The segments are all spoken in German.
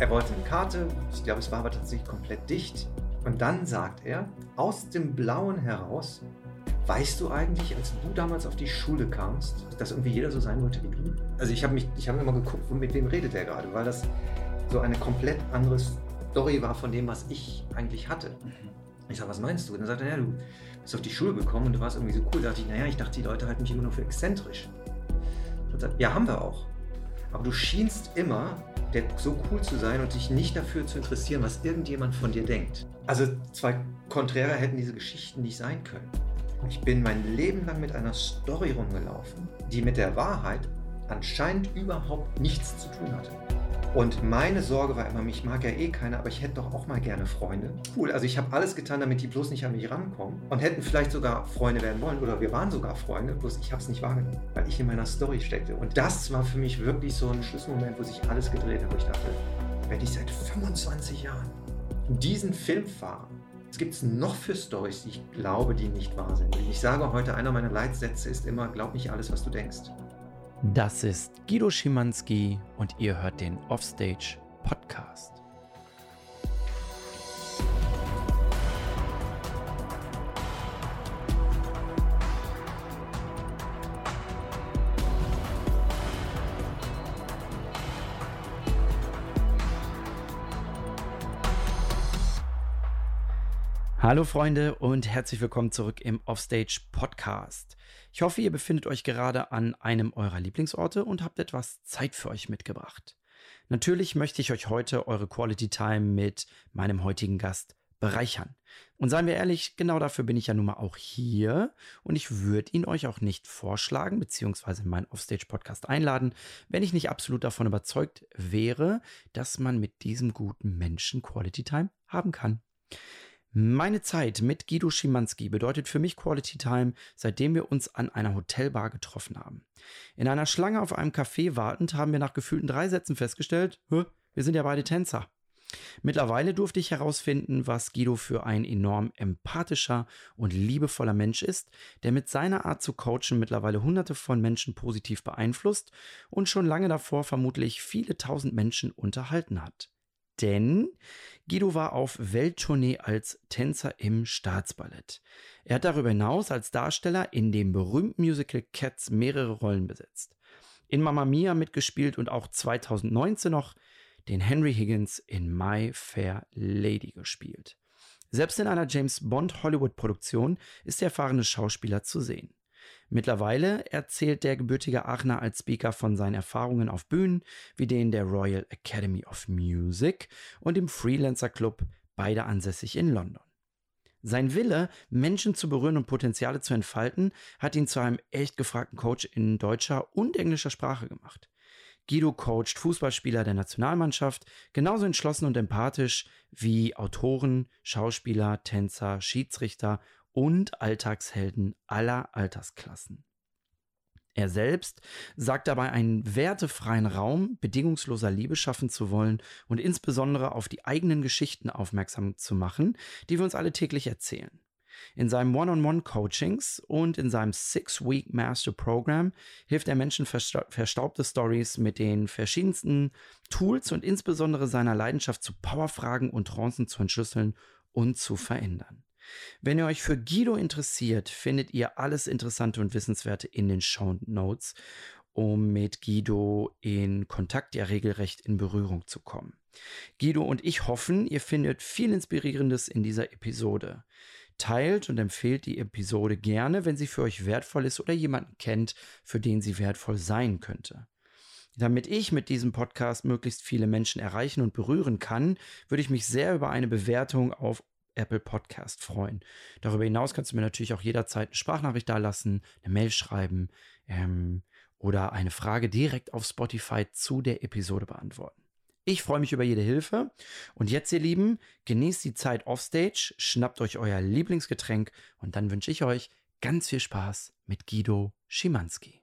Er wollte eine Karte, ich glaube, es war aber tatsächlich komplett dicht. Und dann sagt er, aus dem Blauen heraus, weißt du eigentlich, als du damals auf die Schule kamst, dass irgendwie jeder so sein wollte wie du? Also ich habe mich, ich habe immer geguckt, mit wem redet er gerade, weil das so eine komplett andere Story war von dem, was ich eigentlich hatte. Ich sage, was meinst du? Und dann sagt er, ja, du bist auf die Schule gekommen und du warst irgendwie so cool. Da dachte ich, naja, ich dachte, die Leute halten mich immer nur für exzentrisch. Und sagt, ja, haben wir auch. Aber du schienst immer der, so cool zu sein und dich nicht dafür zu interessieren, was irgendjemand von dir denkt. Also zwei Konträre hätten diese Geschichten nicht sein können. Ich bin mein Leben lang mit einer Story rumgelaufen, die mit der Wahrheit anscheinend überhaupt nichts zu tun hatte. Und meine Sorge war immer, mich mag ja eh keiner, aber ich hätte doch auch mal gerne Freunde. Cool, also ich habe alles getan, damit die bloß nicht an mich rankommen und hätten vielleicht sogar Freunde werden wollen oder wir waren sogar Freunde, bloß ich habe es nicht wahrgenommen, weil ich in meiner Story steckte. Und das war für mich wirklich so ein Schlüsselmoment, wo sich alles gedreht hat, wo ich dachte, wenn ich seit 25 Jahren diesen Film fahre, was gibt es noch für Stories, die ich glaube, die nicht wahr sind? Ich sage heute, einer meiner Leitsätze ist immer, glaub nicht alles, was du denkst. Das ist Guido Schimanski und ihr hört den Offstage Podcast. Hallo Freunde und herzlich willkommen zurück im Offstage Podcast. Ich hoffe, ihr befindet euch gerade an einem eurer Lieblingsorte und habt etwas Zeit für euch mitgebracht. Natürlich möchte ich euch heute eure Quality Time mit meinem heutigen Gast bereichern. Und seien wir ehrlich, genau dafür bin ich ja nun mal auch hier und ich würde ihn euch auch nicht vorschlagen beziehungsweise in meinen Offstage-Podcast einladen, wenn ich nicht absolut davon überzeugt wäre, dass man mit diesem guten Menschen Quality Time haben kann. Meine Zeit mit Guido Schimanski bedeutet für mich Quality Time, seitdem wir uns an einer Hotelbar getroffen haben. In einer Schlange auf einem Café wartend haben wir nach gefühlten drei Sätzen festgestellt, wir sind ja beide Tänzer. Mittlerweile durfte ich herausfinden, was Guido für ein enorm empathischer und liebevoller Mensch ist, der mit seiner Art zu coachen mittlerweile hunderte von Menschen positiv beeinflusst und schon lange davor vermutlich viele tausend Menschen unterhalten hat. Denn Guido war auf Welttournee als Tänzer im Staatsballett. Er hat darüber hinaus als Darsteller in dem berühmten Musical Cats mehrere Rollen besetzt. In Mamma Mia mitgespielt und auch 2019 noch den Henry Higgins in My Fair Lady gespielt. Selbst in einer James Bond Hollywood Produktion ist der erfahrene Schauspieler zu sehen. Mittlerweile erzählt der gebürtige Aachener als Speaker von seinen Erfahrungen auf Bühnen wie denen der Royal Academy of Music und dem Freelancer Club, beide ansässig in London. Sein Wille, Menschen zu berühren und Potenziale zu entfalten, hat ihn zu einem echt gefragten Coach in deutscher und englischer Sprache gemacht. Guido coacht Fußballspieler der Nationalmannschaft, genauso entschlossen und empathisch wie Autoren, Schauspieler, Tänzer, Schiedsrichter und Alltagshelden aller Altersklassen. Er selbst sagt dabei, einen wertefreien Raum bedingungsloser Liebe schaffen zu wollen und insbesondere auf die eigenen Geschichten aufmerksam zu machen, die wir uns alle täglich erzählen. In seinem One-on-One-Coachings und in seinem Six-Week Master Program hilft er Menschen verstaubte Stories mit den verschiedensten Tools und insbesondere seiner Leidenschaft zu Powerfragen und Trancen zu entschlüsseln und zu verändern. Wenn ihr euch für Guido interessiert, findet ihr alles Interessante und Wissenswerte in den Show Notes, um mit Guido in Kontakt, ja regelrecht in Berührung zu kommen. Guido und ich hoffen, ihr findet viel Inspirierendes in dieser Episode. Teilt und empfehlt die Episode gerne, wenn sie für euch wertvoll ist oder jemanden kennt, für den sie wertvoll sein könnte. Damit ich mit diesem Podcast möglichst viele Menschen erreichen und berühren kann, würde ich mich sehr über eine Bewertung auf Apple Podcast freuen. Darüber hinaus kannst du mir natürlich auch jederzeit eine Sprachnachricht dalassen, eine Mail schreiben ähm, oder eine Frage direkt auf Spotify zu der Episode beantworten. Ich freue mich über jede Hilfe. Und jetzt, ihr Lieben, genießt die Zeit offstage, schnappt euch euer Lieblingsgetränk und dann wünsche ich euch ganz viel Spaß mit Guido Schimanski.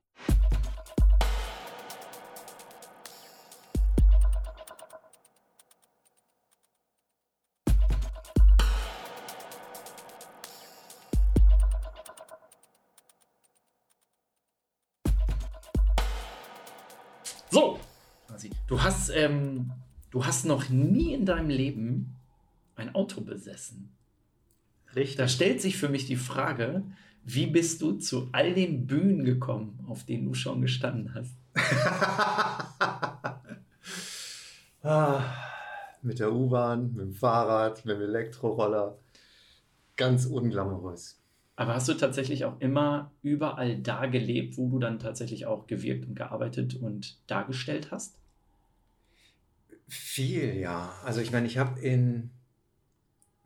Ähm, Du hast noch nie in deinem Leben ein Auto besessen. Richtig. Da stellt sich für mich die Frage, wie bist du zu all den Bühnen gekommen, auf denen du schon gestanden hast? ah, mit der U-Bahn, mit dem Fahrrad, mit dem Elektroroller. Ganz unglamourös. Aber hast du tatsächlich auch immer überall da gelebt, wo du dann tatsächlich auch gewirkt und gearbeitet und dargestellt hast? Viel, ja. Also ich meine, ich habe in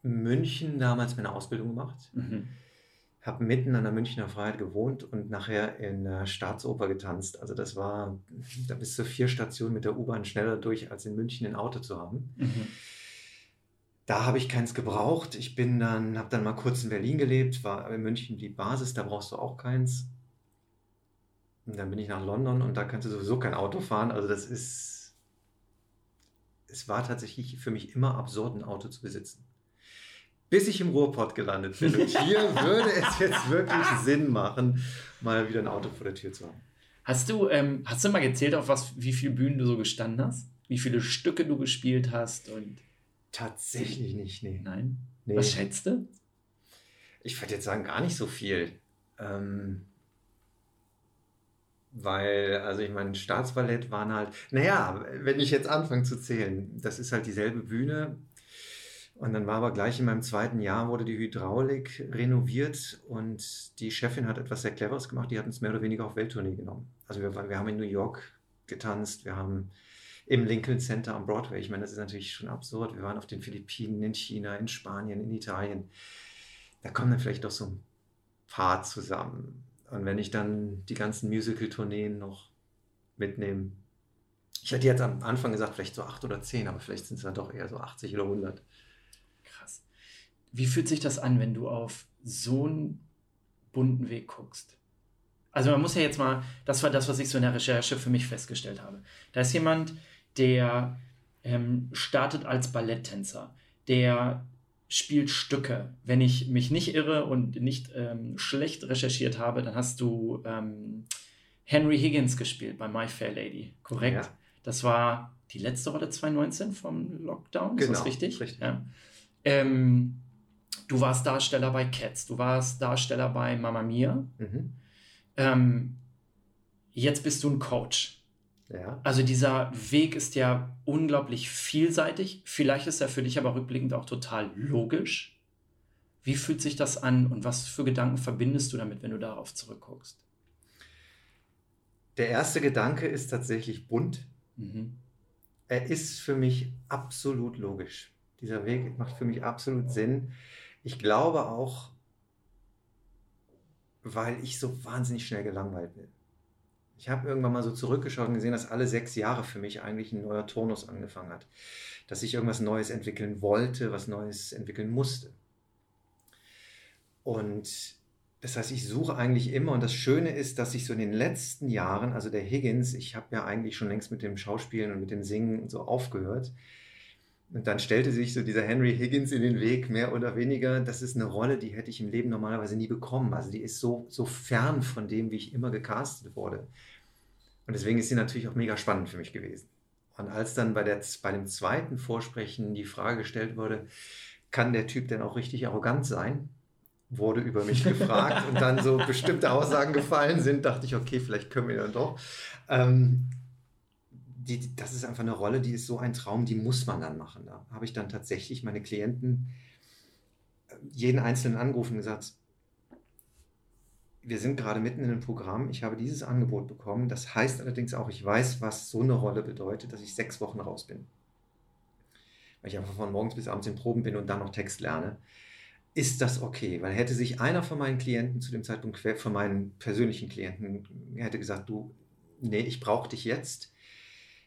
München damals meine Ausbildung gemacht. Mhm. Habe mitten an der Münchner Freiheit gewohnt und nachher in der Staatsoper getanzt. Also das war, da bist du vier Stationen mit der U-Bahn schneller durch, als in München ein Auto zu haben. Mhm. Da habe ich keins gebraucht. Ich bin dann, habe dann mal kurz in Berlin gelebt, war in München die Basis, da brauchst du auch keins. Und dann bin ich nach London und da kannst du sowieso kein Auto fahren. Also das ist, es war tatsächlich für mich immer absurd, ein Auto zu besitzen. Bis ich im Ruhrpott gelandet bin. Und hier würde es jetzt wirklich Sinn machen, mal wieder ein Auto vor der Tür zu haben. Hast du, ähm, hast du mal gezählt, auf was, wie viele Bühnen du so gestanden hast? Wie viele Stücke du gespielt hast? Und Tatsächlich nicht, nee. Nein? Nee. Was schätzt du? Ich würde jetzt sagen, gar nicht so viel. Ähm, weil, also ich meine, Staatsballett waren halt, naja, wenn ich jetzt anfange zu zählen, das ist halt dieselbe Bühne. Und dann war aber gleich in meinem zweiten Jahr wurde die Hydraulik renoviert und die Chefin hat etwas sehr Cleveres gemacht. Die hat uns mehr oder weniger auf Welttournee genommen. Also wir, wir haben in New York getanzt, wir haben im Lincoln Center am Broadway. Ich meine, das ist natürlich schon absurd. Wir waren auf den Philippinen, in China, in Spanien, in Italien. Da kommen dann vielleicht doch so ein paar zusammen. Und wenn ich dann die ganzen Musical-Tourneen noch mitnehme, ich hätte jetzt am Anfang gesagt, vielleicht so acht oder zehn, aber vielleicht sind es dann doch eher so 80 oder 100. Krass. Wie fühlt sich das an, wenn du auf so einen bunten Weg guckst? Also man muss ja jetzt mal, das war das, was ich so in der Recherche für mich festgestellt habe. Da ist jemand, der ähm, startet als Balletttänzer, der spielt Stücke. Wenn ich mich nicht irre und nicht ähm, schlecht recherchiert habe, dann hast du ähm, Henry Higgins gespielt bei My Fair Lady, korrekt? Ja. Das war die letzte Rolle 2019 vom Lockdown, genau, ist das richtig? richtig. Ja. Ähm, du warst Darsteller bei Cats, du warst Darsteller bei Mamma Mia. Mhm. Ähm, jetzt bist du ein Coach. Ja. Also dieser Weg ist ja unglaublich vielseitig. Vielleicht ist er für dich aber rückblickend auch total logisch. Wie fühlt sich das an und was für Gedanken verbindest du damit, wenn du darauf zurückguckst? Der erste Gedanke ist tatsächlich bunt. Mhm. Er ist für mich absolut logisch. Dieser Weg macht für mich absolut Sinn. Ich glaube auch, weil ich so wahnsinnig schnell gelangweilt bin. Ich habe irgendwann mal so zurückgeschaut und gesehen, dass alle sechs Jahre für mich eigentlich ein neuer Turnus angefangen hat. Dass ich irgendwas Neues entwickeln wollte, was Neues entwickeln musste. Und das heißt, ich suche eigentlich immer und das Schöne ist, dass ich so in den letzten Jahren, also der Higgins, ich habe ja eigentlich schon längst mit dem Schauspielen und mit dem Singen so aufgehört. Und dann stellte sich so dieser Henry Higgins in den Weg, mehr oder weniger. Das ist eine Rolle, die hätte ich im Leben normalerweise nie bekommen. Also die ist so, so fern von dem, wie ich immer gecastet wurde. Und deswegen ist sie natürlich auch mega spannend für mich gewesen. Und als dann bei, der, bei dem zweiten Vorsprechen die Frage gestellt wurde, kann der Typ denn auch richtig arrogant sein? Wurde über mich gefragt und dann so bestimmte Aussagen gefallen sind, dachte ich, okay, vielleicht können wir dann doch. Ähm, die, das ist einfach eine Rolle, die ist so ein Traum, die muss man dann machen. Da habe ich dann tatsächlich meine Klienten äh, jeden einzelnen angerufen und gesagt, wir sind gerade mitten in einem Programm, ich habe dieses Angebot bekommen. Das heißt allerdings auch, ich weiß, was so eine Rolle bedeutet, dass ich sechs Wochen raus bin. Weil ich einfach von morgens bis abends in Proben bin und dann noch Text lerne. Ist das okay? Weil hätte sich einer von meinen Klienten zu dem Zeitpunkt, von meinen persönlichen Klienten, hätte gesagt, du, nee, ich brauche dich jetzt,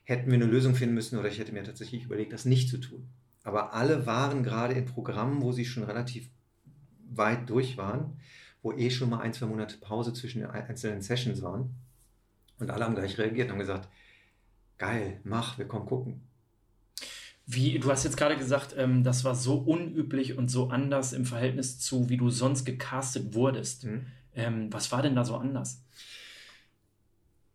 hätten wir eine Lösung finden müssen oder ich hätte mir tatsächlich überlegt, das nicht zu tun. Aber alle waren gerade in Programmen, wo sie schon relativ weit durch waren wo eh schon mal ein, zwei Monate Pause zwischen den einzelnen Sessions waren. Und alle haben gleich reagiert und haben gesagt, geil, mach, wir kommen gucken. Wie, du hast jetzt gerade gesagt, ähm, das war so unüblich und so anders im Verhältnis zu, wie du sonst gecastet wurdest. Mhm. Ähm, was war denn da so anders?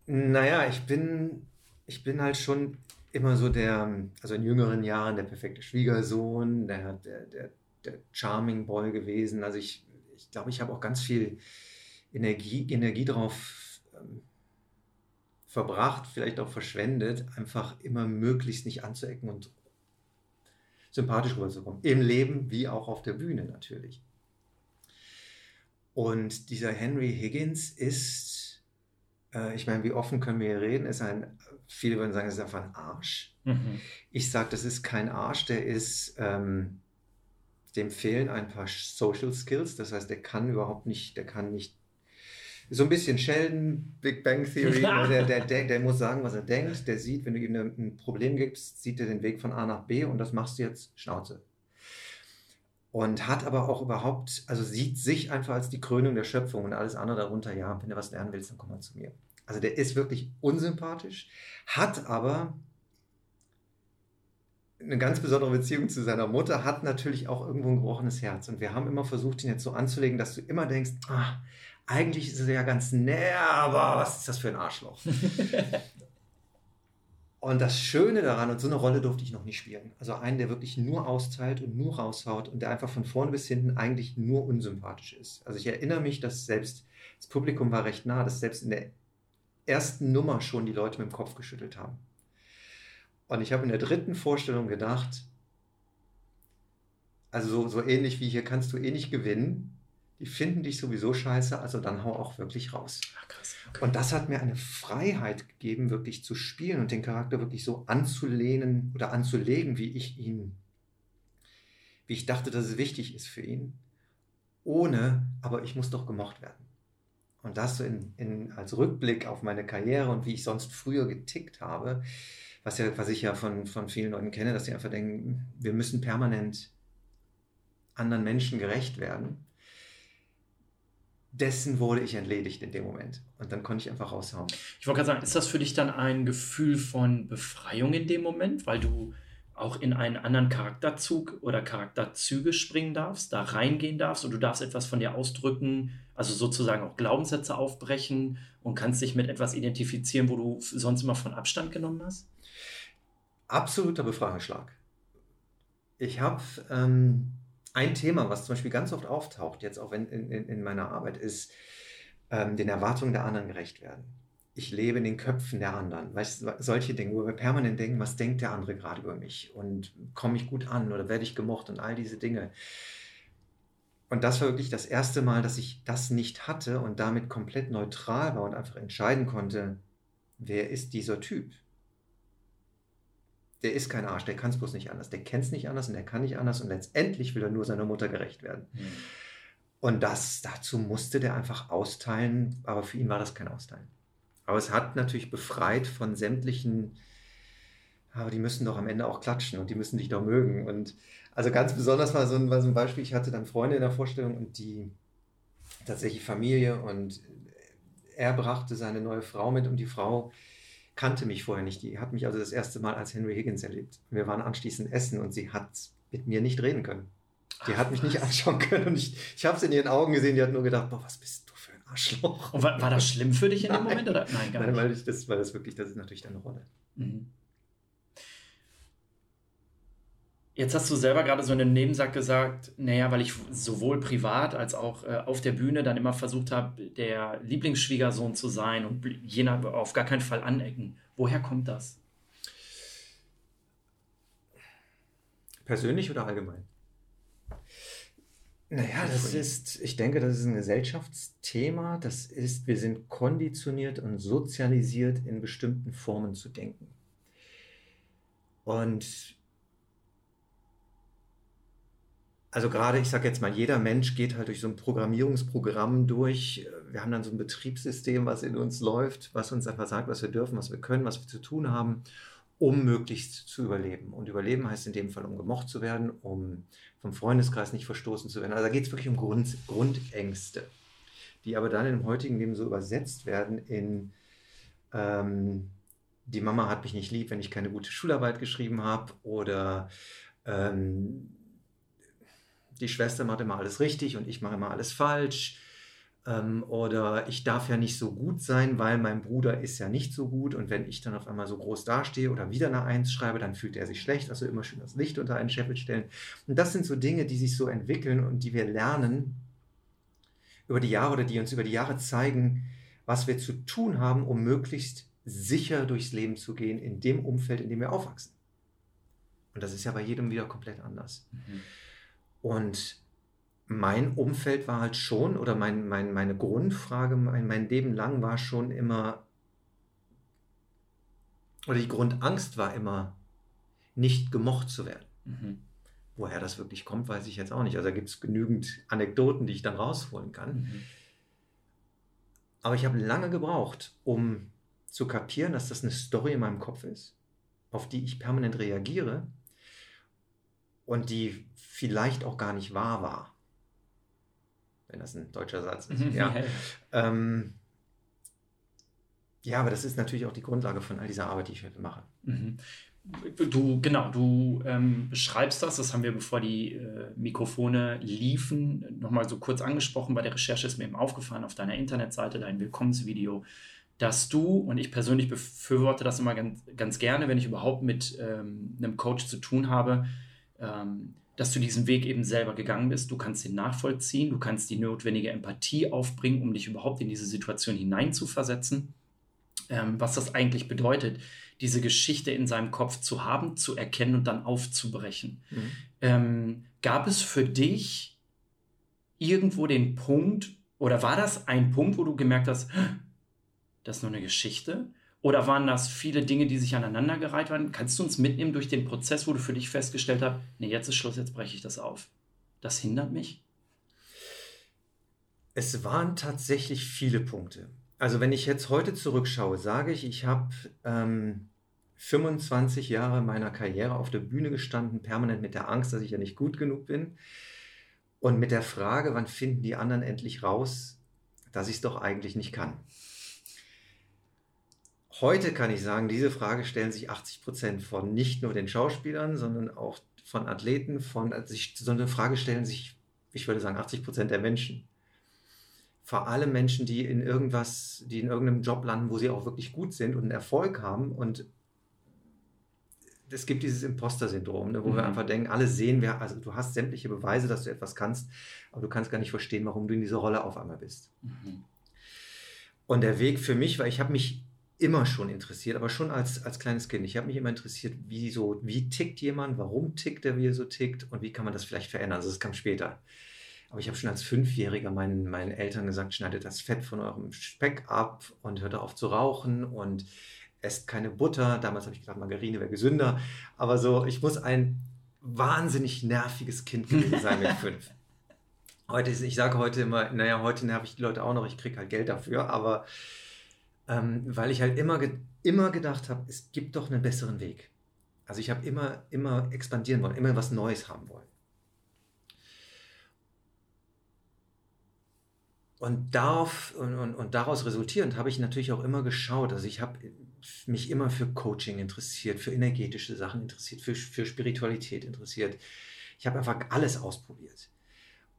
Naja, ich bin, ich bin halt schon immer so der, also in jüngeren Jahren der perfekte Schwiegersohn, der, der, der, der Charming Boy gewesen. Also ich, ich glaube, ich habe auch ganz viel Energie, Energie drauf ähm, verbracht, vielleicht auch verschwendet, einfach immer möglichst nicht anzuecken und sympathisch rüberzukommen. Im Leben wie auch auf der Bühne natürlich. Und dieser Henry Higgins ist, äh, ich meine, wie offen können wir hier reden, ist ein, viele würden sagen, es ist einfach ein Arsch. Mhm. Ich sage, das ist kein Arsch, der ist, ähm, dem fehlen ein paar Social Skills, das heißt, der kann überhaupt nicht, der kann nicht so ein bisschen Sheldon, Big Bang Theory. der, der, der, der, muss sagen, was er denkt. Der sieht, wenn du ihm ein Problem gibst, sieht er den Weg von A nach B und das machst du jetzt Schnauze. Und hat aber auch überhaupt, also sieht sich einfach als die Krönung der Schöpfung und alles andere darunter. Ja, wenn du was lernen willst, dann komm mal zu mir. Also der ist wirklich unsympathisch, hat aber eine ganz besondere Beziehung zu seiner Mutter, hat natürlich auch irgendwo ein gebrochenes Herz. Und wir haben immer versucht, ihn jetzt so anzulegen, dass du immer denkst, ah, eigentlich ist er ja ganz nett, aber was ist das für ein Arschloch? und das Schöne daran, und so eine Rolle durfte ich noch nicht spielen, also einen, der wirklich nur austeilt und nur raushaut und der einfach von vorne bis hinten eigentlich nur unsympathisch ist. Also ich erinnere mich, dass selbst das Publikum war recht nah, dass selbst in der ersten Nummer schon die Leute mit dem Kopf geschüttelt haben. Und ich habe in der dritten Vorstellung gedacht, also so, so ähnlich wie hier kannst du eh nicht gewinnen, die finden dich sowieso scheiße, also dann hau auch wirklich raus. Ach, krass, okay. Und das hat mir eine Freiheit gegeben, wirklich zu spielen und den Charakter wirklich so anzulehnen oder anzulegen, wie ich ihn, wie ich dachte, dass es wichtig ist für ihn. Ohne, aber ich muss doch gemocht werden. Und das so in, in, als Rückblick auf meine Karriere und wie ich sonst früher getickt habe, was, ja, was ich ja von, von vielen Leuten kenne, dass sie einfach denken, wir müssen permanent anderen Menschen gerecht werden dessen wurde ich entledigt in dem Moment. Und dann konnte ich einfach raushauen. Ich wollte gerade sagen, ist das für dich dann ein Gefühl von Befreiung in dem Moment, weil du auch in einen anderen Charakterzug oder Charakterzüge springen darfst, da reingehen darfst und du darfst etwas von dir ausdrücken, also sozusagen auch Glaubenssätze aufbrechen und kannst dich mit etwas identifizieren, wo du sonst immer von Abstand genommen hast? Absoluter Befreiungsschlag. Ich habe ähm, ein Thema, was zum Beispiel ganz oft auftaucht, jetzt auch in, in, in meiner Arbeit, ist ähm, den Erwartungen der anderen gerecht werden. Ich lebe in den Köpfen der anderen. Weißt, solche Dinge, wo wir permanent denken, was denkt der andere gerade über mich und komme ich gut an oder werde ich gemocht und all diese Dinge. Und das war wirklich das erste Mal, dass ich das nicht hatte und damit komplett neutral war und einfach entscheiden konnte, wer ist dieser Typ? Der ist kein Arsch, der kann es bloß nicht anders. Der kennt es nicht anders und der kann nicht anders und letztendlich will er nur seiner Mutter gerecht werden. Mhm. Und das, dazu musste der einfach austeilen, aber für ihn war das kein Austeilen. Aber es hat natürlich befreit von sämtlichen, aber die müssen doch am Ende auch klatschen und die müssen dich doch mögen. Und also ganz besonders war so ein, war so ein Beispiel, ich hatte dann Freunde in der Vorstellung und die tatsächlich Familie und er brachte seine neue Frau mit und die Frau kannte mich vorher nicht. Die hat mich also das erste Mal als Henry Higgins erlebt. Wir waren anschließend essen und sie hat mit mir nicht reden können. Die Ach, hat mich was? nicht anschauen können und ich, ich habe es in ihren Augen gesehen. Die hat nur gedacht, boah, was bist du für ein Arschloch. Und war, war das schlimm für dich in dem Moment? Oder? Nein, gar Nein, nicht. Weil ich, das, weil das wirklich, das ist natürlich deine Rolle. Mhm. Jetzt hast du selber gerade so in einem Nebensack gesagt, naja, weil ich sowohl privat als auch äh, auf der Bühne dann immer versucht habe, der Lieblingsschwiegersohn zu sein und jener auf gar keinen Fall anecken. Woher kommt das? Persönlich oder allgemein? Naja, das ist, ich denke, das ist ein Gesellschaftsthema. Das ist, wir sind konditioniert und sozialisiert, in bestimmten Formen zu denken. Und also gerade, ich sage jetzt mal, jeder Mensch geht halt durch so ein Programmierungsprogramm durch. Wir haben dann so ein Betriebssystem, was in uns läuft, was uns einfach sagt, was wir dürfen, was wir können, was wir zu tun haben, um möglichst zu überleben. Und überleben heißt in dem Fall, um gemocht zu werden, um vom Freundeskreis nicht verstoßen zu werden. Also da geht es wirklich um Grund, Grundängste, die aber dann im heutigen Leben so übersetzt werden in ähm, die Mama hat mich nicht lieb, wenn ich keine gute Schularbeit geschrieben habe oder ähm, die Schwester macht immer alles richtig und ich mache immer alles falsch. Ähm, oder ich darf ja nicht so gut sein, weil mein Bruder ist ja nicht so gut. Und wenn ich dann auf einmal so groß dastehe oder wieder eine Eins schreibe, dann fühlt er sich schlecht. Also immer schön das Licht unter einen Scheffel stellen. Und das sind so Dinge, die sich so entwickeln und die wir lernen über die Jahre oder die uns über die Jahre zeigen, was wir zu tun haben, um möglichst sicher durchs Leben zu gehen in dem Umfeld, in dem wir aufwachsen. Und das ist ja bei jedem wieder komplett anders. Mhm. Und mein Umfeld war halt schon, oder mein, mein, meine Grundfrage mein, mein Leben lang war schon immer, oder die Grundangst war immer, nicht gemocht zu werden. Mhm. Woher das wirklich kommt, weiß ich jetzt auch nicht. Also da gibt es genügend Anekdoten, die ich dann rausholen kann. Mhm. Aber ich habe lange gebraucht, um zu kapieren, dass das eine Story in meinem Kopf ist, auf die ich permanent reagiere und die vielleicht auch gar nicht wahr war wenn das ein deutscher Satz ist. Ja. Ähm, ja, aber das ist natürlich auch die Grundlage von all dieser Arbeit, die ich heute mache. Mhm. Du, genau, du ähm, beschreibst das, das haben wir, bevor die äh, Mikrofone liefen, nochmal so kurz angesprochen. Bei der Recherche ist mir eben aufgefallen, auf deiner Internetseite, dein Willkommensvideo, dass du, und ich persönlich befürworte das immer ganz, ganz gerne, wenn ich überhaupt mit ähm, einem Coach zu tun habe, ähm, dass du diesen Weg eben selber gegangen bist. Du kannst ihn nachvollziehen, du kannst die notwendige Empathie aufbringen, um dich überhaupt in diese Situation hineinzuversetzen. Ähm, was das eigentlich bedeutet, diese Geschichte in seinem Kopf zu haben, zu erkennen und dann aufzubrechen. Mhm. Ähm, gab es für dich irgendwo den Punkt, oder war das ein Punkt, wo du gemerkt hast, das ist nur eine Geschichte? Oder waren das viele Dinge, die sich aneinandergereiht waren? Kannst du uns mitnehmen durch den Prozess, wo du für dich festgestellt hast, nee, jetzt ist Schluss, jetzt breche ich das auf? Das hindert mich? Es waren tatsächlich viele Punkte. Also wenn ich jetzt heute zurückschaue, sage ich, ich habe ähm, 25 Jahre meiner Karriere auf der Bühne gestanden, permanent mit der Angst, dass ich ja nicht gut genug bin. Und mit der Frage, wann finden die anderen endlich raus, dass ich es doch eigentlich nicht kann. Heute kann ich sagen, diese Frage stellen sich 80 Prozent von nicht nur den Schauspielern, sondern auch von Athleten, von, also so eine Frage stellen sich, ich würde sagen, 80 Prozent der Menschen. Vor allem Menschen, die in irgendwas, die in irgendeinem Job landen, wo sie auch wirklich gut sind und einen Erfolg haben und es gibt dieses Imposter-Syndrom, ne, wo mhm. wir einfach denken, alle sehen wir, also du hast sämtliche Beweise, dass du etwas kannst, aber du kannst gar nicht verstehen, warum du in dieser Rolle auf einmal bist. Mhm. Und der Weg für mich war, ich habe mich immer schon interessiert, aber schon als, als kleines Kind. Ich habe mich immer interessiert, wie, so, wie tickt jemand, warum tickt er, wie er so tickt und wie kann man das vielleicht verändern. Also das kam später. Aber ich habe schon als Fünfjähriger meinen, meinen Eltern gesagt, schneidet das Fett von eurem Speck ab und hört auf zu rauchen und esst keine Butter. Damals habe ich gedacht, Margarine wäre gesünder. Aber so, ich muss ein wahnsinnig nerviges Kind gewesen sein mit fünf. Heute ist, ich sage heute immer, naja, heute nerv ich die Leute auch noch, ich kriege halt Geld dafür, aber ähm, weil ich halt immer, ge immer gedacht habe, es gibt doch einen besseren Weg. Also ich habe immer, immer expandieren wollen, immer was Neues haben wollen. Und, darauf, und, und, und daraus resultierend habe ich natürlich auch immer geschaut. Also ich habe mich immer für Coaching interessiert, für energetische Sachen interessiert, für, für Spiritualität interessiert. Ich habe einfach alles ausprobiert.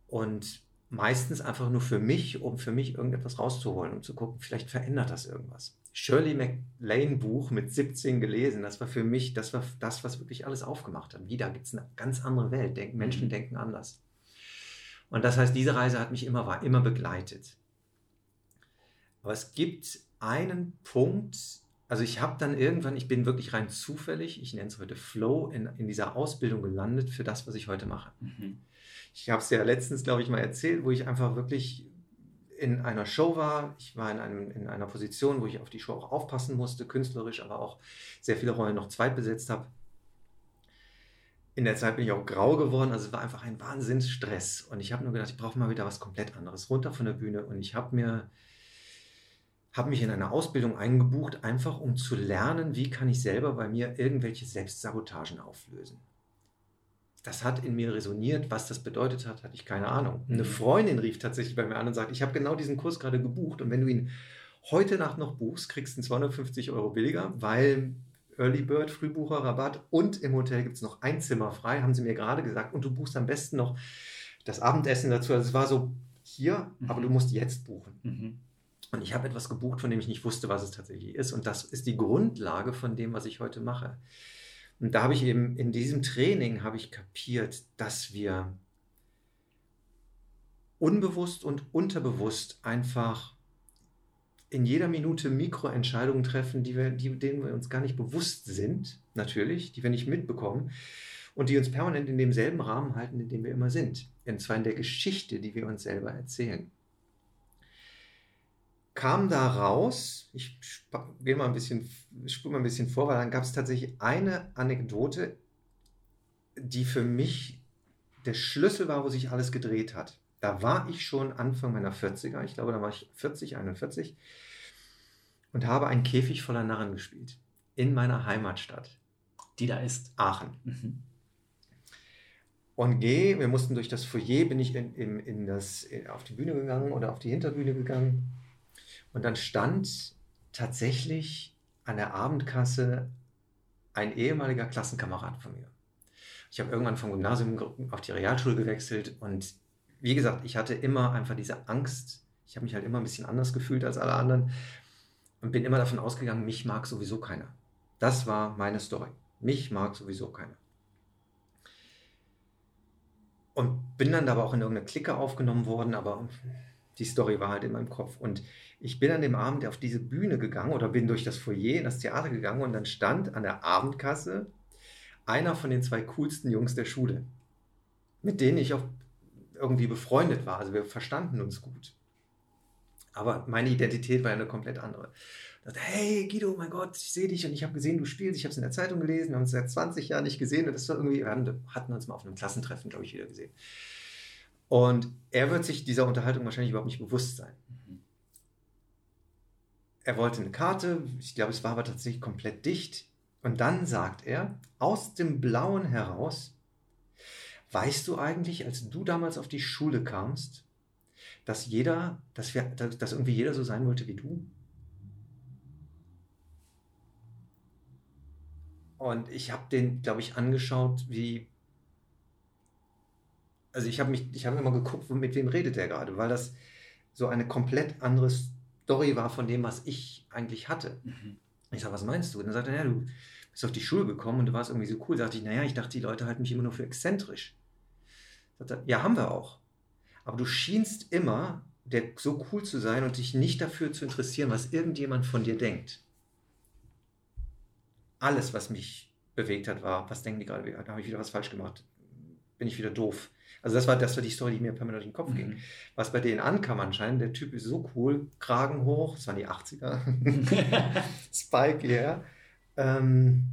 Und meistens einfach nur für mich, um für mich irgendetwas rauszuholen, um zu gucken, vielleicht verändert das irgendwas. Shirley MacLaine Buch mit 17 gelesen, das war für mich, das war das, was wirklich alles aufgemacht hat. Wieder gibt es eine ganz andere Welt, Denk, Menschen mhm. denken anders. Und das heißt, diese Reise hat mich immer, war immer begleitet. Aber es gibt einen Punkt, also ich habe dann irgendwann, ich bin wirklich rein zufällig, ich nenne es heute Flow, in, in dieser Ausbildung gelandet für das, was ich heute mache. Mhm. Ich habe es ja letztens, glaube ich, mal erzählt, wo ich einfach wirklich in einer Show war. Ich war in, einem, in einer Position, wo ich auf die Show auch aufpassen musste, künstlerisch, aber auch sehr viele Rollen noch zweitbesetzt habe. In der Zeit bin ich auch grau geworden, also es war einfach ein Wahnsinnsstress. Und ich habe nur gedacht, ich brauche mal wieder was komplett anderes, runter von der Bühne. Und ich habe mir habe mich in eine Ausbildung eingebucht, einfach um zu lernen, wie kann ich selber bei mir irgendwelche Selbstsabotagen auflösen das hat in mir resoniert. Was das bedeutet hat, hatte ich keine Ahnung. Eine mhm. Freundin rief tatsächlich bei mir an und sagt, ich habe genau diesen Kurs gerade gebucht und wenn du ihn heute Nacht noch buchst, kriegst du ihn 250 Euro billiger, weil Early Bird, Frühbucherrabatt und im Hotel gibt es noch ein Zimmer frei, haben sie mir gerade gesagt. Und du buchst am besten noch das Abendessen dazu. Also es war so, hier, Mhm. aber du musst jetzt buchen. Mhm. Und ich habe etwas gebucht, von dem ich nicht wusste, was es tatsächlich ist. Und das ist die Grundlage von dem, was ich heute mache. Und da habe ich eben in diesem Training habe ich kapiert, dass wir unbewusst und unterbewusst einfach in jeder Minute Mikroentscheidungen treffen, die wir, die, denen wir uns gar nicht bewusst sind, natürlich, die wir nicht mitbekommen und die uns permanent in demselben Rahmen halten, in dem wir immer sind. Und zwar in der Geschichte, die wir uns selber erzählen. Kam da raus, ich gehe mal ein bisschen, spule mal ein bisschen vor, weil dann gab es tatsächlich eine Anekdote, die für mich der Schlüssel war, wo sich alles gedreht hat. Da war ich schon Anfang meiner 40er, ich glaube, da war ich 40, 41 und habe einen Käfig voller Narren gespielt in meiner Heimatstadt Die da ist. Aachen. Mhm. Und gehe, wir mussten durch das Foyer, bin ich in, in, in das, in, auf die Bühne gegangen oder auf die Hinterbühne gegangen. Und dann stand tatsächlich an der Abendkasse ein ehemaliger Klassenkamerad von mir. Ich habe irgendwann vom Gymnasium auf die Realschule gewechselt und wie gesagt, ich hatte immer einfach diese Angst. Ich habe mich halt immer ein bisschen anders gefühlt als alle anderen und bin immer davon ausgegangen, mich mag sowieso keiner. Das war meine Story. Mich mag sowieso keiner. Und bin dann aber auch in irgendeine Clique aufgenommen worden, aber die Story war halt in meinem Kopf. Und ich bin an dem Abend auf diese Bühne gegangen oder bin durch das Foyer in das Theater gegangen und dann stand an der Abendkasse einer von den zwei coolsten Jungs der Schule, mit denen ich auch irgendwie befreundet war. Also wir verstanden uns gut. Aber meine Identität war eine komplett andere. Ich dachte, hey Guido, mein Gott, ich sehe dich und ich habe gesehen, du spielst. Ich habe es in der Zeitung gelesen. Wir haben uns seit 20 Jahren nicht gesehen und das war irgendwie, wir hatten uns mal auf einem Klassentreffen, glaube ich, wieder gesehen. Und er wird sich dieser Unterhaltung wahrscheinlich überhaupt nicht bewusst sein. Mhm. Er wollte eine Karte, ich glaube, es war aber tatsächlich komplett dicht. Und dann sagt er, aus dem Blauen heraus, weißt du eigentlich, als du damals auf die Schule kamst, dass jeder, dass wir, dass, dass irgendwie jeder so sein wollte wie du? Und ich habe den, glaube ich, angeschaut, wie. Also ich habe mich, ich habe immer geguckt, mit wem redet der gerade, weil das so eine komplett andere Story war von dem, was ich eigentlich hatte. Mhm. Ich sage, was meinst du? Und dann sagt er, ja, du bist auf die Schule gekommen und du warst irgendwie so cool. Sagte ich, naja, ich dachte, die Leute halten mich immer nur für exzentrisch. Sagt er, ja, haben wir auch. Aber du schienst immer, der so cool zu sein und dich nicht dafür zu interessieren, was irgendjemand von dir denkt. Alles, was mich bewegt hat, war, was denken die gerade? Da habe ich wieder was falsch gemacht. Bin ich wieder doof. Also das war, das war die Story, die mir permanent durch den Kopf ging. Mhm. Was bei denen ankam anscheinend, der Typ ist so cool, Kragen hoch, das waren die 80er, Spike, ja. Ähm,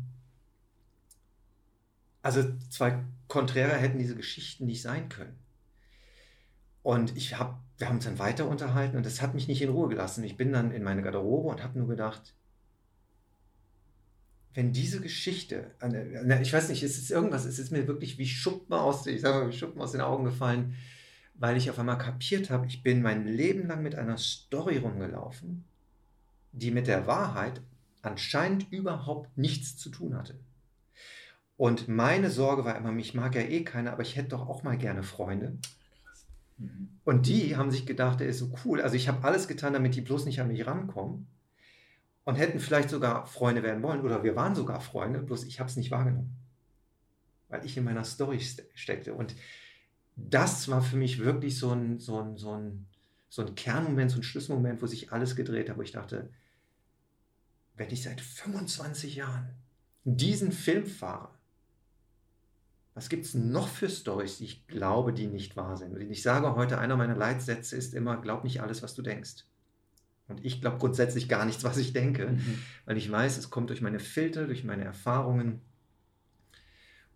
also zwei Konträre hätten diese Geschichten nicht sein können. Und ich hab, wir haben uns dann weiter unterhalten und das hat mich nicht in Ruhe gelassen. Ich bin dann in meine Garderobe und habe nur gedacht, wenn diese Geschichte, ich weiß nicht, es ist irgendwas, es ist mir wirklich wie Schuppen aus, ich sag mal, wie Schuppen aus den Augen gefallen, weil ich auf einmal kapiert habe, ich bin mein Leben lang mit einer Story rumgelaufen, die mit der Wahrheit anscheinend überhaupt nichts zu tun hatte. Und meine Sorge war immer, mich mag ja eh keiner, aber ich hätte doch auch mal gerne Freunde. Mhm. Und die haben sich gedacht, der ist so cool. Also ich habe alles getan, damit die bloß nicht an mich rankommen. Und hätten vielleicht sogar Freunde werden wollen. Oder wir waren sogar Freunde, bloß ich habe es nicht wahrgenommen. Weil ich in meiner Story ste- steckte. Und das war für mich wirklich so ein, so ein, so ein, so ein Kernmoment, so ein Schlüsselmoment, wo sich alles gedreht hat, wo ich dachte, wenn ich seit 25 Jahren diesen Film fahre, was gibt es noch für Stories, die ich glaube, die nicht wahr sind? Und ich sage heute, einer meiner Leitsätze ist immer, glaub nicht alles, was du denkst. Und ich glaube grundsätzlich gar nichts, was ich denke, Mhm. weil ich weiß, es kommt durch meine Filter, durch meine Erfahrungen.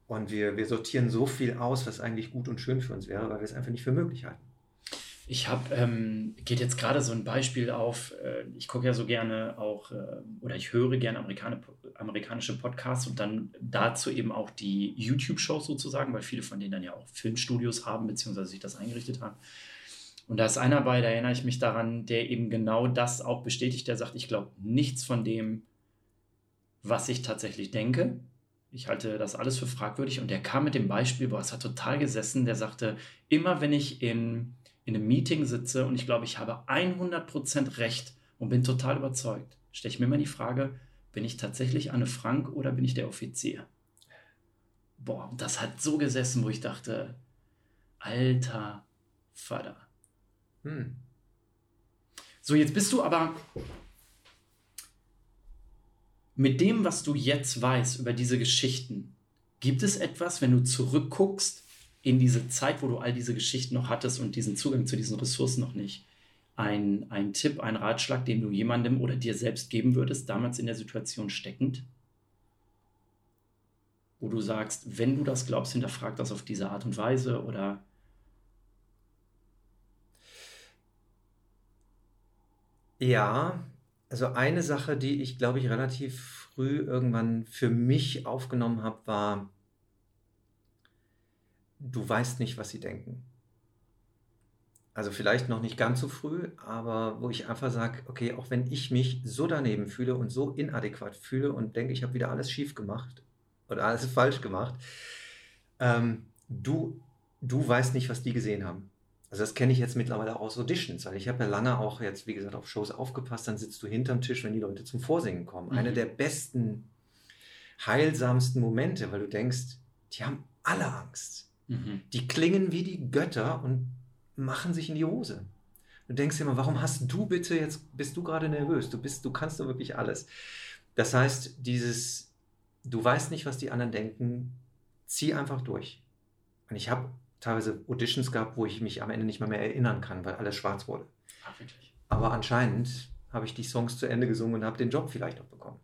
Und wir, wir sortieren so viel aus, was eigentlich gut und schön für uns wäre, weil wir es einfach nicht für möglich halten. Ich habe, ähm, geht jetzt gerade so ein Beispiel auf, äh, ich gucke ja so gerne auch, äh, oder ich höre gerne Amerikaner, amerikanische Podcasts und dann dazu eben auch die YouTube-Shows sozusagen, weil viele von denen dann ja auch Filmstudios haben, beziehungsweise sich das eingerichtet haben. Und da ist einer bei, da erinnere ich mich daran, der eben genau das auch bestätigt, der sagt, ich glaube nichts von dem, was ich tatsächlich denke. Ich halte das alles für fragwürdig und der kam mit dem Beispiel, boah, es hat total gesessen, der sagte, immer wenn ich in in einem Meeting sitze und ich glaube, ich habe 100% recht und bin total überzeugt, stelle ich mir immer die Frage, bin ich tatsächlich Anne Frank oder bin ich der Offizier? Boah, das hat so gesessen, wo ich dachte, alter Vater. Hm. So, jetzt bist du aber mit dem, was du jetzt weißt über diese Geschichten, gibt es etwas, wenn du zurückguckst in diese Zeit, wo du all diese Geschichten noch hattest und diesen Zugang zu diesen Ressourcen noch nicht, ein, ein Tipp, ein Ratschlag, den du jemandem oder dir selbst geben würdest, damals in der Situation steckend? Wo du sagst, wenn du das glaubst, hinterfrag das auf diese Art und Weise oder Ja, also eine Sache, die ich, glaube ich, relativ früh irgendwann für mich aufgenommen habe, war, du weißt nicht, was sie denken. Also vielleicht noch nicht ganz so früh, aber wo ich einfach sage, okay, auch wenn ich mich so daneben fühle und so inadäquat fühle und denke, ich habe wieder alles schief gemacht oder alles falsch gemacht, ähm, du, du weißt nicht, was die gesehen haben. Also das kenne ich jetzt mittlerweile auch aus Auditions, weil ich habe ja lange auch jetzt, wie gesagt, auf Shows aufgepasst, dann sitzt du hinterm Tisch, wenn die Leute zum Vorsingen kommen. Mhm. Eine der besten, heilsamsten Momente, weil du denkst, die haben alle Angst. Mhm. Die klingen wie die Götter und machen sich in die Hose. Du denkst dir immer, warum hast du bitte jetzt, bist du gerade nervös? Du bist, du kannst doch wirklich alles. Das heißt, dieses, du weißt nicht, was die anderen denken, zieh einfach durch. Und ich habe teilweise Auditions gehabt, wo ich mich am Ende nicht mal mehr erinnern kann, weil alles schwarz wurde. Ach, wirklich? Aber anscheinend habe ich die Songs zu Ende gesungen und habe den Job vielleicht auch bekommen.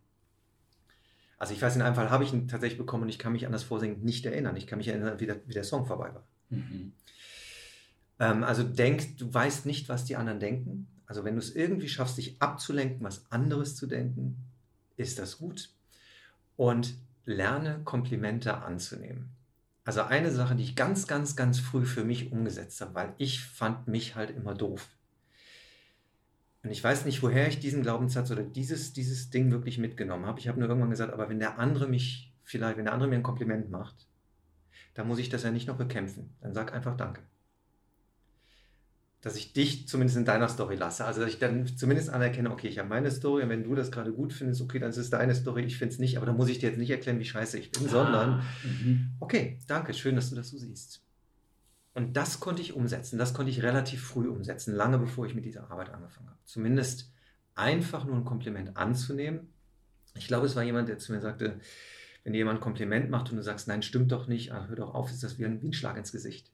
Also ich weiß, in einem Fall habe ich ihn tatsächlich bekommen und ich kann mich an das Vorsingen nicht erinnern. Ich kann mich erinnern, wie der, wie der Song vorbei war. Mhm. Ähm, also denk, du weißt nicht, was die anderen denken. Also wenn du es irgendwie schaffst, dich abzulenken, was anderes zu denken, ist das gut. Und lerne Komplimente anzunehmen. Also eine Sache, die ich ganz, ganz, ganz früh für mich umgesetzt habe, weil ich fand mich halt immer doof. Und ich weiß nicht, woher ich diesen Glaubenssatz oder dieses, dieses Ding wirklich mitgenommen habe. Ich habe nur irgendwann gesagt, aber wenn der andere mich vielleicht, wenn der andere mir ein Kompliment macht, dann muss ich das ja nicht noch bekämpfen. Dann sag einfach Danke dass ich dich zumindest in deiner Story lasse. Also, dass ich dann zumindest anerkenne, okay, ich habe meine Story und wenn du das gerade gut findest, okay, dann ist es deine Story, ich finde es nicht, aber dann muss ich dir jetzt nicht erklären, wie scheiße ich bin, ah, sondern, mhm. okay, danke, schön, dass du das so siehst. Und das konnte ich umsetzen, das konnte ich relativ früh umsetzen, lange bevor ich mit dieser Arbeit angefangen habe. Zumindest einfach nur ein Kompliment anzunehmen. Ich glaube, es war jemand, der zu mir sagte, wenn dir jemand ein Kompliment macht und du sagst, nein, stimmt doch nicht, ah, hör doch auf, ist das wie ein, wie ein Schlag ins Gesicht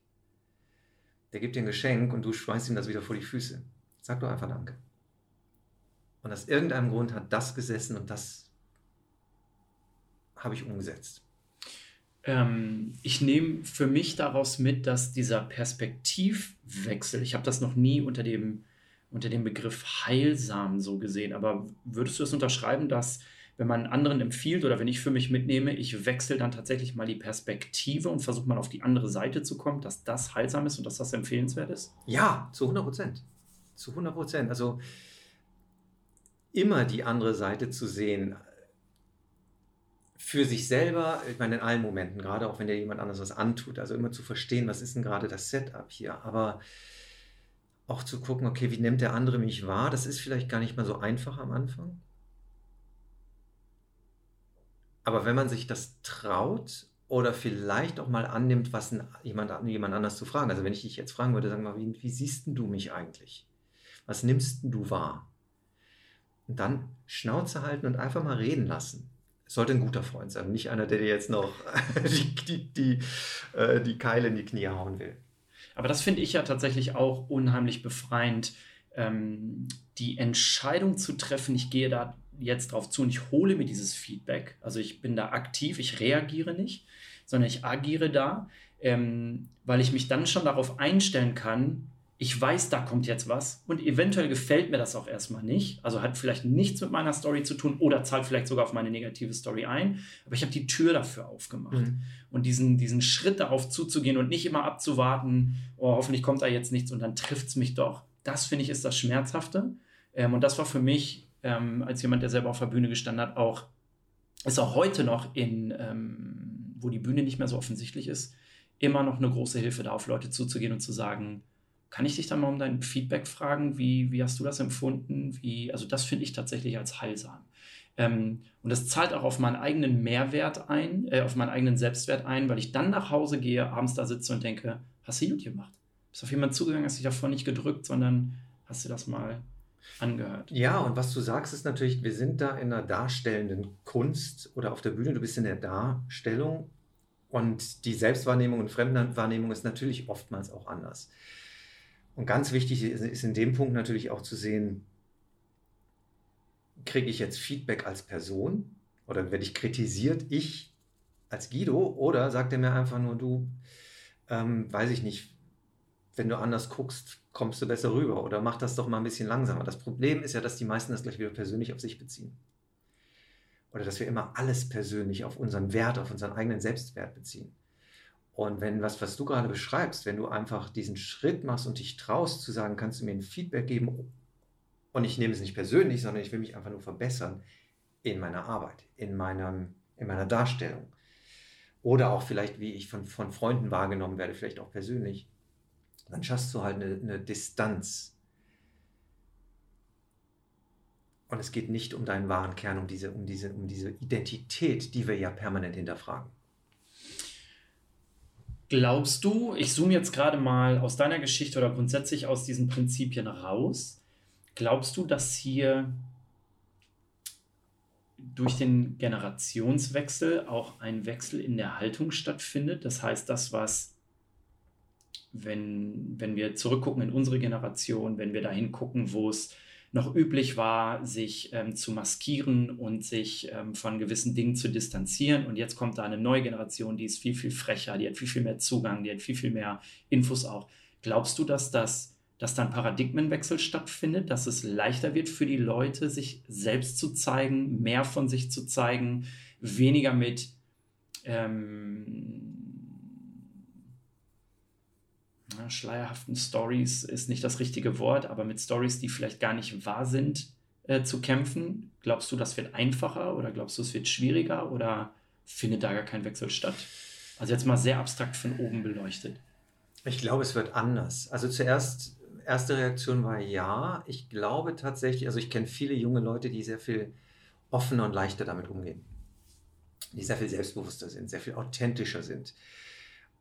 der gibt dir ein Geschenk und du schmeißt ihm das wieder vor die Füße. Sag doch einfach Danke. Und aus irgendeinem Grund hat das gesessen und das habe ich umgesetzt. Ähm, ich nehme für mich daraus mit, dass dieser Perspektivwechsel, ich habe das noch nie unter dem, unter dem Begriff heilsam so gesehen, aber würdest du es unterschreiben, dass wenn man anderen empfiehlt oder wenn ich für mich mitnehme, ich wechsle dann tatsächlich mal die Perspektive und versuche mal auf die andere Seite zu kommen, dass das heilsam ist und dass das empfehlenswert ist? Ja, zu 100 Prozent. Zu 100 Prozent. Also immer die andere Seite zu sehen, für sich selber, ich meine in allen Momenten, gerade auch wenn dir jemand anderes was antut, also immer zu verstehen, was ist denn gerade das Setup hier, aber auch zu gucken, okay, wie nimmt der andere mich wahr, das ist vielleicht gar nicht mal so einfach am Anfang. Aber wenn man sich das traut oder vielleicht auch mal annimmt, was ein, jemand, jemand anders zu fragen. Also wenn ich dich jetzt fragen würde, sag mal, wie, wie siehst du mich eigentlich? Was nimmst du wahr? Und dann Schnauze halten und einfach mal reden lassen. Sollte ein guter Freund sein, nicht einer, der dir jetzt noch die, die, die, äh, die Keile in die Knie hauen will. Aber das finde ich ja tatsächlich auch unheimlich befreiend, ähm, die Entscheidung zu treffen, ich gehe da jetzt drauf zu und ich hole mir dieses Feedback. Also ich bin da aktiv, ich reagiere nicht, sondern ich agiere da, ähm, weil ich mich dann schon darauf einstellen kann, ich weiß, da kommt jetzt was und eventuell gefällt mir das auch erstmal nicht. Also hat vielleicht nichts mit meiner Story zu tun oder zahlt vielleicht sogar auf meine negative Story ein. Aber ich habe die Tür dafür aufgemacht. Mhm. Und diesen, diesen Schritt darauf zuzugehen und nicht immer abzuwarten, oh, hoffentlich kommt da jetzt nichts und dann trifft es mich doch. Das finde ich ist das Schmerzhafte. Ähm, und das war für mich ähm, als jemand, der selber auf der Bühne gestanden hat, auch, ist auch heute noch in, ähm, wo die Bühne nicht mehr so offensichtlich ist, immer noch eine große Hilfe da, auf Leute zuzugehen und zu sagen, Kann ich dich dann mal um dein Feedback fragen? Wie, wie hast du das empfunden? Wie, also das finde ich tatsächlich als heilsam. Ähm, und das zahlt auch auf meinen eigenen Mehrwert ein, äh, auf meinen eigenen Selbstwert ein, weil ich dann nach Hause gehe, abends da sitze und denke, hast du gut gemacht. Bist auf jemanden zugegangen, hast dich davor nicht gedrückt, sondern hast du das mal angehört. Ja, und was du sagst, ist natürlich, wir sind da in einer darstellenden Kunst oder auf der Bühne, du bist in der Darstellung und die Selbstwahrnehmung und Fremdwahrnehmung ist natürlich oftmals auch anders. Und ganz wichtig ist in dem Punkt natürlich auch zu sehen, kriege ich jetzt Feedback als Person oder werde ich kritisiert, ich als Guido, oder sagt er mir einfach nur, du, ähm, weiß ich nicht, wenn du anders guckst, kommst du besser rüber oder mach das doch mal ein bisschen langsamer. Das Problem ist ja, dass die meisten das gleich wieder persönlich auf sich beziehen. Oder dass wir immer alles persönlich auf unseren Wert, auf unseren eigenen Selbstwert beziehen. Und wenn was, was du gerade beschreibst, wenn du einfach diesen Schritt machst und dich traust zu sagen, kannst du mir ein Feedback geben und ich nehme es nicht persönlich, sondern ich will mich einfach nur verbessern in meiner Arbeit, in, meinem, in meiner Darstellung. Oder auch vielleicht, wie ich von, von Freunden wahrgenommen werde, vielleicht auch persönlich dann schaffst du halt eine, eine Distanz. Und es geht nicht um deinen wahren Kern, um diese, um, diese, um diese Identität, die wir ja permanent hinterfragen. Glaubst du, ich zoome jetzt gerade mal aus deiner Geschichte oder grundsätzlich aus diesen Prinzipien raus, glaubst du, dass hier durch den Generationswechsel auch ein Wechsel in der Haltung stattfindet? Das heißt, das, was wenn, wenn wir zurückgucken in unsere Generation, wenn wir dahin gucken, wo es noch üblich war, sich ähm, zu maskieren und sich ähm, von gewissen Dingen zu distanzieren. Und jetzt kommt da eine neue Generation, die ist viel, viel frecher, die hat viel, viel mehr Zugang, die hat viel, viel mehr Infos auch. Glaubst du, dass das dass dann Paradigmenwechsel stattfindet, dass es leichter wird für die Leute, sich selbst zu zeigen, mehr von sich zu zeigen, weniger mit ähm, schleierhaften Stories ist nicht das richtige Wort, aber mit Stories, die vielleicht gar nicht wahr sind, äh, zu kämpfen? Glaubst du, das wird einfacher oder glaubst du, es wird schwieriger oder findet da gar kein Wechsel statt? Also jetzt mal sehr abstrakt von oben beleuchtet. Ich glaube, es wird anders. Also zuerst, erste Reaktion war ja. Ich glaube tatsächlich, also ich kenne viele junge Leute, die sehr viel offener und leichter damit umgehen. Die sehr viel selbstbewusster sind, sehr viel authentischer sind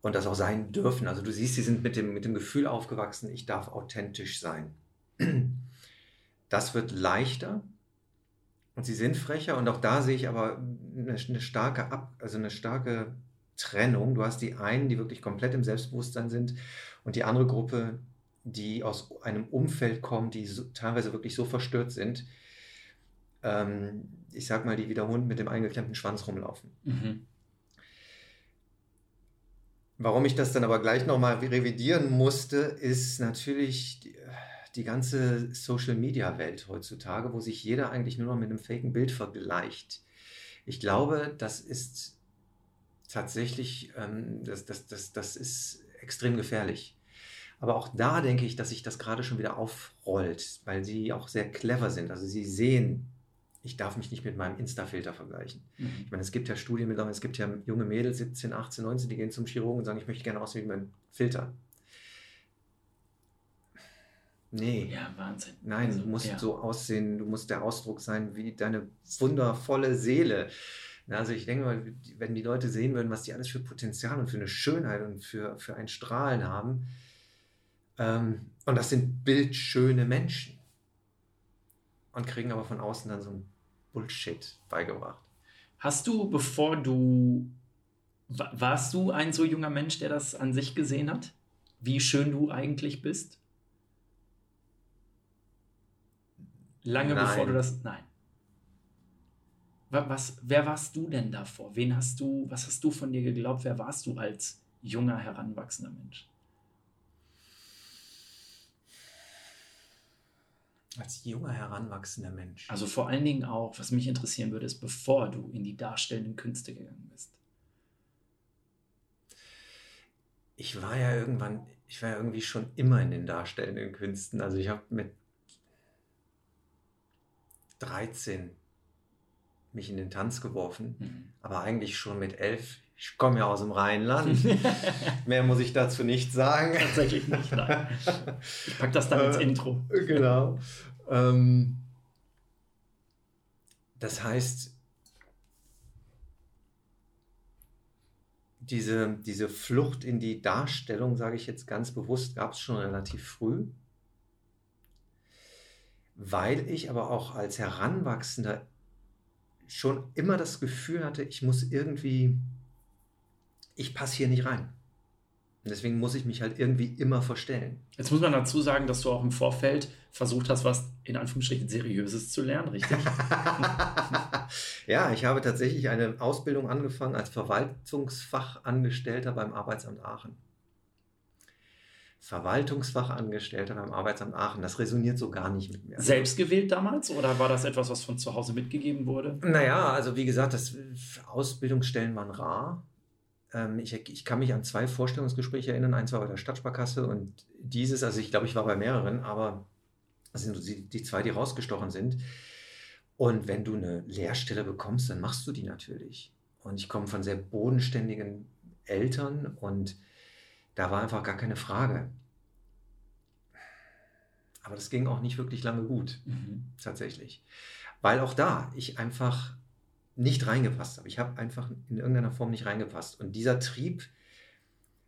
und das auch sein dürfen. Also du siehst, sie sind mit dem, mit dem Gefühl aufgewachsen, ich darf authentisch sein. Das wird leichter und sie sind frecher und auch da sehe ich aber eine, eine starke Ab, also eine starke Trennung. Du hast die einen, die wirklich komplett im Selbstbewusstsein sind und die andere Gruppe, die aus einem Umfeld kommt, die so, teilweise wirklich so verstört sind. Ähm, ich sag mal, die wie Hund mit dem eingeklemmten Schwanz rumlaufen. Mhm. Warum ich das dann aber gleich nochmal revidieren musste, ist natürlich die, die ganze Social-Media-Welt heutzutage, wo sich jeder eigentlich nur noch mit einem faken Bild vergleicht. Ich glaube, das ist tatsächlich, ähm, das, das, das, das ist extrem gefährlich. Aber auch da denke ich, dass sich das gerade schon wieder aufrollt, weil sie auch sehr clever sind. Also sie sehen ich darf mich nicht mit meinem Insta-Filter vergleichen. Mhm. Ich meine, es gibt ja Studien mittlerweile, es gibt ja junge Mädels, 17, 18, 19, die gehen zum Chirurgen und sagen, ich möchte gerne aussehen wie mein Filter. Nee. Ja, Wahnsinn. Nein, also, du musst ja. so aussehen, du musst der Ausdruck sein wie deine wundervolle Seele. Also ich denke mal, wenn die Leute sehen würden, was die alles für Potenzial und für eine Schönheit und für, für ein Strahlen haben, ähm, und das sind bildschöne Menschen und kriegen aber von außen dann so ein Bullshit beigebracht. Hast du, bevor du, warst du ein so junger Mensch, der das an sich gesehen hat? Wie schön du eigentlich bist? Lange nein. bevor du das, nein. Was, wer warst du denn davor? Wen hast du, was hast du von dir geglaubt? Wer warst du als junger, heranwachsender Mensch? Als junger, heranwachsender Mensch. Also vor allen Dingen auch, was mich interessieren würde, ist, bevor du in die darstellenden Künste gegangen bist. Ich war ja irgendwann, ich war ja irgendwie schon immer in den darstellenden Künsten. Also ich habe mit 13 mich in den Tanz geworfen, mhm. aber eigentlich schon mit elf Ich komme ja aus dem Rheinland. Mehr muss ich dazu nicht sagen. Tatsächlich nicht, nein. Ich packe das dann ins äh, Intro. Genau. Ähm, das heißt, diese, diese Flucht in die Darstellung, sage ich jetzt ganz bewusst, gab es schon relativ früh, weil ich aber auch als Heranwachsender schon immer das Gefühl hatte, ich muss irgendwie, ich passe hier nicht rein. Und deswegen muss ich mich halt irgendwie immer verstellen. Jetzt muss man dazu sagen, dass du auch im Vorfeld versucht hast, was in Anführungsstrichen Seriöses zu lernen, richtig? ja, ich habe tatsächlich eine Ausbildung angefangen als Verwaltungsfachangestellter beim Arbeitsamt Aachen. Verwaltungsfachangestellter beim Arbeitsamt Aachen. Das resoniert so gar nicht mit mir. Selbst gewählt damals oder war das etwas, was von zu Hause mitgegeben wurde? Naja, also wie gesagt, das Ausbildungsstellen waren rar. Ähm, ich, ich, kann mich an zwei Vorstellungsgespräche erinnern. Eins war bei der Stadtsparkasse und dieses, also ich glaube, ich war bei mehreren, aber das sind die, die zwei, die rausgestochen sind. Und wenn du eine Lehrstelle bekommst, dann machst du die natürlich. Und ich komme von sehr bodenständigen Eltern und da war einfach gar keine Frage. Aber das ging auch nicht wirklich lange gut, mhm. tatsächlich. Weil auch da ich einfach nicht reingepasst habe. Ich habe einfach in irgendeiner Form nicht reingepasst. Und dieser Trieb,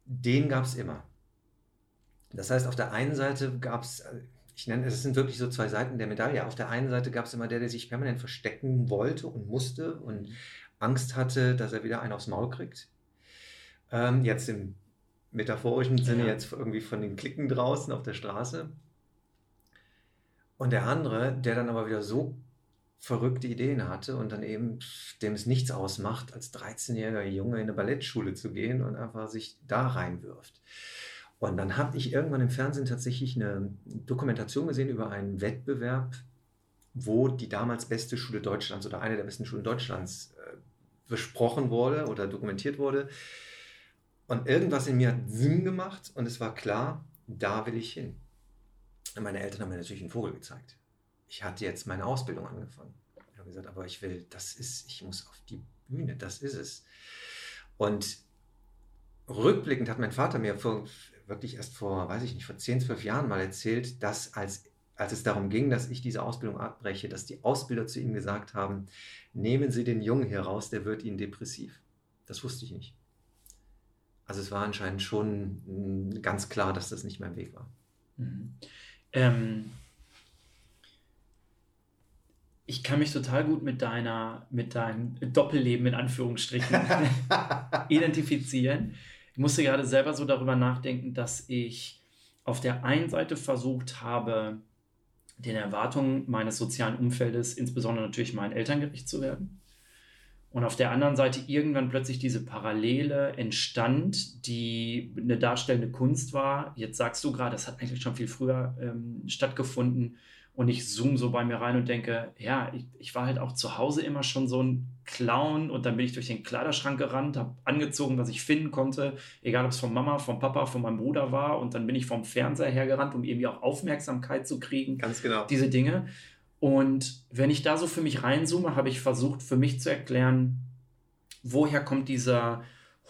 den gab es immer. Das heißt, auf der einen Seite gab es, ich nenne es sind wirklich so zwei Seiten der Medaille. Auf der einen Seite gab es immer der, der sich permanent verstecken wollte und musste und Angst hatte, dass er wieder einen aufs Maul kriegt. Ähm, jetzt im metaphorischen Sinne ja. jetzt irgendwie von den Klicken draußen auf der Straße. Und der andere, der dann aber wieder so verrückte Ideen hatte und dann eben dem es nichts ausmacht, als 13-jähriger Junge in eine Ballettschule zu gehen und einfach sich da reinwirft. Und dann habe ich irgendwann im Fernsehen tatsächlich eine Dokumentation gesehen über einen Wettbewerb, wo die damals beste Schule Deutschlands oder eine der besten Schulen Deutschlands äh, besprochen wurde oder dokumentiert wurde. Und irgendwas in mir hat Sinn gemacht und es war klar, da will ich hin. Und meine Eltern haben mir natürlich einen Vogel gezeigt. Ich hatte jetzt meine Ausbildung angefangen. Ich habe gesagt, aber ich will, das ist, ich muss auf die Bühne, das ist es. Und rückblickend hat mein Vater mir vor, wirklich erst vor, weiß ich nicht, vor 10, 12 Jahren mal erzählt, dass als, als es darum ging, dass ich diese Ausbildung abbreche, dass die Ausbilder zu ihm gesagt haben, nehmen Sie den Jungen hier raus, der wird Ihnen depressiv. Das wusste ich nicht. Also es war anscheinend schon mm, ganz klar, dass das nicht mein Weg war. Mhm. Ähm, ich kann mich total gut mit deiner, mit deinem Doppelleben in Anführungsstrichen identifizieren. Ich musste gerade selber so darüber nachdenken, dass ich auf der einen Seite versucht habe, den Erwartungen meines sozialen Umfeldes, insbesondere natürlich meinen Eltern gerecht zu werden und auf der anderen Seite irgendwann plötzlich diese Parallele entstand, die eine darstellende Kunst war. Jetzt sagst du gerade, das hat eigentlich schon viel früher ähm, stattgefunden. Und ich zoome so bei mir rein und denke, ja, ich, ich, war halt auch zu Hause immer schon so ein Clown und dann bin ich durch den Kleiderschrank gerannt, habe angezogen, was ich finden konnte, egal ob es von Mama, von Papa, von meinem Bruder war und dann bin ich vom Fernseher hergerannt, um irgendwie auch Aufmerksamkeit zu kriegen. Ganz genau. Diese Dinge. Und wenn ich da so für mich reinzoome, habe ich versucht, für mich zu erklären, woher kommt dieser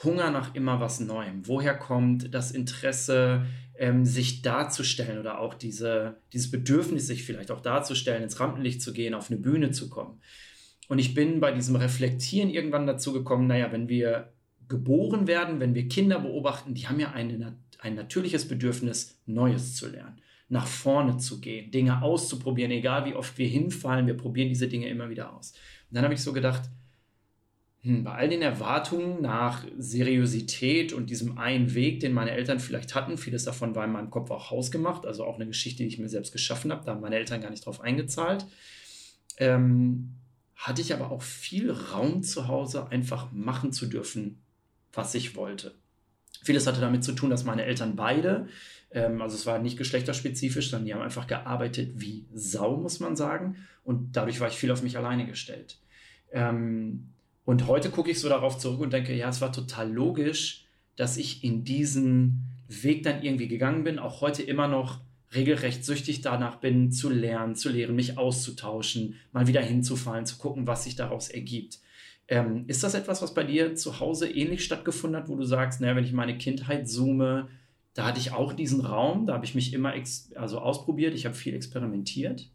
Hunger nach immer was Neuem? Woher kommt das Interesse, ähm, sich darzustellen oder auch diese, dieses Bedürfnis, sich vielleicht auch darzustellen, ins Rampenlicht zu gehen, auf eine Bühne zu kommen? Und ich bin bei diesem Reflektieren irgendwann dazu gekommen, naja, wenn wir geboren werden, wenn wir Kinder beobachten, die haben ja eine, ein natürliches Bedürfnis, Neues zu lernen nach vorne zu gehen, Dinge auszuprobieren, egal wie oft wir hinfallen, wir probieren diese Dinge immer wieder aus. Und dann habe ich so gedacht, bei all den Erwartungen nach Seriosität und diesem einen Weg, den meine Eltern vielleicht hatten, vieles davon war in meinem Kopf auch hausgemacht, also auch eine Geschichte, die ich mir selbst geschaffen habe, da haben meine Eltern gar nicht drauf eingezahlt, ähm, hatte ich aber auch viel Raum zu Hause, einfach machen zu dürfen, was ich wollte. Vieles hatte damit zu tun, dass meine Eltern beide ähm, also es war nicht geschlechterspezifisch, sondern die haben einfach gearbeitet wie Sau, muss man sagen. Und dadurch war ich viel auf mich alleine gestellt. Ähm, und heute gucke ich so darauf zurück und denke, ja, es war total logisch, dass ich in diesen Weg dann irgendwie gegangen bin, auch heute immer noch regelrecht süchtig danach bin, zu lernen, zu lehren, mich auszutauschen, mal wieder hinzufallen, zu gucken, was sich daraus ergibt. Ähm, ist das etwas, was bei dir zu Hause ähnlich stattgefunden hat, wo du sagst, naja, wenn ich meine Kindheit zoome, da hatte ich auch diesen Raum, da habe ich mich immer also ausprobiert, ich habe viel experimentiert?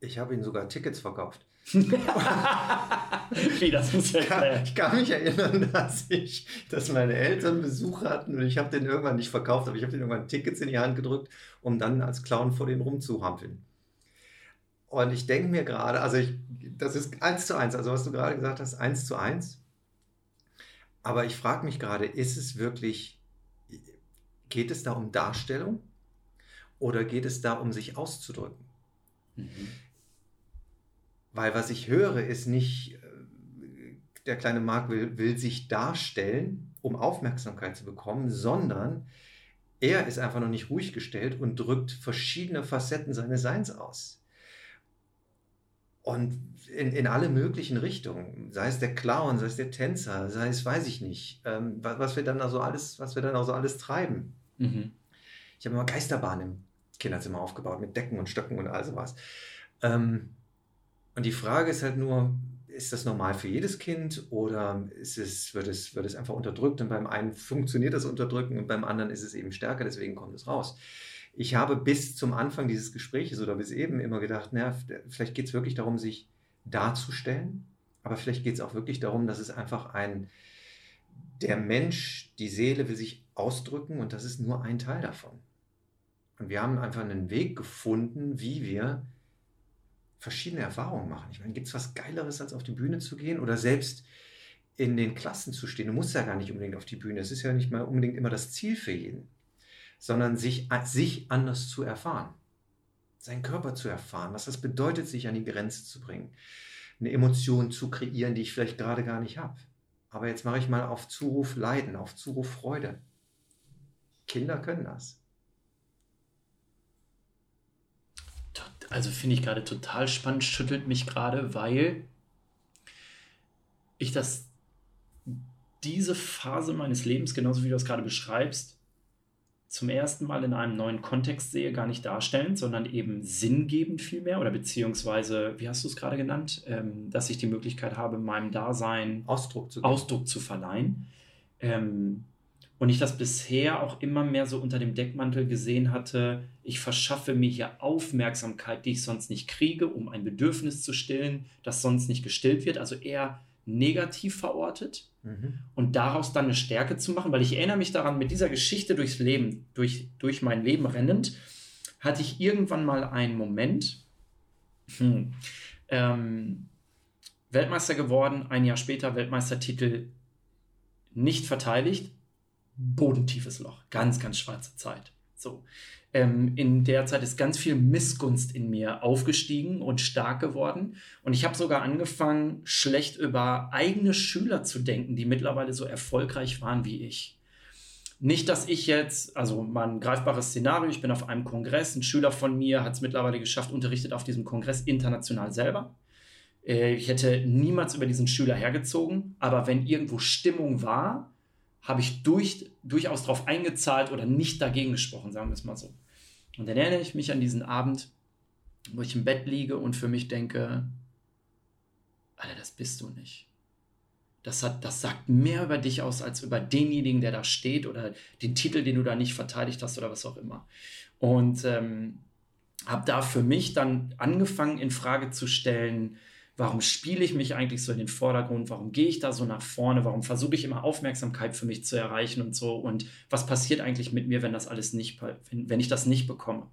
Ich habe ihnen sogar Tickets verkauft. Wie, das muss ja kann, ich kann mich erinnern, dass ich, dass meine Eltern Besuch hatten und ich habe den irgendwann nicht verkauft, aber ich habe denen irgendwann Tickets in die Hand gedrückt, um dann als Clown vor denen rumzuhampeln. Und ich denke mir gerade, also ich, das ist eins zu eins, also was du gerade gesagt hast, eins zu eins. Aber ich frage mich gerade, ist es wirklich, geht es da um Darstellung oder geht es da um sich auszudrücken? Mhm. Weil was ich höre, ist nicht, äh, der kleine Mark will, will sich darstellen, um Aufmerksamkeit zu bekommen, sondern er ist einfach noch nicht ruhig gestellt und drückt verschiedene Facetten seines Seins aus. Und in, in alle möglichen Richtungen, sei es der Clown, sei es der Tänzer, sei es, weiß ich nicht, ähm, was, was, wir dann also alles, was wir dann also alles treiben. Mhm. Ich habe immer Geisterbahn im Kinderzimmer aufgebaut mit Decken und Stöcken und all sowas. Ähm, und die Frage ist halt nur, ist das normal für jedes Kind oder ist es, wird, es, wird es einfach unterdrückt und beim einen funktioniert das Unterdrücken und beim anderen ist es eben stärker, deswegen kommt es raus. Ich habe bis zum Anfang dieses Gesprächs oder bis eben immer gedacht, naja, vielleicht geht es wirklich darum, sich darzustellen, aber vielleicht geht es auch wirklich darum, dass es einfach ein, der Mensch, die Seele will sich ausdrücken und das ist nur ein Teil davon. Und wir haben einfach einen Weg gefunden, wie wir verschiedene Erfahrungen machen. Ich meine, gibt es was Geileres, als auf die Bühne zu gehen oder selbst in den Klassen zu stehen? Du musst ja gar nicht unbedingt auf die Bühne. Es ist ja nicht mal unbedingt immer das Ziel für jeden, sondern sich, sich anders zu erfahren. Seinen Körper zu erfahren, was das bedeutet, sich an die Grenze zu bringen. Eine Emotion zu kreieren, die ich vielleicht gerade gar nicht habe. Aber jetzt mache ich mal auf Zuruf Leiden, auf Zuruf Freude. Kinder können das. Also finde ich gerade total spannend, schüttelt mich gerade, weil ich das, diese Phase meines Lebens, genauso wie du das gerade beschreibst, zum ersten Mal in einem neuen Kontext sehe, gar nicht darstellend, sondern eben sinngebend vielmehr oder beziehungsweise, wie hast du es gerade genannt, ähm, dass ich die Möglichkeit habe, meinem Dasein Ausdruck zu, Ausdruck zu verleihen. Ähm, und ich das bisher auch immer mehr so unter dem Deckmantel gesehen hatte, ich verschaffe mir hier Aufmerksamkeit, die ich sonst nicht kriege, um ein Bedürfnis zu stillen, das sonst nicht gestillt wird, also eher negativ verortet mhm. und daraus dann eine Stärke zu machen, weil ich erinnere mich daran, mit dieser Geschichte durchs Leben, durch, durch mein Leben rennend, hatte ich irgendwann mal einen Moment, hm, ähm, Weltmeister geworden, ein Jahr später Weltmeistertitel nicht verteidigt, bodentiefes Loch, ganz, ganz schwarze Zeit. So. Ähm, in der Zeit ist ganz viel Missgunst in mir aufgestiegen und stark geworden. Und ich habe sogar angefangen, schlecht über eigene Schüler zu denken, die mittlerweile so erfolgreich waren wie ich. Nicht, dass ich jetzt, also mal ein greifbares Szenario, ich bin auf einem Kongress, ein Schüler von mir hat es mittlerweile geschafft, unterrichtet auf diesem Kongress international selber. Äh, ich hätte niemals über diesen Schüler hergezogen, aber wenn irgendwo Stimmung war, habe ich durch, durchaus darauf eingezahlt oder nicht dagegen gesprochen, sagen wir es mal so. Und dann erinnere ich mich an diesen Abend, wo ich im Bett liege und für mich denke, Alter, das bist du nicht. Das, hat, das sagt mehr über dich aus als über denjenigen, der da steht oder den Titel, den du da nicht verteidigt hast oder was auch immer. Und ähm, habe da für mich dann angefangen, in Frage zu stellen, Warum spiele ich mich eigentlich so in den Vordergrund? Warum gehe ich da so nach vorne? Warum versuche ich immer Aufmerksamkeit für mich zu erreichen und so? Und was passiert eigentlich mit mir, wenn das alles nicht, wenn, wenn ich das nicht bekomme?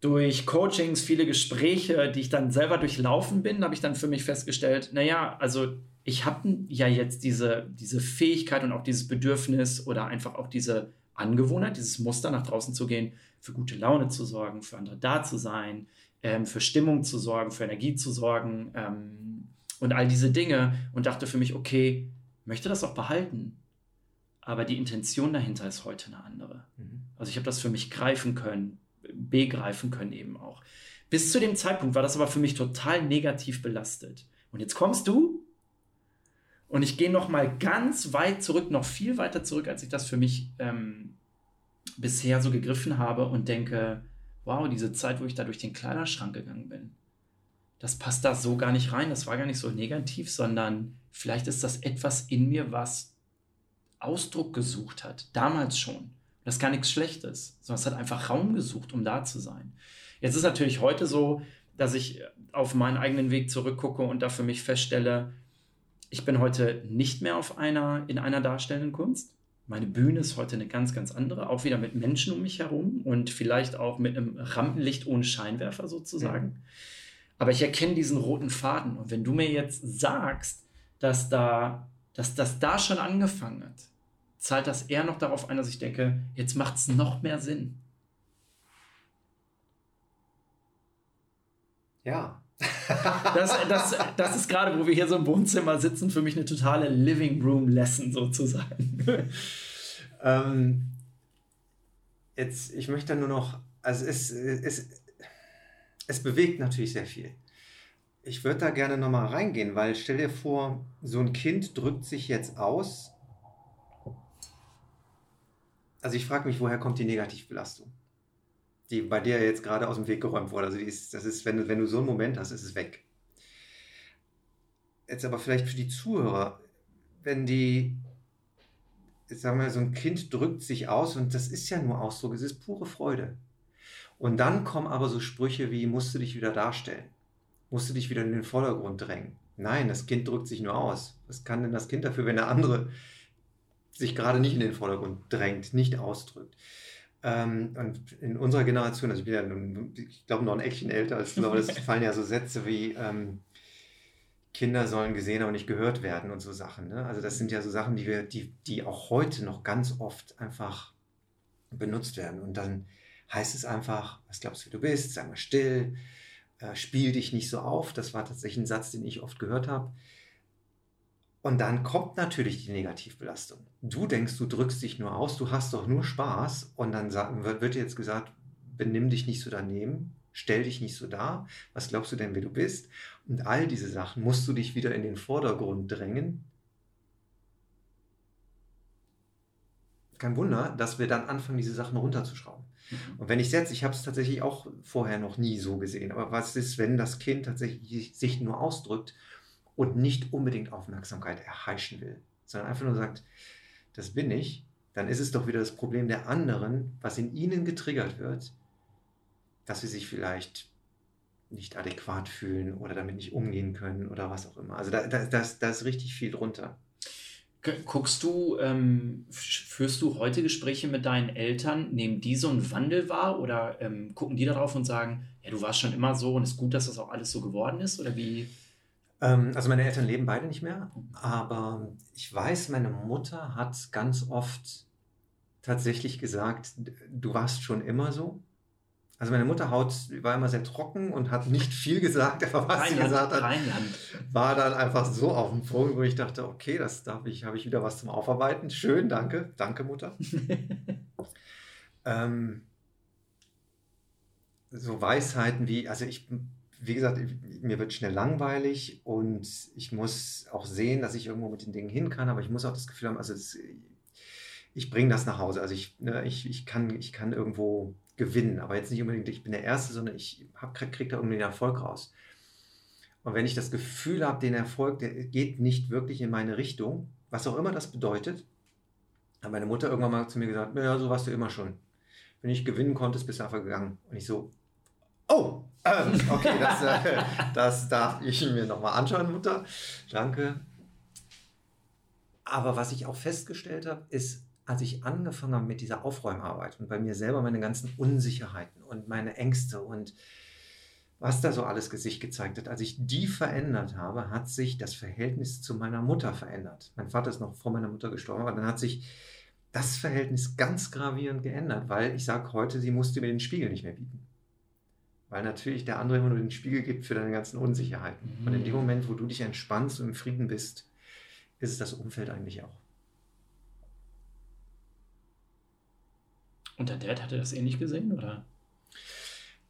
Durch Coachings, viele Gespräche, die ich dann selber durchlaufen bin, habe ich dann für mich festgestellt, naja, also ich habe ja jetzt diese, diese Fähigkeit und auch dieses Bedürfnis oder einfach auch diese Angewohnheit, dieses Muster nach draußen zu gehen, für gute Laune zu sorgen, für andere da zu sein, ähm, für Stimmung zu sorgen, für Energie zu sorgen ähm, und all diese Dinge und dachte für mich, okay, möchte das auch behalten. Aber die Intention dahinter ist heute eine andere. Mhm. Also ich habe das für mich greifen können, begreifen können eben auch. Bis zu dem Zeitpunkt war das aber für mich total negativ belastet. Und jetzt kommst du und ich gehe noch mal ganz weit zurück, noch viel weiter zurück, als ich das für mich ähm, bisher so gegriffen habe und denke, wow, diese Zeit, wo ich da durch den Kleiderschrank gegangen bin, das passt da so gar nicht rein, das war gar nicht so negativ, sondern vielleicht ist das etwas in mir, was Ausdruck gesucht hat, damals schon. Das ist gar nichts Schlechtes, sondern es hat einfach Raum gesucht, um da zu sein. Jetzt ist natürlich heute so, dass ich auf meinen eigenen Weg zurückgucke und da für mich feststelle, ich bin heute nicht mehr auf einer, in einer darstellenden Kunst. Meine Bühne ist heute eine ganz, ganz andere, auch wieder mit Menschen um mich herum und vielleicht auch mit einem Rampenlicht ohne Scheinwerfer sozusagen. Mhm. Aber ich erkenne diesen roten Faden. Und wenn du mir jetzt sagst, dass da, dass das da schon angefangen hat, zahlt das eher noch darauf ein, dass ich denke, jetzt macht es noch mehr Sinn. Ja. Das, das, das ist gerade, wo wir hier so im Wohnzimmer sitzen, für mich eine totale Living Room Lesson sozusagen. ähm, jetzt, ich möchte nur noch, also es, es, es bewegt natürlich sehr viel. Ich würde da gerne nochmal reingehen, weil stell dir vor, so ein Kind drückt sich jetzt aus. Also ich frage mich, woher kommt die Negativbelastung? Die bei dir jetzt gerade aus dem Weg geräumt wurde. Also ist, das ist, wenn du, wenn du so einen Moment hast, ist es weg. Jetzt aber vielleicht für die Zuhörer, wenn die, jetzt sagen wir, so ein Kind drückt sich aus und das ist ja nur Ausdruck, es ist pure Freude. Und dann kommen aber so Sprüche wie, musst du dich wieder darstellen, musst du dich wieder in den Vordergrund drängen. Nein, das Kind drückt sich nur aus. Was kann denn das Kind dafür, wenn der andere sich gerade nicht in den Vordergrund drängt, nicht ausdrückt? Ähm, und in unserer Generation, also ich bin ja, nun, ich glaube, noch ein Eckchen älter als du, aber es fallen ja so Sätze wie ähm, Kinder sollen gesehen, aber nicht gehört werden und so Sachen. Ne? Also das sind ja so Sachen, die wir, die, die auch heute noch ganz oft einfach benutzt werden. Und dann heißt es einfach, was glaubst du, wie du bist, sei mal still, äh, spiel dich nicht so auf. Das war tatsächlich ein Satz, den ich oft gehört habe. Und dann kommt natürlich die Negativbelastung. Du denkst, du drückst dich nur aus, du hast doch nur Spaß. Und dann wird dir jetzt gesagt, benimm dich nicht so daneben, stell dich nicht so dar. Was glaubst du denn, wer du bist? Und all diese Sachen musst du dich wieder in den Vordergrund drängen. Kein Wunder, dass wir dann anfangen, diese Sachen runterzuschrauben. Mhm. Und wenn ich jetzt, ich habe es tatsächlich auch vorher noch nie so gesehen, aber was ist, wenn das Kind tatsächlich sich nur ausdrückt und nicht unbedingt Aufmerksamkeit erheischen will, sondern einfach nur sagt, das bin ich, dann ist es doch wieder das Problem der anderen, was in ihnen getriggert wird, dass sie sich vielleicht nicht adäquat fühlen oder damit nicht umgehen können oder was auch immer. Also da, da, das, da ist richtig viel drunter. Guckst du, ähm, führst du heute Gespräche mit deinen Eltern? Nehmen die so einen Wandel wahr oder ähm, gucken die darauf und sagen, ja, du warst schon immer so und es ist gut, dass das auch alles so geworden ist? Oder wie? Ähm, also meine Eltern leben beide nicht mehr, aber ich weiß, meine Mutter hat ganz oft tatsächlich gesagt, du warst schon immer so. Also meine Mutter haut, war immer sehr trocken und hat nicht viel gesagt, aber was Rheinland, sie gesagt hat, Rheinland. war dann einfach so auf dem Punkt, wo ich dachte, okay, das darf ich, habe ich wieder was zum Aufarbeiten. Schön, danke, danke Mutter. ähm, so Weisheiten wie, also ich wie gesagt, mir wird schnell langweilig und ich muss auch sehen, dass ich irgendwo mit den Dingen hin kann, aber ich muss auch das Gefühl haben, also das, ich bringe das nach Hause. Also ich, ne, ich, ich, kann, ich kann irgendwo gewinnen, aber jetzt nicht unbedingt, ich bin der Erste, sondern ich kriege krieg da irgendwie den Erfolg raus. Und wenn ich das Gefühl habe, den Erfolg, der geht nicht wirklich in meine Richtung, was auch immer das bedeutet, hat meine Mutter irgendwann mal zu mir gesagt, ja, so warst du immer schon. Wenn ich gewinnen konnte, bist du einfach gegangen. Und ich so, Oh, ähm, okay, das, äh, das darf ich mir nochmal anschauen, Mutter. Danke. Aber was ich auch festgestellt habe, ist, als ich angefangen habe mit dieser Aufräumarbeit und bei mir selber meine ganzen Unsicherheiten und meine Ängste und was da so alles Gesicht gezeigt hat, als ich die verändert habe, hat sich das Verhältnis zu meiner Mutter verändert. Mein Vater ist noch vor meiner Mutter gestorben, aber dann hat sich das Verhältnis ganz gravierend geändert, weil ich sage heute, sie musste mir den Spiegel nicht mehr bieten weil natürlich der andere immer nur den Spiegel gibt für deine ganzen Unsicherheiten. Mhm. Und in dem mhm. Moment, wo du dich entspannst und im Frieden bist, ist es das Umfeld eigentlich auch. Und der Dad hatte das ähnlich gesehen, oder?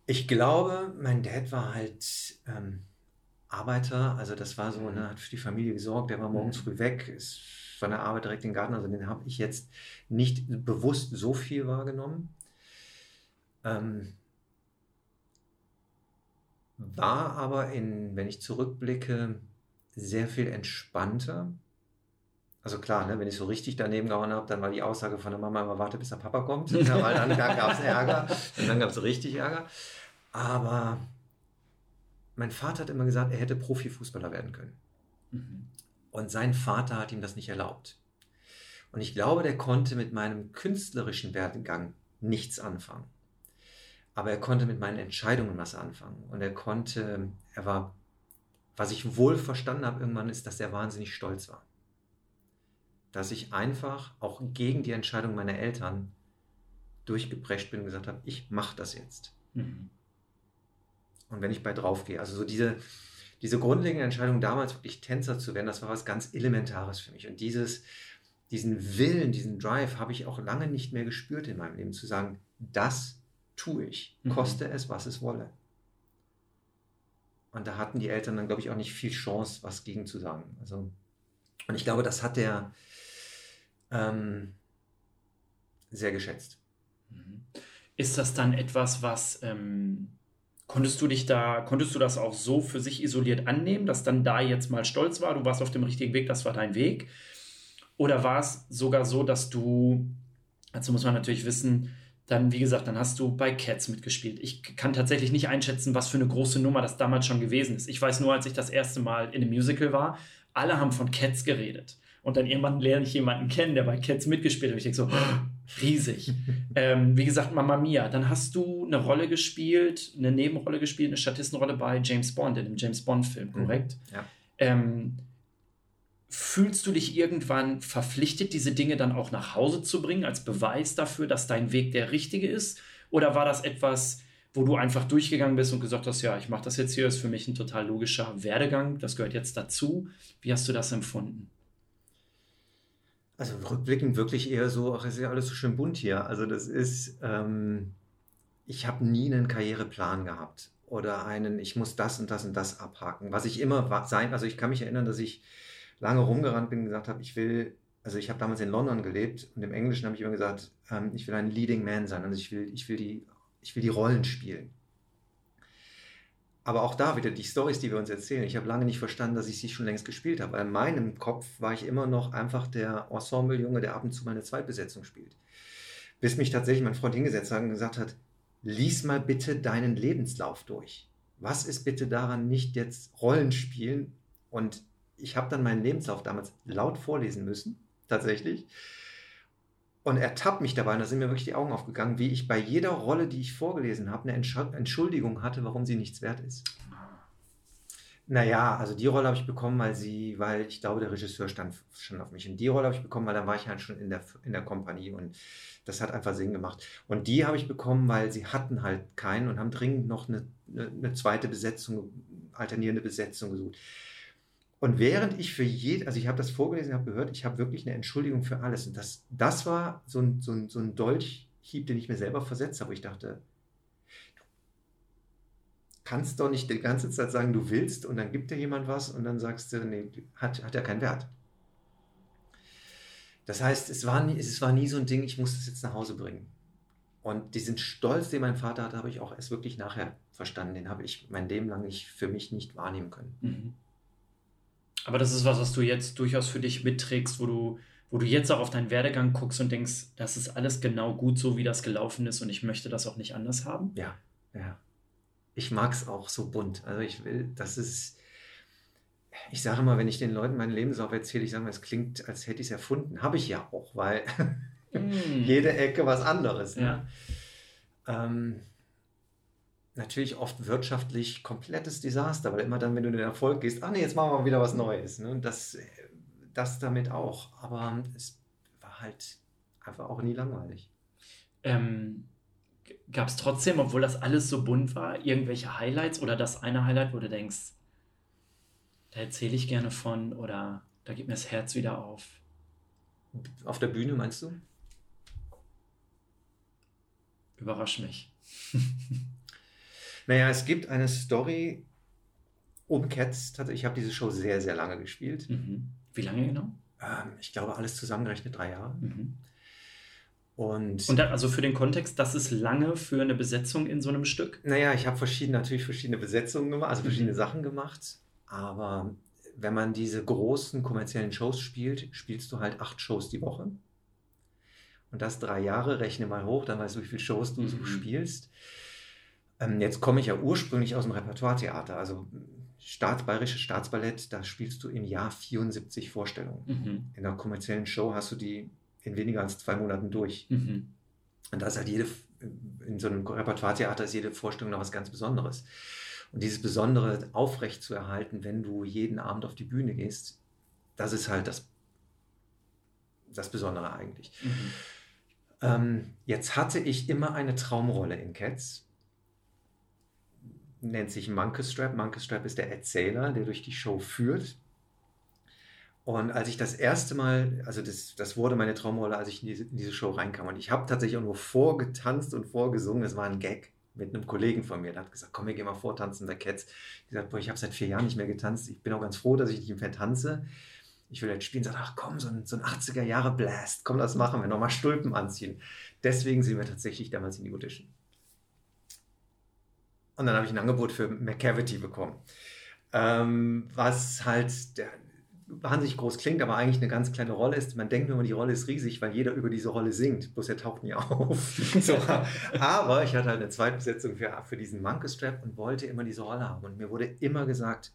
Ich glaube, mein Dad war halt ähm, Arbeiter, also das war so, mhm. ne, hat für die Familie gesorgt, der war morgens mhm. früh weg, ist von der Arbeit direkt in den Garten, also den habe ich jetzt nicht bewusst so viel wahrgenommen. Ähm, war aber, in, wenn ich zurückblicke, sehr viel entspannter. Also klar, ne, wenn ich so richtig daneben gehauen habe, dann war die Aussage von der Mama immer, warte, bis der Papa kommt. Ja, weil dann gab es Ärger und dann gab es richtig Ärger. Aber mein Vater hat immer gesagt, er hätte Profifußballer werden können. Mhm. Und sein Vater hat ihm das nicht erlaubt. Und ich glaube, der konnte mit meinem künstlerischen Werdegang nichts anfangen. Aber er konnte mit meinen Entscheidungen was anfangen. Und er konnte, er war, was ich wohl verstanden habe irgendwann, ist, dass er wahnsinnig stolz war. Dass ich einfach auch gegen die Entscheidung meiner Eltern durchgeprescht bin und gesagt habe, ich mache das jetzt. Mhm. Und wenn ich bei drauf gehe, also so diese, diese grundlegende Entscheidung damals wirklich Tänzer zu werden, das war was ganz Elementares für mich. Und dieses, diesen Willen, diesen Drive habe ich auch lange nicht mehr gespürt in meinem Leben, zu sagen, das tue ich, mhm. koste mhm. es, was es wolle. Und da hatten die Eltern dann, glaube ich, auch nicht viel Chance, was gegen zu sagen. Also, und ich glaube, das hat der ähm, sehr geschätzt. Mhm. Ist das dann etwas, was ähm, konntest du dich da, konntest du das auch so für sich isoliert annehmen, dass dann da jetzt mal stolz war, du warst auf dem richtigen Weg, das war dein Weg? Oder war es sogar so, dass du, dazu muss man natürlich wissen, dann, wie gesagt, dann hast du bei Cats mitgespielt. Ich kann tatsächlich nicht einschätzen, was für eine große Nummer das damals schon gewesen ist. Ich weiß nur, als ich das erste Mal in einem Musical war, alle haben von Cats geredet. Und dann irgendwann lerne ich jemanden kennen, der bei Cats mitgespielt hat. Und ich denke so, riesig. ähm, wie gesagt, Mama Mia. Dann hast du eine Rolle gespielt, eine Nebenrolle gespielt, eine Statistenrolle bei James Bond, in dem James Bond-Film, mhm. korrekt? Ja. Ähm, Fühlst du dich irgendwann verpflichtet, diese Dinge dann auch nach Hause zu bringen, als Beweis dafür, dass dein Weg der richtige ist? Oder war das etwas, wo du einfach durchgegangen bist und gesagt hast, ja, ich mache das jetzt hier, ist für mich ein total logischer Werdegang, das gehört jetzt dazu. Wie hast du das empfunden? Also rückblickend wirklich eher so, ach, es ist ja alles so schön bunt hier. Also das ist, ähm, ich habe nie einen Karriereplan gehabt oder einen, ich muss das und das und das abhaken. Was ich immer sein, also ich kann mich erinnern, dass ich lange rumgerannt bin und gesagt habe, ich will, also ich habe damals in London gelebt und im Englischen habe ich immer gesagt, ähm, ich will ein Leading Man sein, also ich will, ich will, die, ich will die Rollen spielen. Aber auch da wieder die Stories, die wir uns erzählen. Ich habe lange nicht verstanden, dass ich sie schon längst gespielt habe. Weil in meinem Kopf war ich immer noch einfach der Ensemble-Junge, der ab und zu meine Zweitbesetzung spielt. Bis mich tatsächlich mein Freund hingesetzt hat und gesagt hat, lies mal bitte deinen Lebenslauf durch. Was ist bitte daran nicht jetzt Rollen spielen und ich habe dann meinen Lebenslauf damals laut vorlesen müssen, tatsächlich. Und er tappt mich dabei, und da sind mir wirklich die Augen aufgegangen, wie ich bei jeder Rolle, die ich vorgelesen habe, eine Entschuldigung hatte, warum sie nichts wert ist. Naja, also die Rolle habe ich bekommen, weil sie, weil ich glaube, der Regisseur stand, stand auf mich. Und die Rolle habe ich bekommen, weil dann war ich halt schon in der, in der Kompanie und das hat einfach Sinn gemacht. Und die habe ich bekommen, weil sie hatten halt keinen und haben dringend noch eine, eine zweite Besetzung, alternierende Besetzung gesucht. Und während ich für jede, also ich habe das vorgelesen, habe gehört, ich habe wirklich eine Entschuldigung für alles. Und das, das war so ein, so, ein, so ein Dolchhieb, den ich mir selber versetzt habe, ich dachte, du kannst doch nicht die ganze Zeit sagen, du willst und dann gibt dir jemand was und dann sagst du, nee, hat, hat ja keinen Wert. Das heißt, es war, nie, es war nie so ein Ding, ich muss das jetzt nach Hause bringen. Und diesen Stolz, den mein Vater hatte, habe ich auch erst wirklich nachher verstanden. Den habe ich mein Leben lang nicht, für mich nicht wahrnehmen können. Mhm. Aber das ist was, was du jetzt durchaus für dich mitträgst, wo du, wo du jetzt auch auf deinen Werdegang guckst und denkst, das ist alles genau gut so, wie das gelaufen ist und ich möchte das auch nicht anders haben. Ja, ja. Ich mag es auch so bunt. Also ich will, das ist, ich sage immer, wenn ich den Leuten meinen Lebenslauf erzähle, ich sage mal, es klingt, als hätte ich es erfunden. Habe ich ja auch, weil mm. jede Ecke was anderes. Ne? Ja. Ähm, natürlich oft wirtschaftlich komplettes Desaster, weil immer dann, wenn du in den Erfolg gehst, ah nee, jetzt machen wir mal wieder was Neues. Ne? Das, das damit auch. Aber es war halt einfach auch nie langweilig. Ähm, Gab es trotzdem, obwohl das alles so bunt war, irgendwelche Highlights oder das eine Highlight, wo du denkst, da erzähle ich gerne von oder da geht mir das Herz wieder auf? Auf der Bühne meinst du? Überrasch mich. Naja, es gibt eine Story um Cats. Ich habe diese Show sehr, sehr lange gespielt. Mhm. Wie lange genau? Ähm, ich glaube, alles zusammengerechnet drei Jahre. Mhm. Und, Und dann, also für den Kontext, das ist lange für eine Besetzung in so einem Stück? naja, ich habe verschiedene, natürlich verschiedene Besetzungen gemacht, also verschiedene Mhm. Sachen gemacht. Aber wenn man diese großen kommerziellen Shows spielt, spielst du halt acht Shows die Woche. Und das drei Jahre, rechne mal hoch, dann weißt du, wie viele Shows du so Mhm. spielst. Ähm, jetzt komme ich ja ursprünglich aus dem Repertoiretheater, also Staats, Bayerisches Staatsballett, da spielst du im Jahr 74 Vorstellungen. Mhm. In einer kommerziellen Show hast du die in weniger als zwei Monaten durch. Mhm. Und da ist halt jede, in so einem Repertoiretheater ist jede Vorstellung noch was ganz Besonderes. Und dieses Besondere aufrecht zu erhalten, wenn du jeden Abend auf die Bühne gehst, das ist halt das, das Besondere eigentlich. Mhm. Ähm, jetzt hatte ich immer eine Traumrolle in Cats. Nennt sich Monkey Strap. Monkey Strap ist der Erzähler, der durch die Show führt. Und als ich das erste Mal, also das, das wurde meine Traumrolle, als ich in diese, in diese Show reinkam. Und ich habe tatsächlich auch nur vorgetanzt und vorgesungen. Das war ein Gag mit einem Kollegen von mir. Der hat gesagt, komm, wir gehen mal vortanzen bei Cats. Ich gesagt, boah, ich habe seit vier Jahren nicht mehr getanzt. Ich bin auch ganz froh, dass ich nicht mehr tanze. Ich will jetzt spielen. Sagt, ach komm, so ein, so ein 80er-Jahre-Blast. Komm, das machen wir. Nochmal Stulpen anziehen. Deswegen sind wir tatsächlich damals in die Audition. Und dann habe ich ein Angebot für McCavity bekommen. Ähm, was halt der, wahnsinnig groß klingt, aber eigentlich eine ganz kleine Rolle ist. Man denkt immer, die Rolle ist riesig, weil jeder über diese Rolle singt. Bloß er taucht nie auf. so, aber ich hatte halt eine Zweitbesetzung für, für diesen Monkey Strap und wollte immer diese Rolle haben. Und mir wurde immer gesagt,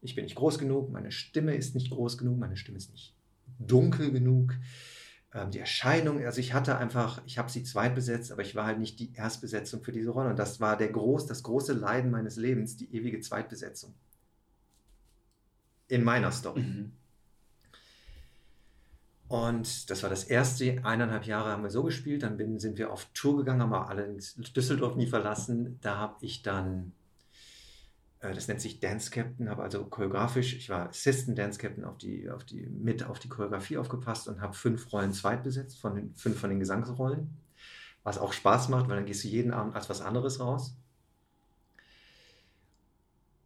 ich bin nicht groß genug, meine Stimme ist nicht groß genug, meine Stimme ist nicht dunkel genug. Ähm, die Erscheinung, also ich hatte einfach, ich habe sie zweitbesetzt, aber ich war halt nicht die Erstbesetzung für diese Rolle. Und das war der groß, das große Leiden meines Lebens, die ewige Zweitbesetzung. In meiner Story. Mhm. Und das war das erste, eineinhalb Jahre haben wir so gespielt. Dann bin, sind wir auf Tour gegangen, haben wir allerdings Düsseldorf nie verlassen. Da habe ich dann, das nennt sich Dance Captain, habe also choreografisch, ich war Assistant Dance Captain auf die, auf die, mit auf die Choreografie aufgepasst und habe fünf Rollen zweitbesetzt, von den, fünf von den Gesangsrollen. Was auch Spaß macht, weil dann gehst du jeden Abend als was anderes raus.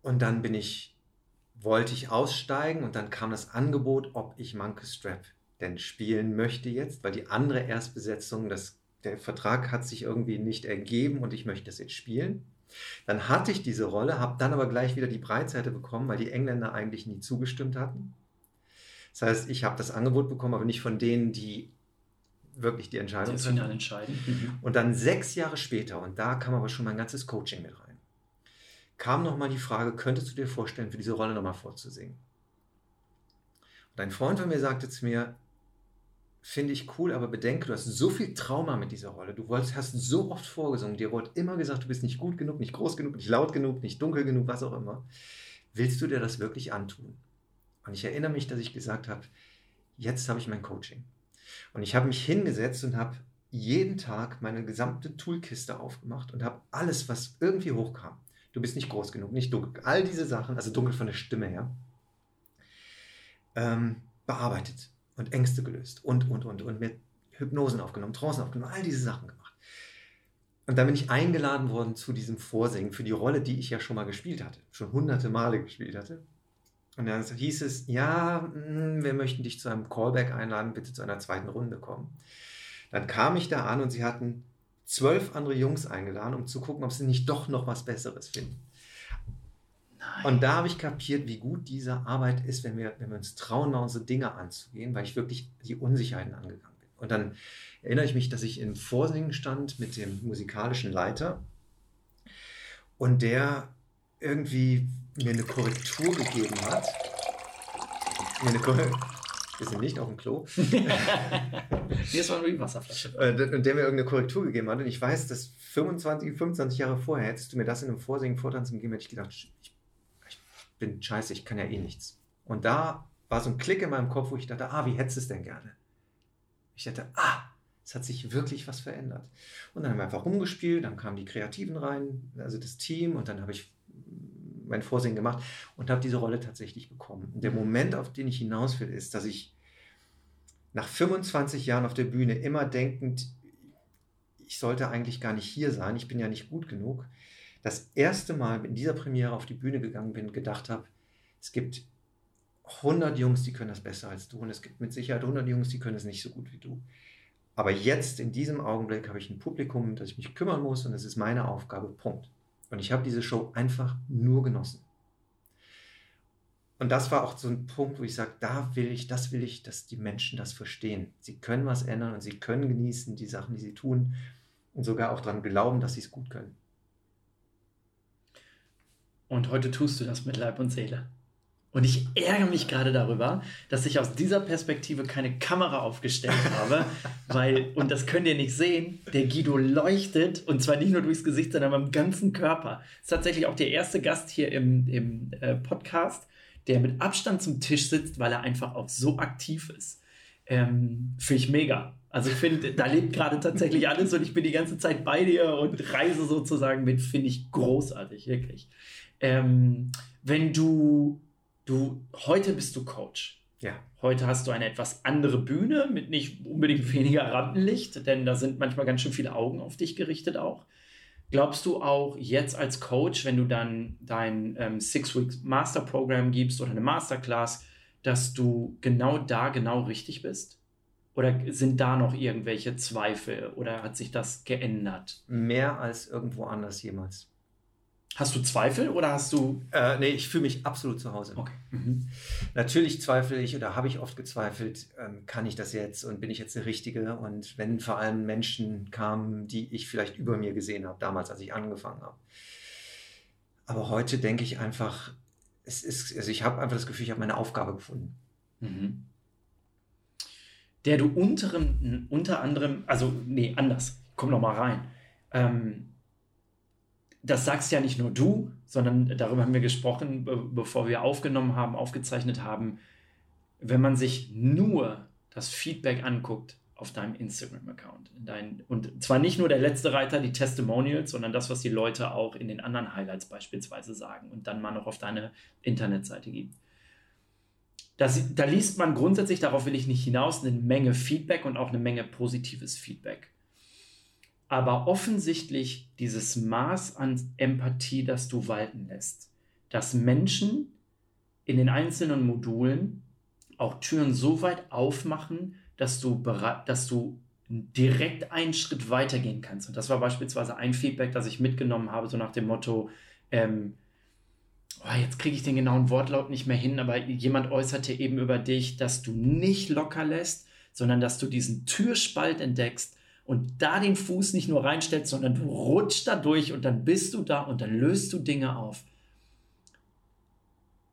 Und dann bin ich, wollte ich aussteigen und dann kam das Angebot, ob ich Monkey Strap denn spielen möchte jetzt, weil die andere Erstbesetzung, das, der Vertrag hat sich irgendwie nicht ergeben und ich möchte das jetzt spielen. Dann hatte ich diese Rolle, habe dann aber gleich wieder die Breitseite bekommen, weil die Engländer eigentlich nie zugestimmt hatten. Das heißt, ich habe das Angebot bekommen, aber nicht von denen, die wirklich die Entscheidung treffen. Final entscheiden. Mhm. Und dann sechs Jahre später, und da kam aber schon mein ganzes Coaching mit rein, kam nochmal die Frage, könntest du dir vorstellen, für diese Rolle nochmal vorzusingen? Und ein Freund von mir sagte zu mir, finde ich cool, aber bedenke, du hast so viel Trauma mit dieser Rolle. Du wolltest, hast so oft vorgesungen, dir wurde immer gesagt, du bist nicht gut genug, nicht groß genug, nicht laut genug, nicht dunkel genug, was auch immer. Willst du dir das wirklich antun? Und ich erinnere mich, dass ich gesagt habe, jetzt habe ich mein Coaching. Und ich habe mich hingesetzt und habe jeden Tag meine gesamte Toolkiste aufgemacht und habe alles, was irgendwie hochkam. Du bist nicht groß genug, nicht dunkel. All diese Sachen, also dunkel von der Stimme her, ähm, bearbeitet und Ängste gelöst und, und, und, und mir Hypnosen aufgenommen, Trancen aufgenommen, all diese Sachen gemacht. Und dann bin ich eingeladen worden zu diesem Vorsingen für die Rolle, die ich ja schon mal gespielt hatte, schon hunderte Male gespielt hatte. Und dann hieß es, ja, mh, wir möchten dich zu einem Callback einladen, bitte zu einer zweiten Runde kommen. Dann kam ich da an und sie hatten zwölf andere Jungs eingeladen, um zu gucken, ob sie nicht doch noch was Besseres finden. Und da habe ich kapiert, wie gut diese Arbeit ist, wenn wir, wenn wir uns trauen, mal unsere Dinge anzugehen, weil ich wirklich die Unsicherheiten angegangen bin. Und dann erinnere ich mich, dass ich im Vorsingen stand mit dem musikalischen Leiter und der irgendwie mir eine Korrektur gegeben hat. Mir eine Korrektur. Wir sind nicht auf dem Klo. Hier ist mal eine Wasserflasche. Äh, und der mir irgendeine Korrektur gegeben hat. Und ich weiß, dass 25, 25 Jahre vorher hättest du mir das in einem Vorsingen, Vortanzen gegeben, hätte ich gedacht, ich, ich bin scheiße, ich kann ja eh nichts. Und da war so ein Klick in meinem Kopf, wo ich dachte, ah, wie hättest du es denn gerne? Ich dachte, ah, es hat sich wirklich was verändert. Und dann haben wir einfach rumgespielt, dann kamen die Kreativen rein, also das Team, und dann habe ich mein Vorsingen gemacht und habe diese Rolle tatsächlich bekommen. Und der Moment, auf den ich hinaus will, ist, dass ich nach 25 Jahren auf der Bühne immer denkend, ich sollte eigentlich gar nicht hier sein, ich bin ja nicht gut genug, das erste Mal in dieser Premiere auf die Bühne gegangen bin, gedacht habe, es gibt 100 Jungs, die können das besser als du und es gibt mit Sicherheit 100 Jungs, die können es nicht so gut wie du. Aber jetzt, in diesem Augenblick, habe ich ein Publikum, um das ich mich kümmern muss und es ist meine Aufgabe, Punkt. Und ich habe diese Show einfach nur genossen. Und das war auch so ein Punkt, wo ich sage, da will ich, das will ich, dass die Menschen das verstehen. Sie können was ändern und sie können genießen die Sachen, die sie tun und sogar auch daran glauben, dass sie es gut können. Und heute tust du das mit Leib und Seele. Und ich ärgere mich gerade darüber, dass ich aus dieser Perspektive keine Kamera aufgestellt habe, weil, und das könnt ihr nicht sehen, der Guido leuchtet und zwar nicht nur durchs Gesicht, sondern beim ganzen Körper. Ist tatsächlich auch der erste Gast hier im, im äh, Podcast, der mit Abstand zum Tisch sitzt, weil er einfach auch so aktiv ist. Ähm, finde ich mega. Also ich finde, da lebt gerade tatsächlich alles und ich bin die ganze Zeit bei dir und reise sozusagen mit, finde ich großartig, wirklich. Ähm, wenn du Du, heute bist du Coach. Ja. Heute hast du eine etwas andere Bühne mit nicht unbedingt weniger Rampenlicht, denn da sind manchmal ganz schön viele Augen auf dich gerichtet auch. Glaubst du auch jetzt als Coach, wenn du dann dein ähm, Six Weeks Master Program gibst oder eine Masterclass, dass du genau da genau richtig bist? Oder sind da noch irgendwelche Zweifel oder hat sich das geändert? Mehr als irgendwo anders jemals. Hast du Zweifel oder hast du. Äh, nee, ich fühle mich absolut zu Hause. Okay. Mhm. Natürlich zweifle ich oder habe ich oft gezweifelt, ähm, kann ich das jetzt und bin ich jetzt der Richtige? Und wenn vor allem Menschen kamen, die ich vielleicht über mir gesehen habe, damals, als ich angefangen habe. Aber heute denke ich einfach, es ist, also ich habe einfach das Gefühl, ich habe meine Aufgabe gefunden. Mhm. Der du unteren, unter anderem, also nee, anders, komm noch mal rein. Ähm, das sagst ja nicht nur du, sondern darüber haben wir gesprochen, bevor wir aufgenommen haben, aufgezeichnet haben. Wenn man sich nur das Feedback anguckt auf deinem Instagram-Account, und zwar nicht nur der letzte Reiter, die Testimonials, sondern das, was die Leute auch in den anderen Highlights beispielsweise sagen und dann mal noch auf deine Internetseite gibt. Das, da liest man grundsätzlich, darauf will ich nicht hinaus, eine Menge Feedback und auch eine Menge positives Feedback aber offensichtlich dieses Maß an Empathie, das du walten lässt, dass Menschen in den einzelnen Modulen auch Türen so weit aufmachen, dass du, dass du direkt einen Schritt weitergehen kannst. Und das war beispielsweise ein Feedback, das ich mitgenommen habe, so nach dem Motto, ähm, oh, jetzt kriege ich den genauen Wortlaut nicht mehr hin, aber jemand äußerte eben über dich, dass du nicht locker lässt, sondern dass du diesen Türspalt entdeckst, und da den Fuß nicht nur reinstellst, sondern du rutschst da durch und dann bist du da und dann löst du Dinge auf.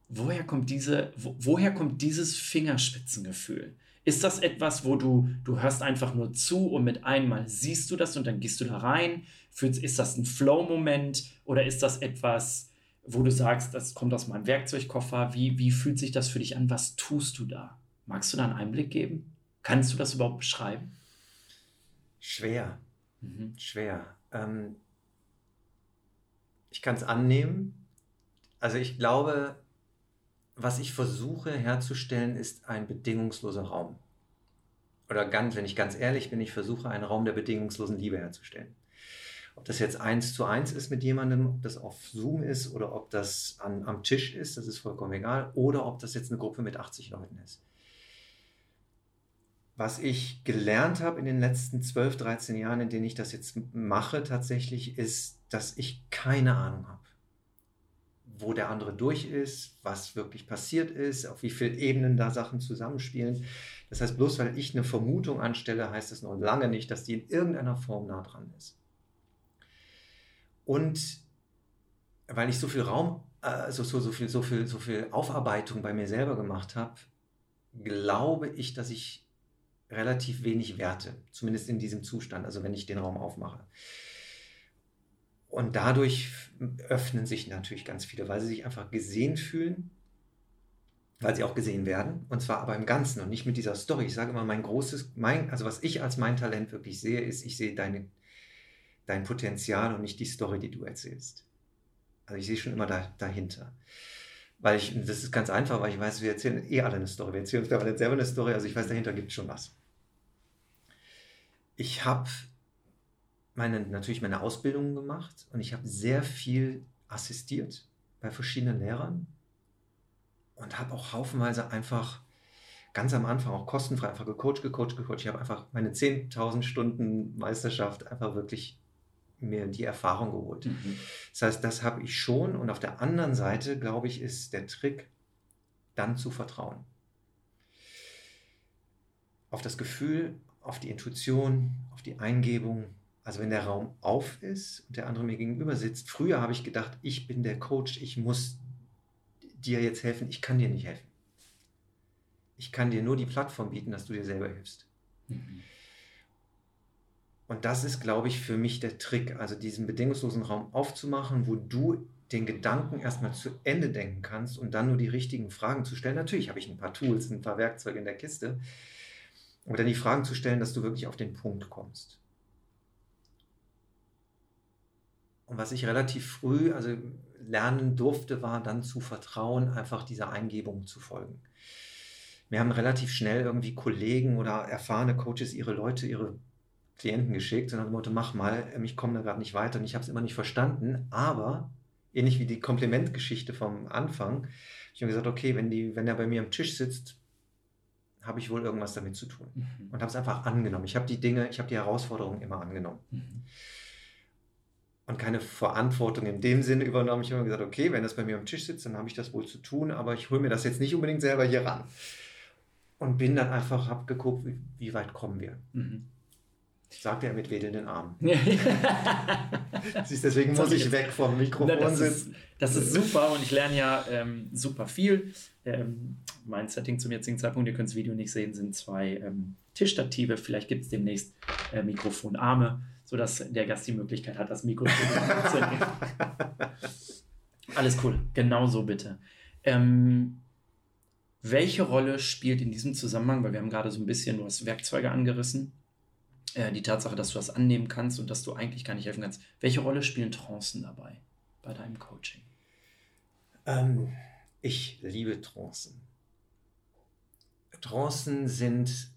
Woher kommt, diese, wo, woher kommt dieses Fingerspitzengefühl? Ist das etwas, wo du, du hörst einfach nur zu und mit einmal siehst du das und dann gehst du da rein? Ist das ein Flow-Moment oder ist das etwas, wo du sagst, das kommt aus meinem Werkzeugkoffer? Wie, wie fühlt sich das für dich an? Was tust du da? Magst du da einen Einblick geben? Kannst du das überhaupt beschreiben? Schwer. Mhm. Schwer. Ähm, ich kann es annehmen. Also ich glaube, was ich versuche herzustellen, ist ein bedingungsloser Raum. Oder ganz, wenn ich ganz ehrlich bin, ich versuche einen Raum der bedingungslosen Liebe herzustellen. Ob das jetzt eins zu eins ist mit jemandem, ob das auf Zoom ist oder ob das an, am Tisch ist, das ist vollkommen egal. Oder ob das jetzt eine Gruppe mit 80 Leuten ist was ich gelernt habe in den letzten 12, 13 Jahren, in denen ich das jetzt mache, tatsächlich ist, dass ich keine Ahnung habe, wo der andere durch ist, was wirklich passiert ist, auf wie vielen Ebenen da Sachen zusammenspielen. Das heißt, bloß weil ich eine Vermutung anstelle, heißt das noch lange nicht, dass die in irgendeiner Form nah dran ist. Und weil ich so viel Raum, also so, so, viel, so, viel, so viel Aufarbeitung bei mir selber gemacht habe, glaube ich, dass ich relativ wenig Werte, zumindest in diesem Zustand, also wenn ich den Raum aufmache. Und dadurch öffnen sich natürlich ganz viele, weil sie sich einfach gesehen fühlen, weil sie auch gesehen werden, und zwar aber im Ganzen und nicht mit dieser Story. Ich sage immer, mein großes, mein, also was ich als mein Talent wirklich sehe, ist, ich sehe deine, dein Potenzial und nicht die Story, die du erzählst. Also ich sehe schon immer da, dahinter. Weil ich, das ist ganz einfach, weil ich weiß, wir erzählen eh alle eine Story. Wir erzählen uns aber selber eine Story, also ich weiß, dahinter gibt es schon was ich habe meine, natürlich meine Ausbildung gemacht und ich habe sehr viel assistiert bei verschiedenen Lehrern und habe auch haufenweise einfach ganz am Anfang auch kostenfrei einfach gecoacht, gecoacht, gecoacht. Ich habe einfach meine 10.000 Stunden Meisterschaft einfach wirklich mir die Erfahrung geholt. Mhm. Das heißt, das habe ich schon. Und auf der anderen Seite, glaube ich, ist der Trick, dann zu vertrauen. Auf das Gefühl, auf die Intuition, auf die Eingebung. Also wenn der Raum auf ist und der andere mir gegenüber sitzt. Früher habe ich gedacht, ich bin der Coach, ich muss dir jetzt helfen. Ich kann dir nicht helfen. Ich kann dir nur die Plattform bieten, dass du dir selber hilfst. Mhm. Und das ist, glaube ich, für mich der Trick, also diesen bedingungslosen Raum aufzumachen, wo du den Gedanken erstmal zu Ende denken kannst und dann nur die richtigen Fragen zu stellen. Natürlich habe ich ein paar Tools, ein paar Werkzeuge in der Kiste, aber dann die Fragen zu stellen, dass du wirklich auf den Punkt kommst. Und was ich relativ früh, also lernen durfte, war dann zu vertrauen, einfach dieser Eingebung zu folgen. Mir haben relativ schnell irgendwie Kollegen oder erfahrene Coaches ihre Leute, ihre Klienten geschickt und haben Motto, mach mal, ähm, ich komme da gerade nicht weiter und ich habe es immer nicht verstanden, aber ähnlich wie die Komplimentgeschichte vom Anfang, ich habe gesagt, okay, wenn, die, wenn er bei mir am Tisch sitzt, habe ich wohl irgendwas damit zu tun. Mhm. Und habe es einfach angenommen. Ich habe die Dinge, ich habe die Herausforderungen immer angenommen. Mhm. Und keine Verantwortung in dem Sinne übernommen. Ich habe gesagt, okay, wenn das bei mir am Tisch sitzt, dann habe ich das wohl zu tun, aber ich hole mir das jetzt nicht unbedingt selber hier ran. Und bin dann einfach, habe geguckt, wie, wie, weit kommen wir. Mhm. Sagte er mit wedelnden Armen. Siehst, deswegen muss ich weg vom Mikrofon das sitzen. Ist, das ist super und ich lerne ja ähm, super viel. Ähm, mein Setting zum jetzigen Zeitpunkt, ihr könnt das Video nicht sehen, sind zwei ähm, Tischstative. Vielleicht gibt es demnächst äh, Mikrofonarme, sodass der Gast die Möglichkeit hat, das Mikrofon zu nehmen. Alles cool, genau so bitte. Ähm, welche Rolle spielt in diesem Zusammenhang, weil wir haben gerade so ein bisschen, du hast Werkzeuge angerissen, äh, die Tatsache, dass du das annehmen kannst und dass du eigentlich gar nicht helfen kannst. Welche Rolle spielen Trancen dabei bei deinem Coaching? Ähm, ich liebe Trancen. Trancen sind,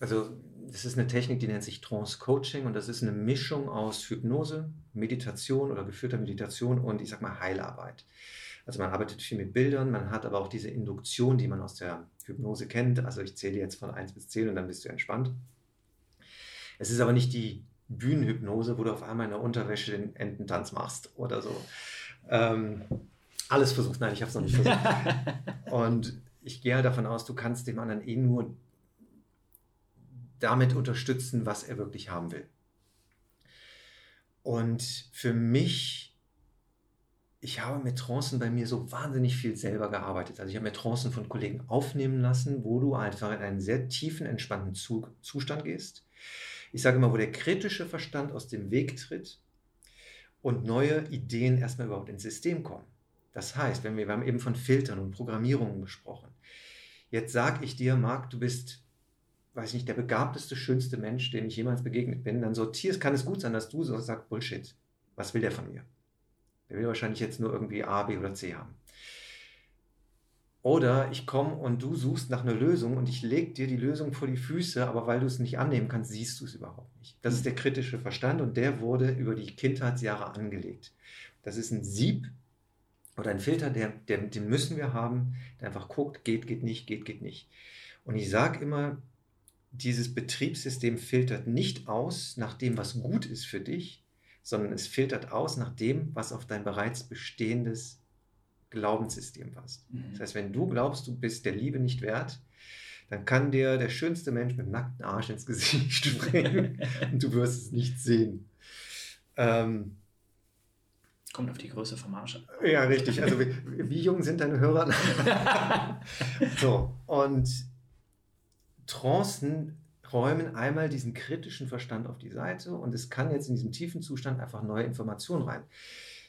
also das ist eine Technik, die nennt sich Trance Coaching und das ist eine Mischung aus Hypnose, Meditation oder geführter Meditation und ich sag mal Heilarbeit. Also man arbeitet viel mit Bildern, man hat aber auch diese Induktion, die man aus der Hypnose kennt. Also ich zähle jetzt von 1 bis 10 und dann bist du entspannt. Es ist aber nicht die Bühnenhypnose, wo du auf einmal in der Unterwäsche den Ententanz machst oder so. Ähm, alles versucht, nein, ich habe es noch nicht versucht. Und ich gehe halt davon aus, du kannst dem anderen eh nur damit unterstützen, was er wirklich haben will. Und für mich, ich habe mit Trancen bei mir so wahnsinnig viel selber gearbeitet. Also ich habe mir Trancen von Kollegen aufnehmen lassen, wo du einfach in einen sehr tiefen, entspannten Zustand gehst ich sage immer, wo der kritische Verstand aus dem Weg tritt und neue Ideen erstmal überhaupt ins System kommen. Das heißt, wenn wir, wir haben eben von Filtern und Programmierungen gesprochen. Jetzt sage ich dir, Marc, du bist, weiß nicht, der begabteste, schönste Mensch, dem ich jemals begegnet bin. Dann sortierst, kann es gut sein, dass du so sagst, Bullshit. Was will der von mir? Der will wahrscheinlich jetzt nur irgendwie A, B oder C haben. Oder ich komme und du suchst nach einer Lösung und ich lege dir die Lösung vor die Füße, aber weil du es nicht annehmen kannst, siehst du es überhaupt nicht. Das ist der kritische Verstand und der wurde über die Kindheitsjahre angelegt. Das ist ein Sieb oder ein Filter, der, der, den müssen wir haben, der einfach guckt, geht, geht nicht, geht, geht nicht. Und ich sage immer, dieses Betriebssystem filtert nicht aus nach dem, was gut ist für dich, sondern es filtert aus nach dem, was auf dein bereits bestehendes Glaubenssystem passt. Mhm. Das heißt, wenn du glaubst, du bist der Liebe nicht wert, dann kann dir der schönste Mensch mit dem nackten Arsch ins Gesicht springen und du wirst es nicht sehen. Ähm, Kommt auf die Größe vom Arsch Ja, richtig. Also wie, wie jung sind deine Hörer? so, und Trancen räumen einmal diesen kritischen Verstand auf die Seite und es kann jetzt in diesem tiefen Zustand einfach neue Informationen rein.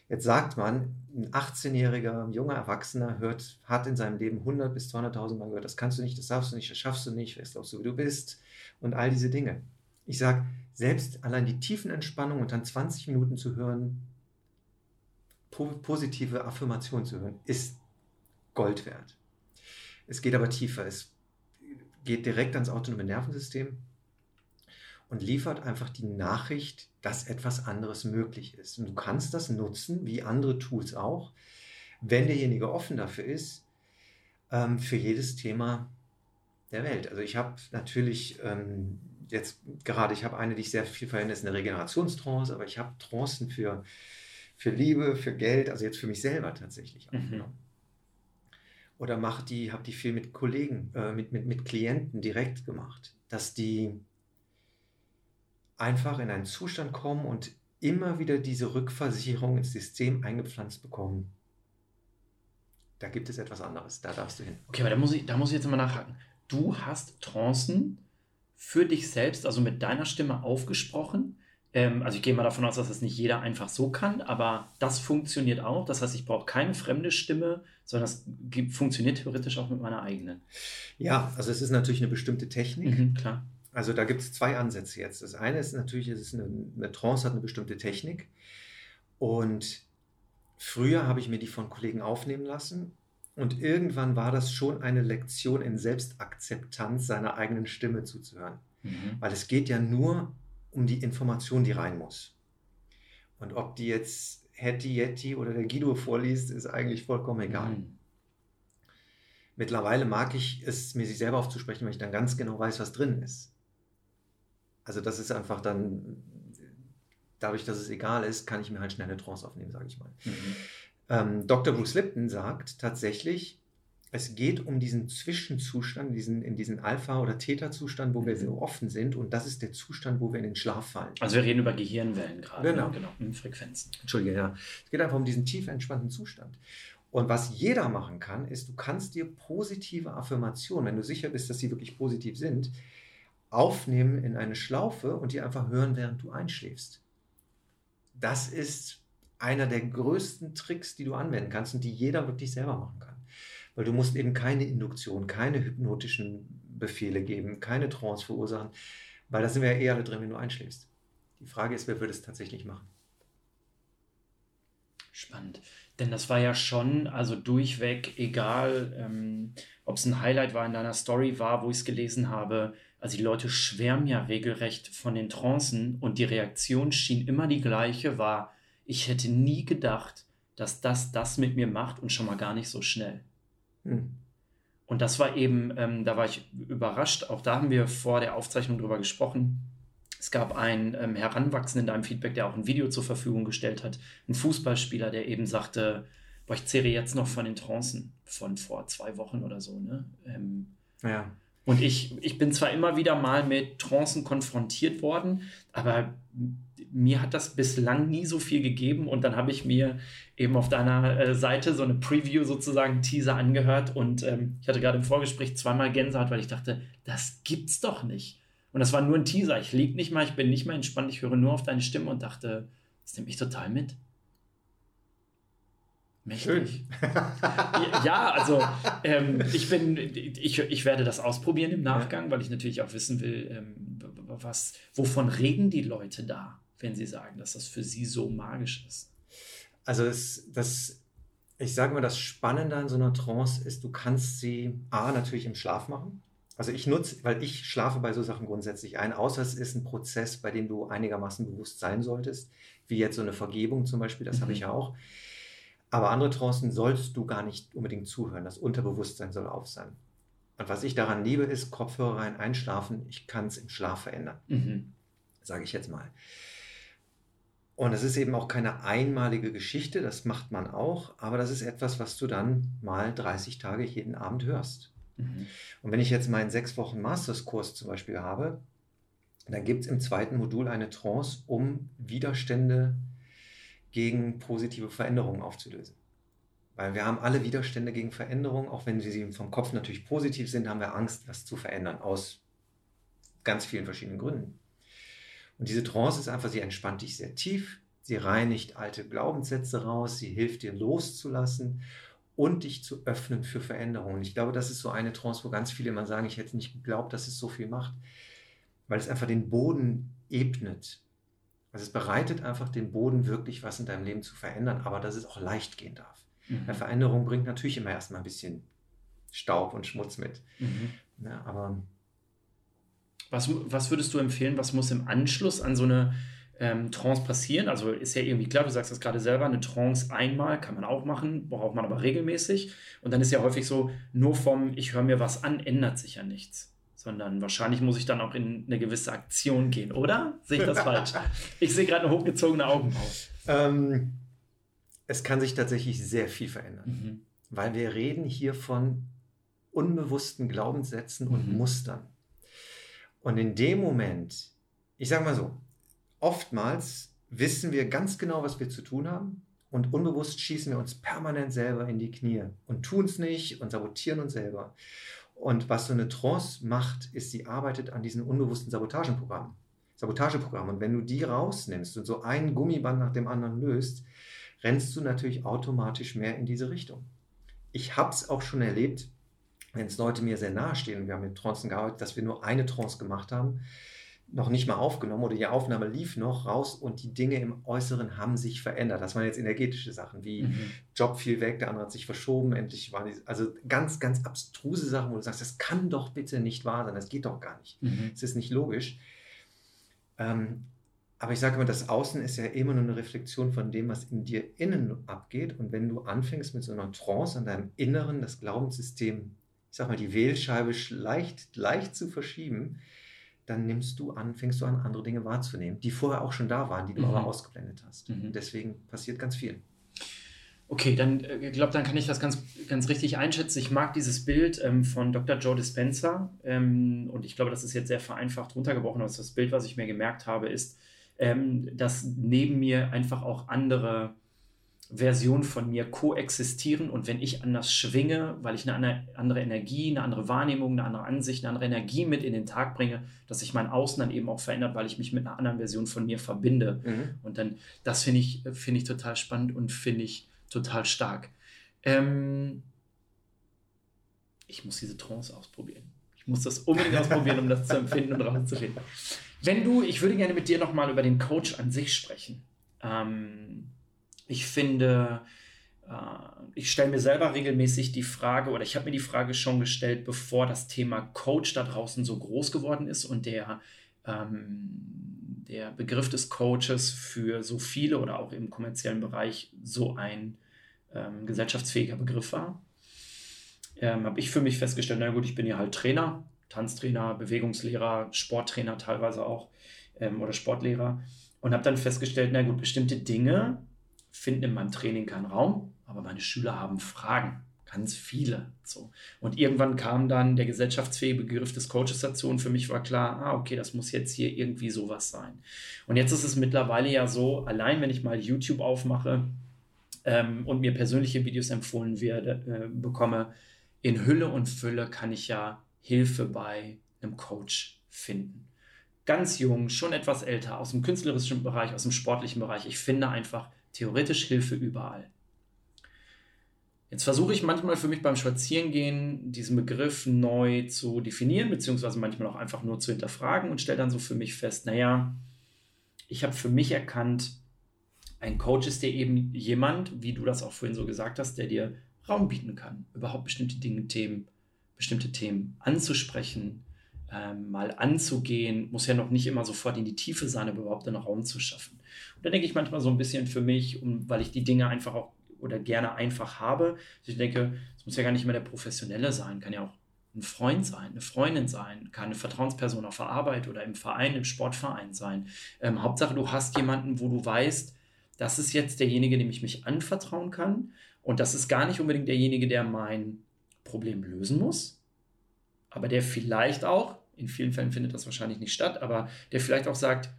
Jetzt sagt man, ein 18-jähriger, junger Erwachsener hört, hat in seinem Leben 100 bis 200.000 Mal gehört, das kannst du nicht, das darfst du nicht, das schaffst du nicht, wer glaubst du, wie du bist und all diese Dinge. Ich sage, selbst allein die tiefen Entspannung und dann 20 Minuten zu hören, positive Affirmationen zu hören, ist Gold wert. Es geht aber tiefer. Es geht direkt ans autonome Nervensystem und liefert einfach die Nachricht, dass etwas anderes möglich ist. Und du kannst das nutzen, wie andere Tools auch, wenn derjenige offen dafür ist, ähm, für jedes Thema der Welt. Also ich habe natürlich ähm, jetzt gerade, ich habe eine, die ich sehr viel verwende, ist eine Regenerationstrance, aber ich habe Trancen für, für Liebe, für Geld, also jetzt für mich selber tatsächlich mhm. Oder mache die, habe die viel mit Kollegen, äh, mit, mit, mit Klienten direkt gemacht, dass die einfach in einen Zustand kommen und immer wieder diese Rückversicherung ins System eingepflanzt bekommen. Da gibt es etwas anderes, da darfst du hin. Okay, aber da muss ich, da muss ich jetzt mal nachhaken. Du hast Trancen für dich selbst, also mit deiner Stimme aufgesprochen. Ähm, also ich gehe mal davon aus, dass das nicht jeder einfach so kann, aber das funktioniert auch. Das heißt, ich brauche keine fremde Stimme, sondern das funktioniert theoretisch auch mit meiner eigenen. Ja, also es ist natürlich eine bestimmte Technik. Mhm, klar. Also da gibt es zwei Ansätze jetzt. Das eine ist natürlich, es ist eine, eine Trance hat eine bestimmte Technik. Und früher habe ich mir die von Kollegen aufnehmen lassen und irgendwann war das schon eine Lektion in Selbstakzeptanz seiner eigenen Stimme zuzuhören. Mhm. Weil es geht ja nur um die Information, die rein muss. Und ob die jetzt Hetty, Yeti oder der Guido vorliest, ist eigentlich vollkommen egal. Mhm. Mittlerweile mag ich es, mir sich selber aufzusprechen, weil ich dann ganz genau weiß, was drin ist. Also das ist einfach dann, dadurch, dass es egal ist, kann ich mir halt schnell eine Trance aufnehmen, sage ich mal. Mhm. Ähm, Dr. Bruce Lipton sagt tatsächlich, es geht um diesen Zwischenzustand, diesen, in diesen Alpha- oder Theta-Zustand, wo wir mhm. so offen sind. Und das ist der Zustand, wo wir in den Schlaf fallen. Also wir reden über Gehirnwellen gerade. Genau. Ne? genau. Mhm, Frequenzen. Entschuldige, ja. Es geht einfach um diesen tief entspannten Zustand. Und was jeder machen kann, ist, du kannst dir positive Affirmationen, wenn du sicher bist, dass sie wirklich positiv sind, aufnehmen in eine Schlaufe und die einfach hören, während du einschläfst. Das ist einer der größten Tricks, die du anwenden kannst und die jeder wirklich selber machen kann. Weil du musst eben keine Induktion, keine hypnotischen Befehle geben, keine Trance verursachen, weil da sind wir ja eher alle drin, wenn du einschläfst. Die Frage ist, wer würde es tatsächlich machen? Spannend. Denn das war ja schon, also durchweg, egal, ähm, ob es ein Highlight war in deiner Story war, wo ich es gelesen habe. Also die Leute schwärmen ja regelrecht von den Trancen und die Reaktion schien immer die gleiche, war, ich hätte nie gedacht, dass das das mit mir macht und schon mal gar nicht so schnell. Hm. Und das war eben, ähm, da war ich überrascht. Auch da haben wir vor der Aufzeichnung drüber gesprochen. Es gab einen ähm, Heranwachsenden in deinem Feedback, der auch ein Video zur Verfügung gestellt hat. Ein Fußballspieler, der eben sagte, boah, ich zehre jetzt noch von den Trancen von vor zwei Wochen oder so. Ne? Ähm, ja. Und ich, ich bin zwar immer wieder mal mit Trancen konfrontiert worden, aber mir hat das bislang nie so viel gegeben und dann habe ich mir eben auf deiner äh, Seite so eine Preview sozusagen Teaser angehört und ähm, ich hatte gerade im Vorgespräch zweimal Gänsehaut, weil ich dachte, das gibt's doch nicht. Und das war nur ein Teaser. Ich lieg nicht mal, ich bin nicht mal entspannt, ich höre nur auf deine Stimme und dachte, das nimmt mich total mit. Mächtig. ja, also ähm, ich bin, ich, ich werde das ausprobieren im Nachgang, weil ich natürlich auch wissen will, ähm, was, wovon reden die Leute da? Wenn Sie sagen, dass das für Sie so magisch ist? Also das, das ich sage mal, das Spannende an so einer Trance ist, du kannst sie A natürlich im Schlaf machen. Also ich nutze, weil ich schlafe bei so Sachen grundsätzlich ein, außer es ist ein Prozess, bei dem du einigermaßen bewusst sein solltest, wie jetzt so eine Vergebung zum Beispiel, das mhm. habe ich ja auch. Aber andere Trancen sollst du gar nicht unbedingt zuhören. Das Unterbewusstsein soll auf sein. Und was ich daran liebe, ist Kopfhörer rein, einschlafen. Ich kann es im Schlaf verändern. Mhm. Sage ich jetzt mal. Und es ist eben auch keine einmalige Geschichte, das macht man auch, aber das ist etwas, was du dann mal 30 Tage jeden Abend hörst. Mhm. Und wenn ich jetzt meinen sechs Wochen Masterskurs zum Beispiel habe, dann gibt es im zweiten Modul eine Trance, um Widerstände gegen positive Veränderungen aufzulösen. Weil wir haben alle Widerstände gegen Veränderungen, auch wenn sie vom Kopf natürlich positiv sind, haben wir Angst, das zu verändern, aus ganz vielen verschiedenen Gründen. Und diese Trance ist einfach, sie entspannt dich sehr tief, sie reinigt alte Glaubenssätze raus, sie hilft dir loszulassen und dich zu öffnen für Veränderungen. Ich glaube, das ist so eine Trance, wo ganz viele immer sagen, ich hätte nicht geglaubt, dass es so viel macht, weil es einfach den Boden ebnet. Also es bereitet einfach den Boden wirklich was in deinem Leben zu verändern, aber dass es auch leicht gehen darf. Mhm. Eine Veränderung bringt natürlich immer erstmal ein bisschen Staub und Schmutz mit. Mhm. Ja, aber was, was würdest du empfehlen, was muss im Anschluss an so eine ähm, Trance passieren. Also ist ja irgendwie klar, du sagst das gerade selber, eine Trance einmal kann man auch machen, braucht man aber regelmäßig. Und dann ist ja häufig so, nur vom Ich höre mir was an, ändert sich ja nichts. Sondern wahrscheinlich muss ich dann auch in eine gewisse Aktion gehen, oder? Sehe ich das falsch? Ich sehe gerade eine hochgezogene Augenbraue. Ähm, es kann sich tatsächlich sehr viel verändern, mhm. weil wir reden hier von unbewussten Glaubenssätzen und mhm. Mustern. Und in dem Moment, ich sage mal so, oftmals wissen wir ganz genau, was wir zu tun haben und unbewusst schießen wir uns permanent selber in die Knie und tun es nicht und sabotieren uns selber. Und was so eine Trance macht, ist, sie arbeitet an diesen unbewussten Sabotageprogrammen. Sabotageprogrammen. Und wenn du die rausnimmst und so ein Gummiband nach dem anderen löst, rennst du natürlich automatisch mehr in diese Richtung. Ich habe es auch schon erlebt, wenn es Leute mir sehr nahe stehen, wir haben mit Trancen gearbeitet, dass wir nur eine Trance gemacht haben, noch nicht mal aufgenommen oder die Aufnahme lief noch raus und die Dinge im Äußeren haben sich verändert. Das waren jetzt energetische Sachen wie mhm. Job fiel weg, der andere hat sich verschoben, endlich waren die, also ganz, ganz abstruse Sachen, wo du sagst, das kann doch bitte nicht wahr sein, das geht doch gar nicht. Mhm. Es ist nicht logisch. Ähm, aber ich sage immer, das Außen ist ja immer nur eine Reflexion von dem, was in dir innen abgeht. Und wenn du anfängst mit so einer Trance an deinem Inneren, das Glaubenssystem, ich sag mal, die Wählscheibe leicht, leicht zu verschieben, dann nimmst du an, fängst du an, andere Dinge wahrzunehmen, die vorher auch schon da waren, die du mhm. aber ausgeblendet hast. Mhm. Deswegen passiert ganz viel. Okay, dann äh, ich glaube, dann kann ich das ganz, ganz richtig einschätzen. Ich mag dieses Bild ähm, von Dr. Joe Dispenza ähm, und ich glaube, das ist jetzt sehr vereinfacht runtergebrochen, aber das Bild, was ich mir gemerkt habe, ist, ähm, dass neben mir einfach auch andere Version von mir koexistieren und wenn ich anders schwinge, weil ich eine andere Energie, eine andere Wahrnehmung, eine andere Ansicht, eine andere Energie mit in den Tag bringe, dass sich mein Außen dann eben auch verändert, weil ich mich mit einer anderen Version von mir verbinde. Mhm. Und dann, das finde ich, finde ich total spannend und finde ich total stark. Ähm, ich muss diese Trance ausprobieren. Ich muss das unbedingt ausprobieren, um das zu empfinden und rauszufinden. Wenn du, ich würde gerne mit dir nochmal über den Coach an sich sprechen. Ähm, ich finde, äh, ich stelle mir selber regelmäßig die Frage, oder ich habe mir die Frage schon gestellt, bevor das Thema Coach da draußen so groß geworden ist und der, ähm, der Begriff des Coaches für so viele oder auch im kommerziellen Bereich so ein ähm, gesellschaftsfähiger Begriff war. Ähm, habe ich für mich festgestellt, na gut, ich bin ja halt Trainer, Tanztrainer, Bewegungslehrer, Sporttrainer teilweise auch ähm, oder Sportlehrer und habe dann festgestellt, na gut, bestimmte Dinge finden in meinem Training keinen Raum, aber meine Schüler haben Fragen. Ganz viele. So. Und irgendwann kam dann der gesellschaftsfähige Begriff des Coaches dazu und für mich war klar, ah, okay, das muss jetzt hier irgendwie sowas sein. Und jetzt ist es mittlerweile ja so, allein wenn ich mal YouTube aufmache ähm, und mir persönliche Videos empfohlen werde, äh, bekomme, in Hülle und Fülle kann ich ja Hilfe bei einem Coach finden. Ganz jung, schon etwas älter, aus dem künstlerischen Bereich, aus dem sportlichen Bereich. Ich finde einfach, theoretisch Hilfe überall. Jetzt versuche ich manchmal für mich beim Spazierengehen diesen Begriff neu zu definieren, beziehungsweise manchmal auch einfach nur zu hinterfragen und stelle dann so für mich fest, naja, ich habe für mich erkannt, ein Coach ist dir eben jemand, wie du das auch vorhin so gesagt hast, der dir Raum bieten kann, überhaupt bestimmte Dinge, Themen, bestimmte Themen anzusprechen, ähm, mal anzugehen, muss ja noch nicht immer sofort in die Tiefe sein, aber überhaupt einen Raum zu schaffen. Und da denke ich manchmal so ein bisschen für mich, um, weil ich die Dinge einfach auch oder gerne einfach habe. Ich denke, es muss ja gar nicht mehr der Professionelle sein, kann ja auch ein Freund sein, eine Freundin sein, kann eine Vertrauensperson auf der Arbeit oder im Verein, im Sportverein sein. Ähm, Hauptsache, du hast jemanden, wo du weißt, das ist jetzt derjenige, dem ich mich anvertrauen kann. Und das ist gar nicht unbedingt derjenige, der mein Problem lösen muss, aber der vielleicht auch, in vielen Fällen findet das wahrscheinlich nicht statt, aber der vielleicht auch sagt,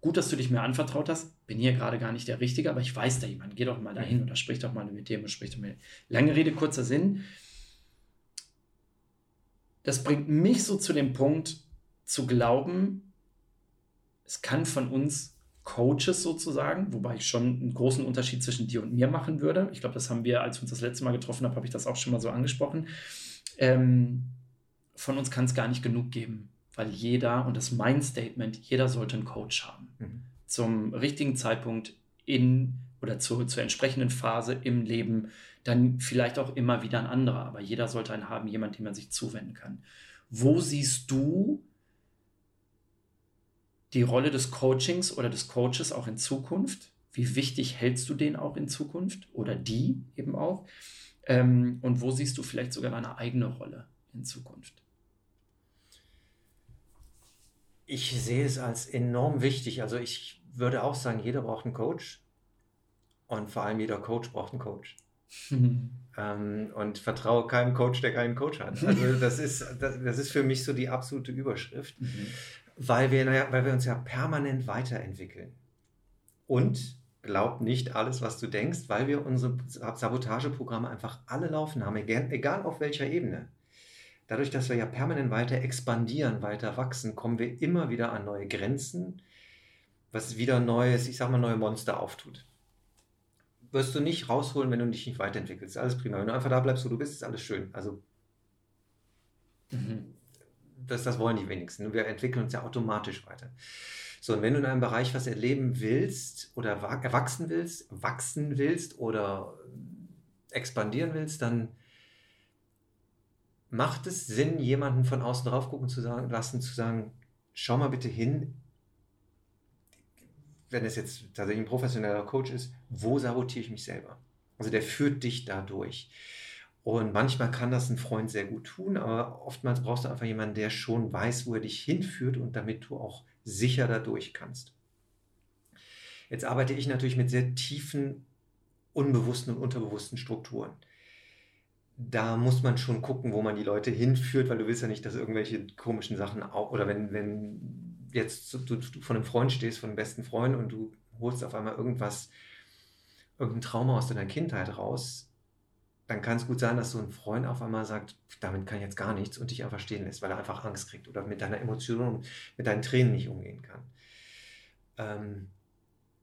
gut, dass du dich mir anvertraut hast. Bin hier gerade gar nicht der Richtige, aber ich weiß da jemand. Geh doch mal dahin oder sprich doch mal mit dem und sprich doch mal. Lange Rede, kurzer Sinn. Das bringt mich so zu dem Punkt, zu glauben, es kann von uns Coaches sozusagen, wobei ich schon einen großen Unterschied zwischen dir und mir machen würde. Ich glaube, das haben wir, als wir uns das letzte Mal getroffen haben, habe ich das auch schon mal so angesprochen. Ähm, von uns kann es gar nicht genug geben weil jeder, und das ist mein Statement, jeder sollte einen Coach haben. Mhm. Zum richtigen Zeitpunkt in oder zu, zur entsprechenden Phase im Leben, dann vielleicht auch immer wieder ein anderer, aber jeder sollte einen haben, jemand, dem man sich zuwenden kann. Wo siehst du die Rolle des Coachings oder des Coaches auch in Zukunft? Wie wichtig hältst du den auch in Zukunft oder die eben auch? Ähm, und wo siehst du vielleicht sogar deine eigene Rolle in Zukunft? Ich sehe es als enorm wichtig. Also ich würde auch sagen, jeder braucht einen Coach und vor allem jeder Coach braucht einen Coach. ähm, und vertraue keinem Coach, der keinen Coach hat. Also das ist, das, das ist für mich so die absolute Überschrift, mhm. weil, wir, weil wir uns ja permanent weiterentwickeln. Und glaub nicht alles, was du denkst, weil wir unsere Sabotageprogramme einfach alle laufen haben, egal auf welcher Ebene. Dadurch, dass wir ja permanent weiter expandieren, weiter wachsen, kommen wir immer wieder an neue Grenzen, was wieder neues, ich sag mal, neue Monster auftut. Wirst du nicht rausholen, wenn du dich nicht weiterentwickelst. Alles prima. Wenn du einfach da bleibst, wo du bist, ist alles schön. Also, mhm. das, das wollen die wenigsten. Wir entwickeln uns ja automatisch weiter. So, und wenn du in einem Bereich was erleben willst oder erwachsen willst, wachsen willst oder expandieren willst, dann macht es Sinn, jemanden von außen drauf gucken zu sagen, lassen, zu sagen, schau mal bitte hin, wenn es jetzt tatsächlich ein professioneller Coach ist, wo sabotiere ich mich selber? Also der führt dich da durch. Und manchmal kann das ein Freund sehr gut tun, aber oftmals brauchst du einfach jemanden, der schon weiß, wo er dich hinführt und damit du auch sicher dadurch kannst. Jetzt arbeite ich natürlich mit sehr tiefen, unbewussten und unterbewussten Strukturen da muss man schon gucken, wo man die Leute hinführt, weil du willst ja nicht, dass irgendwelche komischen Sachen auch, oder wenn, wenn jetzt du, du von einem Freund stehst, von einem besten Freund und du holst auf einmal irgendwas, irgendein Trauma aus deiner Kindheit raus, dann kann es gut sein, dass so ein Freund auf einmal sagt, damit kann ich jetzt gar nichts und dich einfach stehen lässt, weil er einfach Angst kriegt oder mit deiner Emotion, mit deinen Tränen nicht umgehen kann. Ähm,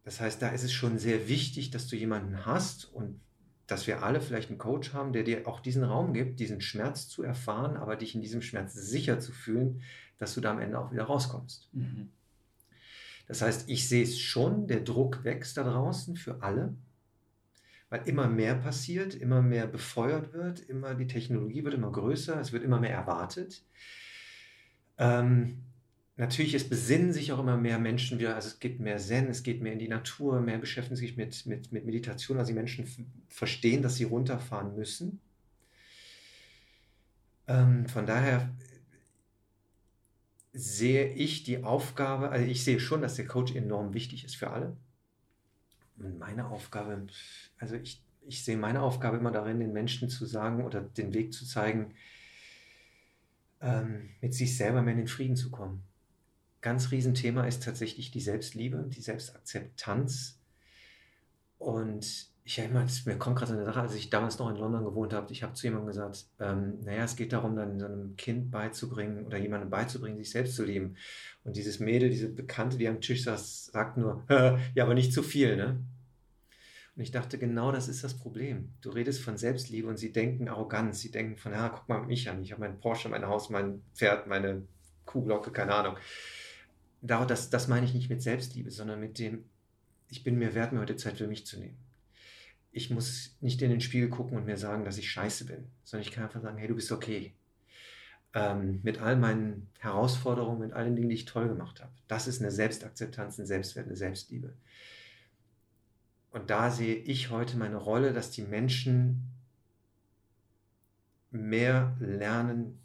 das heißt, da ist es schon sehr wichtig, dass du jemanden hast und dass wir alle vielleicht einen Coach haben, der dir auch diesen Raum gibt, diesen Schmerz zu erfahren, aber dich in diesem Schmerz sicher zu fühlen, dass du da am Ende auch wieder rauskommst. Mhm. Das heißt, ich sehe es schon, der Druck wächst da draußen für alle, weil immer mehr passiert, immer mehr befeuert wird, immer die Technologie wird immer größer, es wird immer mehr erwartet. Ähm, natürlich, es besinnen sich auch immer mehr Menschen wieder, also es geht mehr Zen, es geht mehr in die Natur, mehr beschäftigen sich mit, mit, mit Meditation, also die Menschen verstehen, dass sie runterfahren müssen. Ähm, von daher sehe ich die Aufgabe, also ich sehe schon, dass der Coach enorm wichtig ist für alle. Und meine Aufgabe, also ich, ich sehe meine Aufgabe immer darin, den Menschen zu sagen oder den Weg zu zeigen, ähm, mit sich selber mehr in den Frieden zu kommen ganz Riesenthema ist tatsächlich die Selbstliebe, die Selbstakzeptanz. Und ich erinnere mich, mir kommt gerade so eine Sache, als ich damals noch in London gewohnt habe, ich habe zu jemandem gesagt, ähm, naja, es geht darum, dann so einem Kind beizubringen oder jemandem beizubringen, sich selbst zu lieben. Und dieses Mädel, diese Bekannte, die am Tisch saß, sagt nur, ja, aber nicht zu viel, ne? Und ich dachte, genau das ist das Problem. Du redest von Selbstliebe und sie denken Arroganz. Sie denken von, ja, guck mal mich an. Ich habe mein Porsche, mein Haus, mein Pferd, meine Kuhglocke, keine Ahnung das, das meine ich nicht mit Selbstliebe, sondern mit dem, ich bin mir wert, mir heute Zeit für mich zu nehmen. Ich muss nicht in den Spiegel gucken und mir sagen, dass ich scheiße bin, sondern ich kann einfach sagen, hey, du bist okay. Ähm, mit all meinen Herausforderungen, mit allen Dingen, die ich toll gemacht habe. Das ist eine Selbstakzeptanz, ein Selbstwert, eine Selbstliebe. Und da sehe ich heute meine Rolle, dass die Menschen mehr lernen,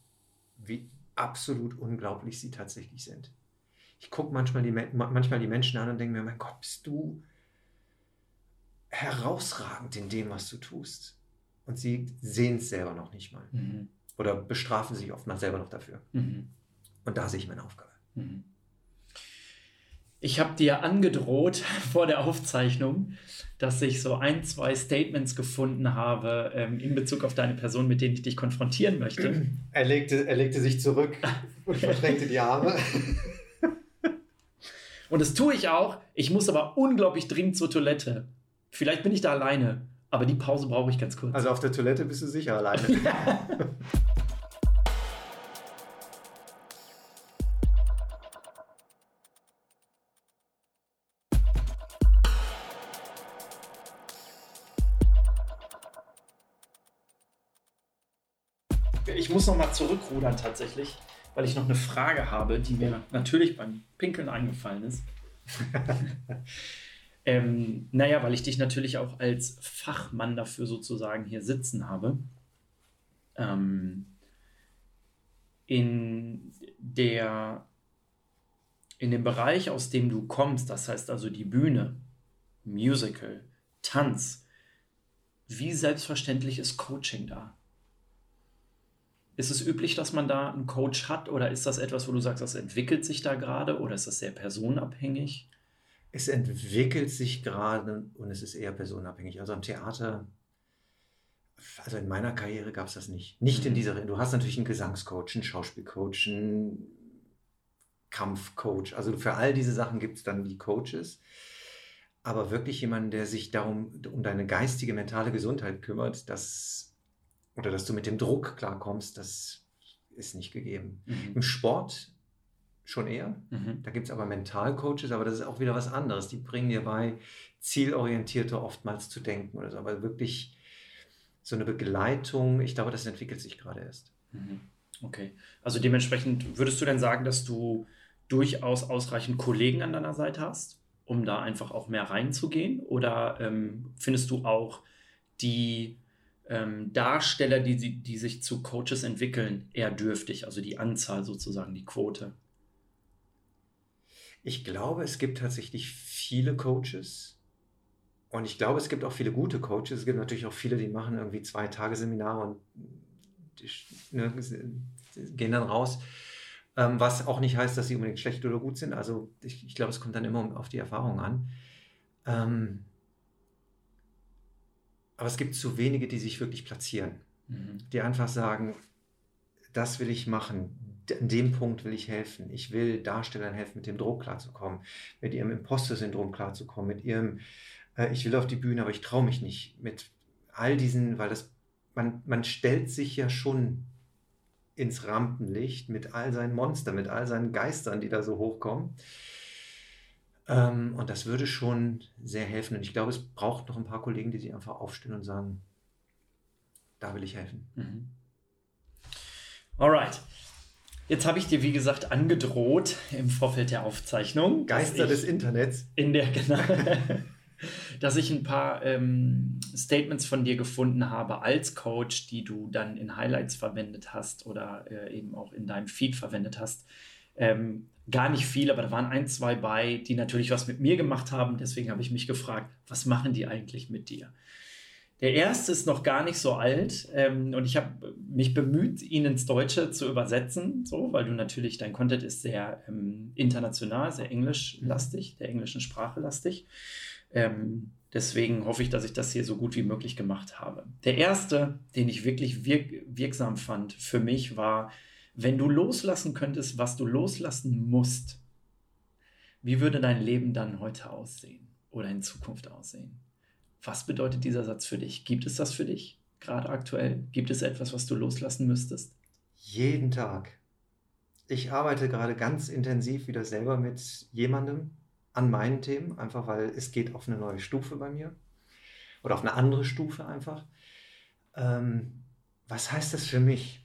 wie absolut unglaublich sie tatsächlich sind ich gucke manchmal die, manchmal die Menschen an und denke mir, mein Gott, bist du herausragend in dem, was du tust. Und sie sehen es selber noch nicht mal. Mhm. Oder bestrafen sich oftmals selber noch dafür. Mhm. Und da sehe ich meine Aufgabe. Mhm. Ich habe dir angedroht vor der Aufzeichnung, dass ich so ein, zwei Statements gefunden habe ähm, in Bezug auf deine Person, mit denen ich dich konfrontieren möchte. Er legte, er legte sich zurück und verschränkte die Arme. Und das tue ich auch. Ich muss aber unglaublich dringend zur Toilette. Vielleicht bin ich da alleine, aber die Pause brauche ich ganz kurz. Also auf der Toilette bist du sicher alleine. Ja. ich muss noch mal zurückrudern tatsächlich weil ich noch eine Frage habe, die mir natürlich beim Pinkeln eingefallen ist. ähm, naja, weil ich dich natürlich auch als Fachmann dafür sozusagen hier sitzen habe. Ähm, in der in dem Bereich, aus dem du kommst, das heißt also die Bühne, Musical, Tanz, wie selbstverständlich ist Coaching da? Ist es üblich, dass man da einen Coach hat oder ist das etwas, wo du sagst, das entwickelt sich da gerade oder ist das sehr personenabhängig? Es entwickelt sich gerade und es ist eher personenabhängig. Also am Theater, also in meiner Karriere gab es das nicht. Nicht in mhm. dieser, du hast natürlich einen Gesangscoach, einen Schauspielcoach, einen Kampfcoach. Also für all diese Sachen gibt es dann die Coaches. Aber wirklich jemanden, der sich darum, um deine geistige, mentale Gesundheit kümmert, das oder dass du mit dem Druck klarkommst, das ist nicht gegeben. Mhm. Im Sport schon eher. Mhm. Da gibt es aber Mentalcoaches, aber das ist auch wieder was anderes. Die bringen dir bei, zielorientierter oftmals zu denken oder so. Aber wirklich so eine Begleitung, ich glaube, das entwickelt sich gerade erst. Mhm. Okay. Also dementsprechend würdest du denn sagen, dass du durchaus ausreichend Kollegen an deiner Seite hast, um da einfach auch mehr reinzugehen? Oder ähm, findest du auch die ähm, Darsteller, die, die sich zu Coaches entwickeln, eher dürftig, also die Anzahl sozusagen, die Quote? Ich glaube, es gibt tatsächlich viele Coaches. Und ich glaube, es gibt auch viele gute Coaches. Es gibt natürlich auch viele, die machen irgendwie zwei Tage Seminare und ne, gehen dann raus. Ähm, was auch nicht heißt, dass sie unbedingt schlecht oder gut sind. Also ich, ich glaube, es kommt dann immer auf die Erfahrung an. Ähm, aber es gibt zu wenige, die sich wirklich platzieren, mhm. die einfach sagen, das will ich machen, an dem Punkt will ich helfen. Ich will Darstellern helfen, mit dem Druck klarzukommen, mit ihrem Imposter-Syndrom klarzukommen, mit ihrem, äh, ich will auf die Bühne, aber ich traue mich nicht, mit all diesen, weil das, man, man stellt sich ja schon ins Rampenlicht mit all seinen Monstern, mit all seinen Geistern, die da so hochkommen. Ähm, und das würde schon sehr helfen. Und ich glaube, es braucht noch ein paar Kollegen, die sich einfach aufstehen und sagen, da will ich helfen. Mhm. Alright. Jetzt habe ich dir, wie gesagt, angedroht im Vorfeld der Aufzeichnung. Geister des Internets. In der, genau. dass ich ein paar ähm, Statements von dir gefunden habe als Coach, die du dann in Highlights verwendet hast oder äh, eben auch in deinem Feed verwendet hast. Ähm, gar nicht viel, aber da waren ein, zwei bei, die natürlich was mit mir gemacht haben. Deswegen habe ich mich gefragt, was machen die eigentlich mit dir? Der erste ist noch gar nicht so alt ähm, und ich habe mich bemüht, ihn ins Deutsche zu übersetzen, so, weil du natürlich, dein Content ist sehr ähm, international, sehr englischlastig, der englischen Sprache lastig. Ähm, deswegen hoffe ich, dass ich das hier so gut wie möglich gemacht habe. Der erste, den ich wirklich wirk wirksam fand für mich, war wenn du loslassen könntest, was du loslassen musst, wie würde dein Leben dann heute aussehen oder in Zukunft aussehen? Was bedeutet dieser Satz für dich? Gibt es das für dich gerade aktuell? Gibt es etwas, was du loslassen müsstest? Jeden Tag. Ich arbeite gerade ganz intensiv wieder selber mit jemandem an meinen Themen, einfach weil es geht auf eine neue Stufe bei mir oder auf eine andere Stufe einfach. Ähm, was heißt das für mich?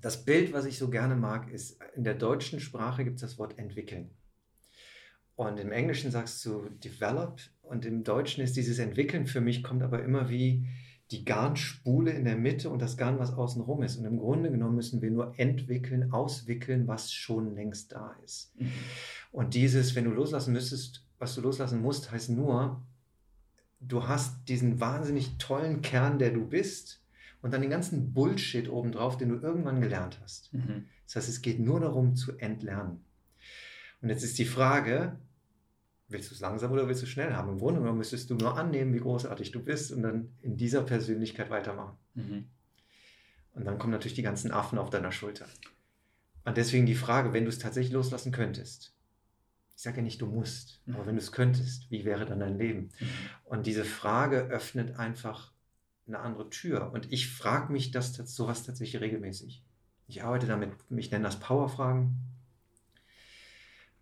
Das Bild, was ich so gerne mag, ist, in der deutschen Sprache gibt es das Wort entwickeln. Und im Englischen sagst du develop und im Deutschen ist dieses Entwickeln für mich, kommt aber immer wie die Garnspule in der Mitte und das Garn, was außenrum ist. Und im Grunde genommen müssen wir nur entwickeln, auswickeln, was schon längst da ist. Mhm. Und dieses, wenn du loslassen müsstest, was du loslassen musst, heißt nur, du hast diesen wahnsinnig tollen Kern, der du bist, und dann den ganzen Bullshit obendrauf, den du irgendwann gelernt hast. Mhm. Das heißt, es geht nur darum zu entlernen. Und jetzt ist die Frage, willst du es langsam oder willst du es schnell haben? Im Grunde genommen müsstest du nur annehmen, wie großartig du bist und dann in dieser Persönlichkeit weitermachen. Mhm. Und dann kommen natürlich die ganzen Affen auf deiner Schulter. Und deswegen die Frage, wenn du es tatsächlich loslassen könntest, ich sage ja nicht, du musst, mhm. aber wenn du es könntest, wie wäre dann dein Leben? Mhm. Und diese Frage öffnet einfach eine andere Tür. Und ich frage mich das sowas tatsächlich regelmäßig. Ich arbeite damit, ich nenne das Powerfragen.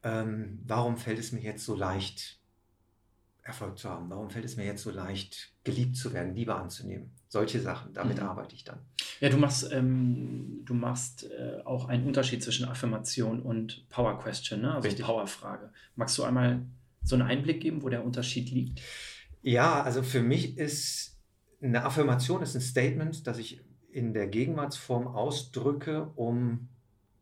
Ähm, warum fällt es mir jetzt so leicht, Erfolg zu haben? Warum fällt es mir jetzt so leicht, geliebt zu werden, Liebe anzunehmen? Solche Sachen, damit mhm. arbeite ich dann. Ja, du machst, ähm, du machst äh, auch einen Unterschied zwischen Affirmation und Power Question, ne? also Power-Frage. Magst du einmal so einen Einblick geben, wo der Unterschied liegt? Ja, also für mich ist eine Affirmation ist ein Statement, das ich in der Gegenwartsform ausdrücke, um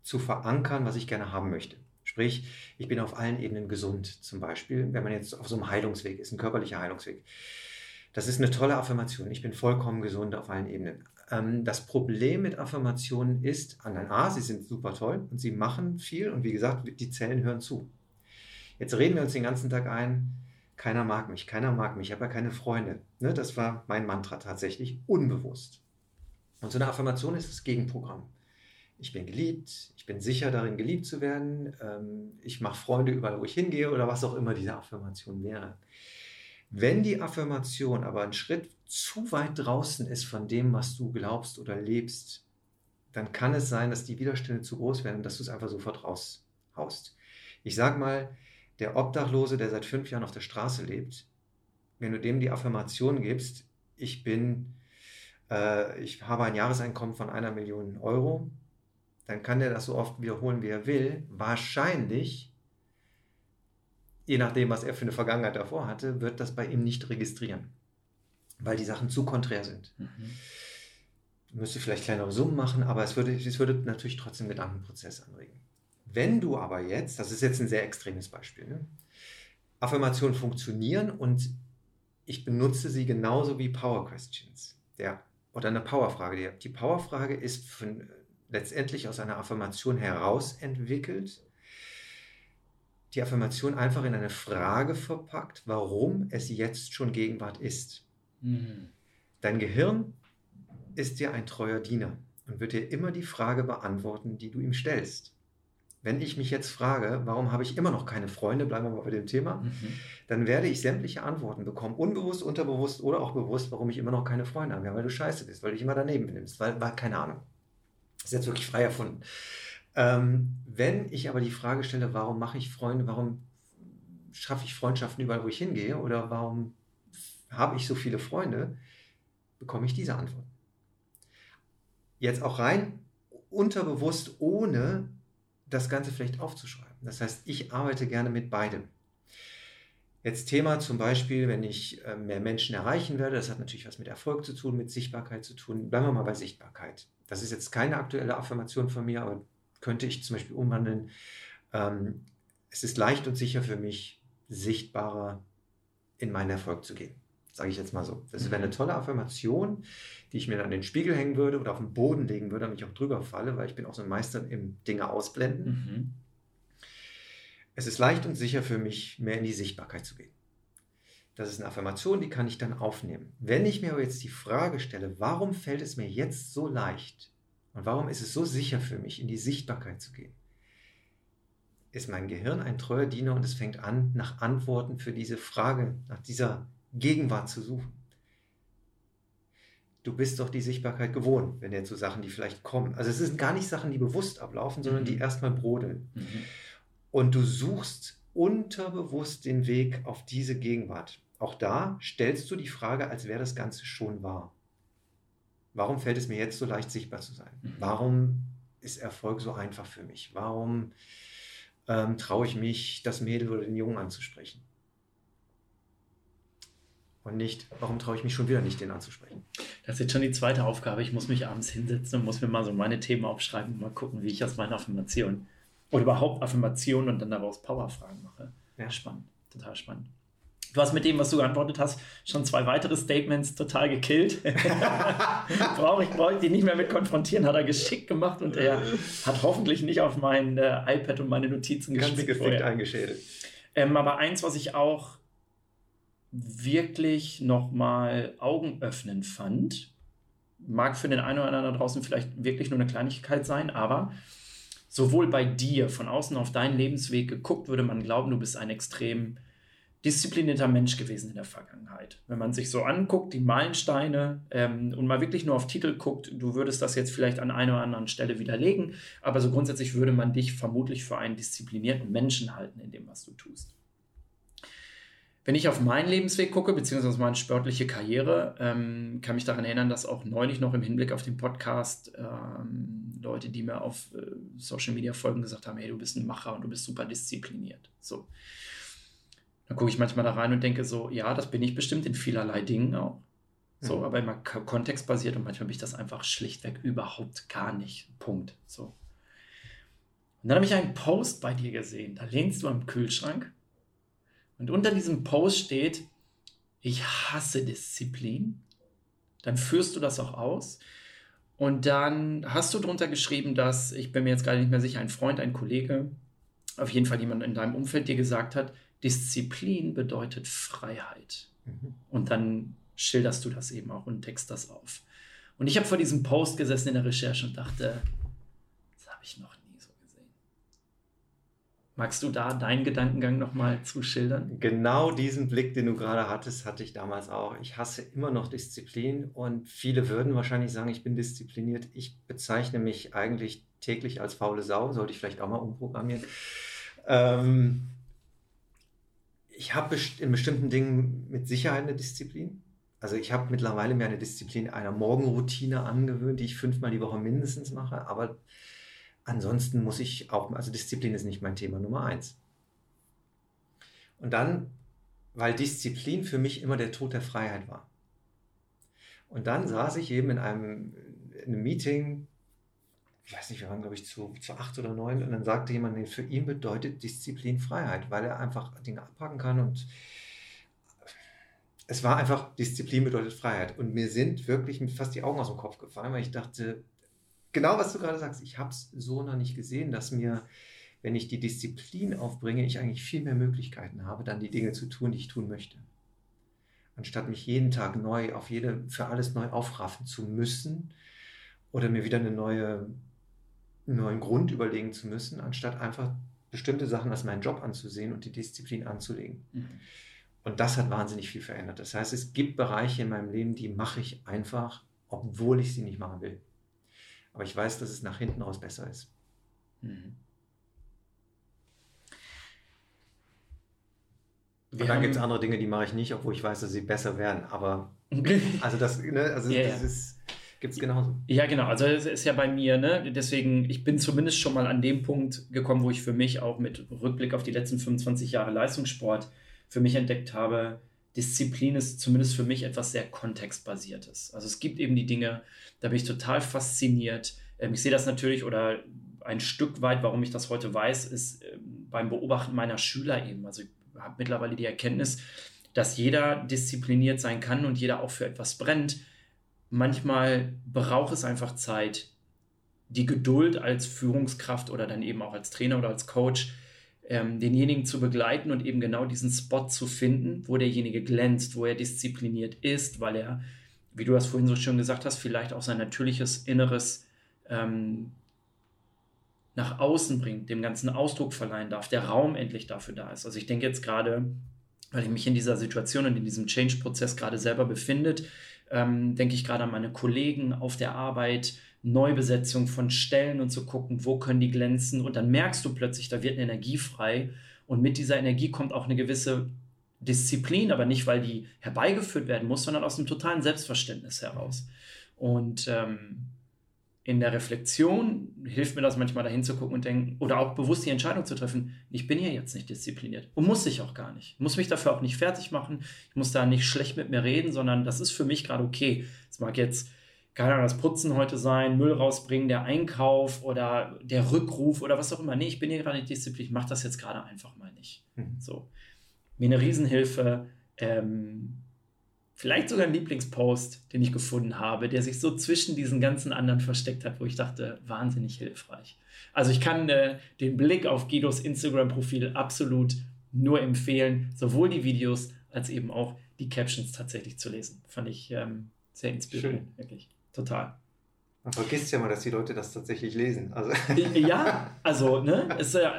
zu verankern, was ich gerne haben möchte. Sprich, ich bin auf allen Ebenen gesund, zum Beispiel, wenn man jetzt auf so einem Heilungsweg ist, ein körperlicher Heilungsweg. Das ist eine tolle Affirmation. Ich bin vollkommen gesund auf allen Ebenen. Ähm, das Problem mit Affirmationen ist, an A, sie sind super toll und sie machen viel und wie gesagt, die Zellen hören zu. Jetzt reden wir uns den ganzen Tag ein, keiner mag mich, keiner mag mich, ich habe ja keine Freunde. Ne, das war mein Mantra tatsächlich, unbewusst. Und so eine Affirmation ist das Gegenprogramm. Ich bin geliebt, ich bin sicher darin, geliebt zu werden, ähm, ich mache Freunde überall, wo ich hingehe oder was auch immer diese Affirmation wäre. Wenn die Affirmation aber ein Schritt zu weit draußen ist von dem, was du glaubst oder lebst, dann kann es sein, dass die Widerstände zu groß werden und dass du es einfach sofort raushaust. Ich sage mal, der Obdachlose, der seit fünf Jahren auf der Straße lebt, wenn du dem die Affirmation gibst, ich bin, äh, ich habe ein Jahreseinkommen von einer Million Euro, dann kann der das so oft wiederholen, wie er will. Wahrscheinlich je nachdem, was er für eine Vergangenheit davor hatte, wird das bei ihm nicht registrieren, weil die Sachen zu konträr sind. Mhm. Müsste vielleicht kleinere Summen machen, aber es würde, es würde natürlich trotzdem Gedankenprozess anregen. Wenn du aber jetzt, das ist jetzt ein sehr extremes Beispiel, ne? Affirmationen funktionieren und ich benutze sie genauso wie Power Questions. Der, oder eine Powerfrage. Die, die Powerfrage ist von, letztendlich aus einer Affirmation heraus entwickelt die Affirmation einfach in eine Frage verpackt, warum es jetzt schon Gegenwart ist. Mhm. Dein Gehirn ist dir ein treuer Diener und wird dir immer die Frage beantworten, die du ihm stellst. Wenn ich mich jetzt frage, warum habe ich immer noch keine Freunde, bleiben wir mal bei dem Thema, mhm. dann werde ich sämtliche Antworten bekommen, unbewusst, unterbewusst oder auch bewusst, warum ich immer noch keine Freunde habe. Ja, weil du scheiße bist, weil du dich immer daneben benimmst, weil, weil keine Ahnung. Das ist jetzt wirklich frei erfunden. Ähm, wenn ich aber die Frage stelle, warum mache ich Freunde, warum schaffe ich Freundschaften überall, wo ich hingehe oder warum habe ich so viele Freunde, bekomme ich diese Antwort. Jetzt auch rein unterbewusst, ohne das Ganze vielleicht aufzuschreiben. Das heißt, ich arbeite gerne mit beidem. Jetzt Thema zum Beispiel, wenn ich äh, mehr Menschen erreichen werde, das hat natürlich was mit Erfolg zu tun, mit Sichtbarkeit zu tun. Bleiben wir mal bei Sichtbarkeit. Das ist jetzt keine aktuelle Affirmation von mir, aber könnte ich zum Beispiel umwandeln. Ähm, es ist leicht und sicher für mich, sichtbarer in meinen Erfolg zu gehen. Sage ich jetzt mal so. Das wäre eine tolle Affirmation, die ich mir dann in den Spiegel hängen würde oder auf den Boden legen würde, damit ich auch drüber falle, weil ich bin auch so ein Meister im Dinge ausblenden. Mhm. Es ist leicht und sicher für mich, mehr in die Sichtbarkeit zu gehen. Das ist eine Affirmation, die kann ich dann aufnehmen. Wenn ich mir aber jetzt die Frage stelle, warum fällt es mir jetzt so leicht, und warum ist es so sicher für mich, in die Sichtbarkeit zu gehen? Ist mein Gehirn ein treuer Diener und es fängt an, nach Antworten für diese Frage, nach dieser Gegenwart zu suchen. Du bist doch die Sichtbarkeit gewohnt, wenn jetzt so Sachen, die vielleicht kommen. Also es sind gar nicht Sachen, die bewusst ablaufen, sondern mhm. die erstmal brodeln. Mhm. Und du suchst unterbewusst den Weg auf diese Gegenwart. Auch da stellst du die Frage, als wäre das Ganze schon wahr. Warum fällt es mir jetzt so leicht sichtbar zu sein? Mhm. Warum ist Erfolg so einfach für mich? Warum ähm, traue ich mich, das Mädel oder den Jungen anzusprechen? Und nicht, warum traue ich mich schon wieder nicht, den anzusprechen? Das ist jetzt schon die zweite Aufgabe. Ich muss mich abends hinsetzen und muss mir mal so meine Themen aufschreiben und mal gucken, wie ich aus meinen Affirmationen oder überhaupt Affirmationen und dann daraus Powerfragen mache. Ja. Spannend, total spannend. Du hast mit dem, was du geantwortet hast, schon zwei weitere Statements total gekillt. brauche ich, brauche ich die nicht mehr mit konfrontieren, hat er geschickt gemacht und er hat hoffentlich nicht auf mein äh, iPad und meine Notizen Ganz gefickt eingeschädelt. Ähm, aber eins, was ich auch wirklich nochmal augenöffnend fand, mag für den einen oder anderen da draußen vielleicht wirklich nur eine Kleinigkeit sein, aber sowohl bei dir von außen auf deinen Lebensweg geguckt, würde man glauben, du bist ein extrem disziplinierter Mensch gewesen in der Vergangenheit. Wenn man sich so anguckt, die Meilensteine ähm, und mal wirklich nur auf Titel guckt, du würdest das jetzt vielleicht an einer oder anderen Stelle widerlegen, aber so grundsätzlich würde man dich vermutlich für einen disziplinierten Menschen halten in dem, was du tust. Wenn ich auf meinen Lebensweg gucke, beziehungsweise meine sportliche Karriere, ähm, kann mich daran erinnern, dass auch neulich noch im Hinblick auf den Podcast ähm, Leute, die mir auf äh, Social Media folgen, gesagt haben, hey, du bist ein Macher und du bist super diszipliniert. So. Dann gucke ich manchmal da rein und denke so, ja, das bin ich bestimmt in vielerlei Dingen auch. So, mhm. aber immer kontextbasiert und manchmal bin ich das einfach schlichtweg überhaupt gar nicht. Punkt. So. Und dann habe ich einen Post bei dir gesehen. Da lehnst du am Kühlschrank und unter diesem Post steht, ich hasse Disziplin. Dann führst du das auch aus. Und dann hast du drunter geschrieben, dass, ich bin mir jetzt gerade nicht mehr sicher, ein Freund, ein Kollege, auf jeden Fall jemand in deinem Umfeld dir gesagt hat, Disziplin bedeutet Freiheit. Mhm. Und dann schilderst du das eben auch und text das auf. Und ich habe vor diesem Post gesessen in der Recherche und dachte, das habe ich noch Magst du da deinen Gedankengang nochmal zu schildern? Genau diesen Blick, den du gerade hattest, hatte ich damals auch. Ich hasse immer noch Disziplin und viele würden wahrscheinlich sagen, ich bin diszipliniert. Ich bezeichne mich eigentlich täglich als faule Sau, sollte ich vielleicht auch mal umprogrammieren. Ähm, ich habe in bestimmten Dingen mit Sicherheit eine Disziplin. Also ich habe mittlerweile mir eine Disziplin einer Morgenroutine angewöhnt, die ich fünfmal die Woche mindestens mache, aber Ansonsten muss ich auch, also Disziplin ist nicht mein Thema Nummer eins. Und dann, weil Disziplin für mich immer der Tod der Freiheit war. Und dann saß ich eben in einem, in einem Meeting, ich weiß nicht, wir waren, glaube ich, zu, zu acht oder neun, und dann sagte jemand, nee, für ihn bedeutet Disziplin Freiheit, weil er einfach Dinge abpacken kann und es war einfach, Disziplin bedeutet Freiheit. Und mir sind wirklich fast die Augen aus dem Kopf gefallen, weil ich dachte, genau, was du gerade sagst. Ich habe es so noch nicht gesehen, dass mir, wenn ich die Disziplin aufbringe, ich eigentlich viel mehr Möglichkeiten habe, dann die Dinge zu tun, die ich tun möchte. Anstatt mich jeden Tag neu auf jede, für alles neu aufraffen zu müssen oder mir wieder eine neue, einen neuen Grund überlegen zu müssen, anstatt einfach bestimmte Sachen als meinen Job anzusehen und die Disziplin anzulegen. Mhm. Und das hat wahnsinnig viel verändert. Das heißt, es gibt Bereiche in meinem Leben, die mache ich einfach, obwohl ich sie nicht machen will. Aber ich weiß, dass es nach hinten raus besser ist. Mhm. Und dann gibt es andere Dinge, die mache ich nicht, obwohl ich weiß, dass sie besser werden. Aber also das, ne, also ja, das ist, gibt es genauso. Ja, genau. Also es ist ja bei mir, ne? Deswegen, ich bin zumindest schon mal an dem Punkt gekommen, wo ich für mich auch mit Rückblick auf die letzten 25 Jahre Leistungssport für mich entdeckt habe, Disziplin ist zumindest für mich etwas sehr kontextbasiertes. Also es gibt eben die Dinge, da bin ich total fasziniert. Ähm, ich sehe das natürlich oder ein Stück weit, warum ich das heute weiß, ist ähm, beim Beobachten meiner Schüler eben. Also ich habe mittlerweile die Erkenntnis, dass jeder diszipliniert sein kann und jeder auch für etwas brennt. Manchmal braucht es einfach Zeit, die Geduld als Führungskraft oder dann eben auch als Trainer oder als Coach ähm, denjenigen zu begleiten und eben genau diesen Spot zu finden, wo derjenige glänzt, wo er diszipliniert ist, weil er, wie du das vorhin so schön gesagt hast, vielleicht auch sein natürliches Inneres ähm, nach außen bringt, dem ganzen Ausdruck verleihen darf, der Raum endlich dafür da ist. Also ich denke jetzt gerade, weil ich mich in dieser Situation und in diesem Change-Prozess gerade selber befindet, ähm, denke ich gerade an meine Kollegen auf der Arbeit, Neubesetzung von Stellen und zu gucken, wo können die glänzen. Und dann merkst du plötzlich, da wird eine Energie frei. Und mit dieser Energie kommt auch eine gewisse Disziplin, aber nicht, weil die herbeigeführt werden muss, sondern aus einem totalen Selbstverständnis heraus. Und ähm, in der Reflexion hilft mir das manchmal dahin zu gucken und denken, oder auch bewusst die Entscheidung zu treffen, ich bin hier jetzt nicht diszipliniert und muss ich auch gar nicht. Ich muss mich dafür auch nicht fertig machen, ich muss da nicht schlecht mit mir reden, sondern das ist für mich gerade okay. Es mag jetzt keine Ahnung, das Putzen heute sein, Müll rausbringen, der Einkauf oder der Rückruf oder was auch immer. Nee, ich bin hier gerade nicht diszipliniert, ich mache das jetzt gerade einfach mal nicht. Mhm. So. Mir eine Riesenhilfe. Ähm, vielleicht sogar ein Lieblingspost, den ich gefunden habe, der sich so zwischen diesen ganzen anderen versteckt hat, wo ich dachte, wahnsinnig hilfreich. Also ich kann äh, den Blick auf Guidos Instagram-Profil absolut nur empfehlen, sowohl die Videos als eben auch die Captions tatsächlich zu lesen. Fand ich ähm, sehr inspirierend, Schön. wirklich. Total. Man vergisst ja mal, dass die Leute das tatsächlich lesen. Also. Ja, also, ne, ist ja,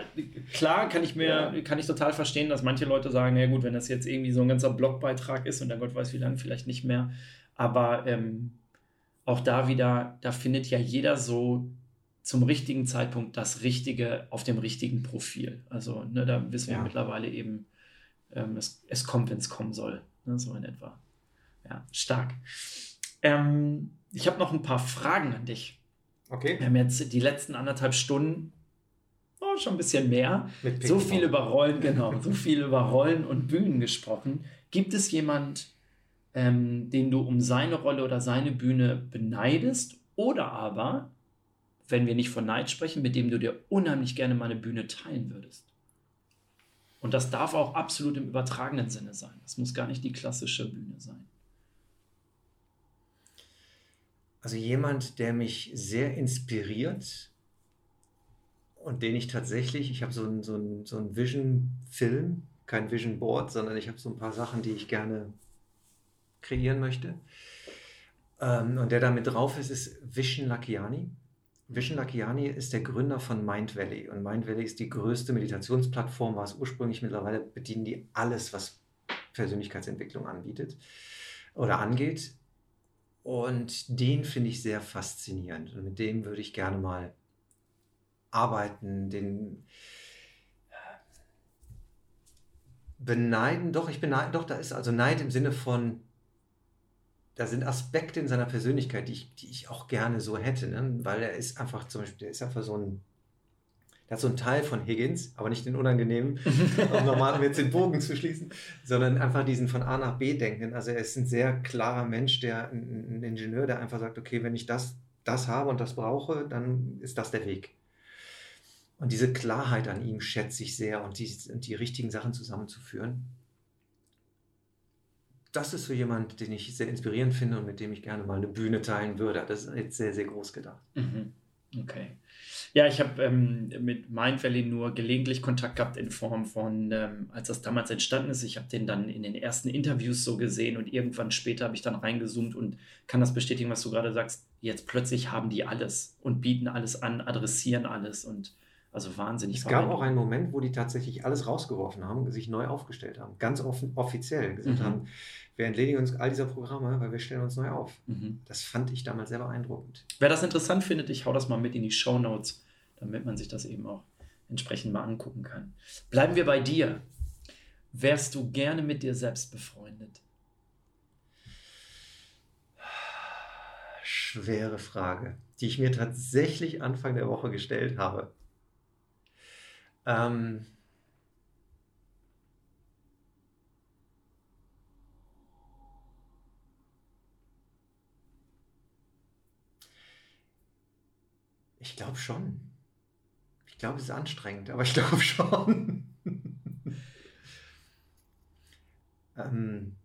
klar kann ich mir, ja. kann ich total verstehen, dass manche Leute sagen, ja gut, wenn das jetzt irgendwie so ein ganzer Blogbeitrag ist und dann Gott weiß wie lange, vielleicht nicht mehr. Aber ähm, auch da wieder, da findet ja jeder so zum richtigen Zeitpunkt das Richtige auf dem richtigen Profil. Also, ne, da wissen wir ja. mittlerweile eben, ähm, es, es kommt, wenn es kommen soll. Ne? So in etwa. Ja, stark. Ähm, ich habe noch ein paar Fragen an dich. Okay. Wir haben jetzt die letzten anderthalb Stunden oh, schon ein bisschen mehr. So viel über Rollen, genau, so viel über Rollen und Bühnen gesprochen. Gibt es jemand, ähm, den du um seine Rolle oder seine Bühne beneidest? Oder aber, wenn wir nicht von Neid sprechen, mit dem du dir unheimlich gerne mal eine Bühne teilen würdest? Und das darf auch absolut im übertragenen Sinne sein. Das muss gar nicht die klassische Bühne sein. Also jemand, der mich sehr inspiriert und den ich tatsächlich, ich habe so ein, so so ein Vision-Film, kein Vision Board, sondern ich habe so ein paar Sachen, die ich gerne kreieren möchte. Ähm, und der da mit drauf ist, ist Vishen Lakiani. Vishen Lakiani ist der Gründer von Mind Valley. Und Mind Valley ist die größte Meditationsplattform, war es ursprünglich. Mittlerweile bedienen die alles, was Persönlichkeitsentwicklung anbietet oder angeht. Und den finde ich sehr faszinierend. Und mit dem würde ich gerne mal arbeiten, den beneiden. Doch, ich beneide, doch, da ist also Neid im Sinne von, da sind Aspekte in seiner Persönlichkeit, die ich, die ich auch gerne so hätte, ne? weil er ist einfach zum Beispiel, der ist einfach so ein, der hat so einen Teil von Higgins, aber nicht den unangenehmen, um normal jetzt den Bogen zu schließen, sondern einfach diesen von A nach B denken. Also er ist ein sehr klarer Mensch, der ein, ein Ingenieur, der einfach sagt, okay, wenn ich das, das habe und das brauche, dann ist das der Weg. Und diese Klarheit an ihm schätze ich sehr und die, die richtigen Sachen zusammenzuführen das ist so jemand, den ich sehr inspirierend finde und mit dem ich gerne mal eine Bühne teilen würde. Das ist jetzt sehr, sehr groß gedacht. Mhm. Okay. Ja, ich habe ähm, mit Mind Valley nur gelegentlich Kontakt gehabt in Form von, ähm, als das damals entstanden ist. Ich habe den dann in den ersten Interviews so gesehen und irgendwann später habe ich dann reingezoomt und kann das bestätigen, was du gerade sagst. Jetzt plötzlich haben die alles und bieten alles an, adressieren alles und also wahnsinnig. Es gab auch einen Moment, wo die tatsächlich alles rausgeworfen haben, sich neu aufgestellt haben, ganz offen, offiziell gesagt mhm. haben, wir entledigen uns all dieser Programme, weil wir stellen uns neu auf. Mhm. Das fand ich damals sehr beeindruckend. Wer das interessant findet, ich hau das mal mit in die Show Notes, damit man sich das eben auch entsprechend mal angucken kann. Bleiben wir bei dir. Wärst du gerne mit dir selbst befreundet? Schwere Frage, die ich mir tatsächlich Anfang der Woche gestellt habe. Ähm, Ich glaube schon. Ich glaube, es ist anstrengend, aber ich glaube schon. ähm,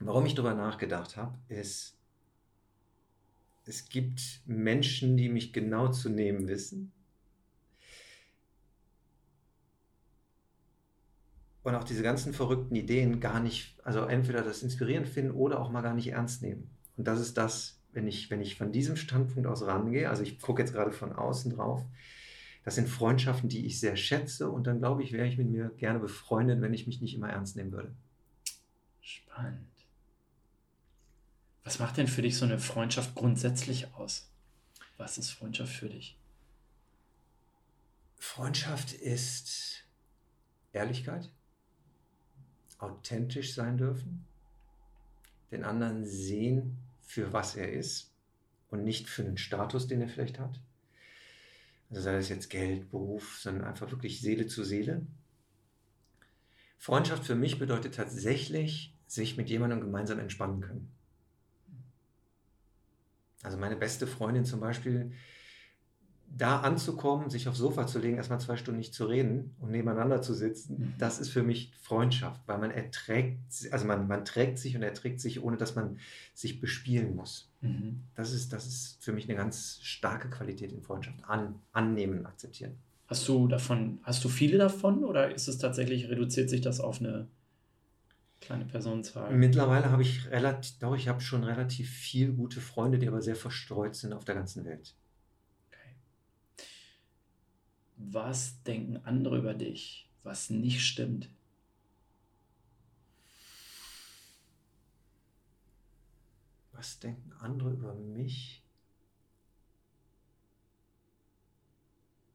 warum ich darüber nachgedacht habe, ist, es gibt Menschen, die mich genau zu nehmen wissen. Und auch diese ganzen verrückten Ideen gar nicht, also entweder das inspirierend finden oder auch mal gar nicht ernst nehmen. Und das ist das, wenn ich, wenn ich von diesem Standpunkt aus rangehe, also ich gucke jetzt gerade von außen drauf, das sind Freundschaften, die ich sehr schätze und dann glaube ich, wäre ich mit mir gerne befreundet, wenn ich mich nicht immer ernst nehmen würde. Spannend. Was macht denn für dich so eine Freundschaft grundsätzlich aus? Was ist Freundschaft für dich? Freundschaft ist Ehrlichkeit, authentisch sein dürfen, den anderen sehen, für was er ist und nicht für den Status, den er vielleicht hat. Also sei es jetzt Geld, Beruf, sondern einfach wirklich Seele zu Seele. Freundschaft für mich bedeutet tatsächlich, sich mit jemandem gemeinsam entspannen können. Also meine beste Freundin zum Beispiel, da anzukommen, sich aufs Sofa zu legen, erstmal zwei Stunden nicht zu reden und nebeneinander zu sitzen, mhm. das ist für mich Freundschaft, weil man erträgt, also man, man trägt sich und erträgt sich, ohne dass man sich bespielen muss. Mhm. Das, ist, das ist für mich eine ganz starke Qualität in Freundschaft. An, annehmen, akzeptieren. Hast du davon, hast du viele davon oder ist es tatsächlich, reduziert sich das auf eine kleine Personenzahl? Mittlerweile habe ich relativ, doch, ich habe schon relativ viele gute Freunde, die aber sehr verstreut sind auf der ganzen Welt was denken andere über dich, was nicht stimmt. Was denken andere über mich?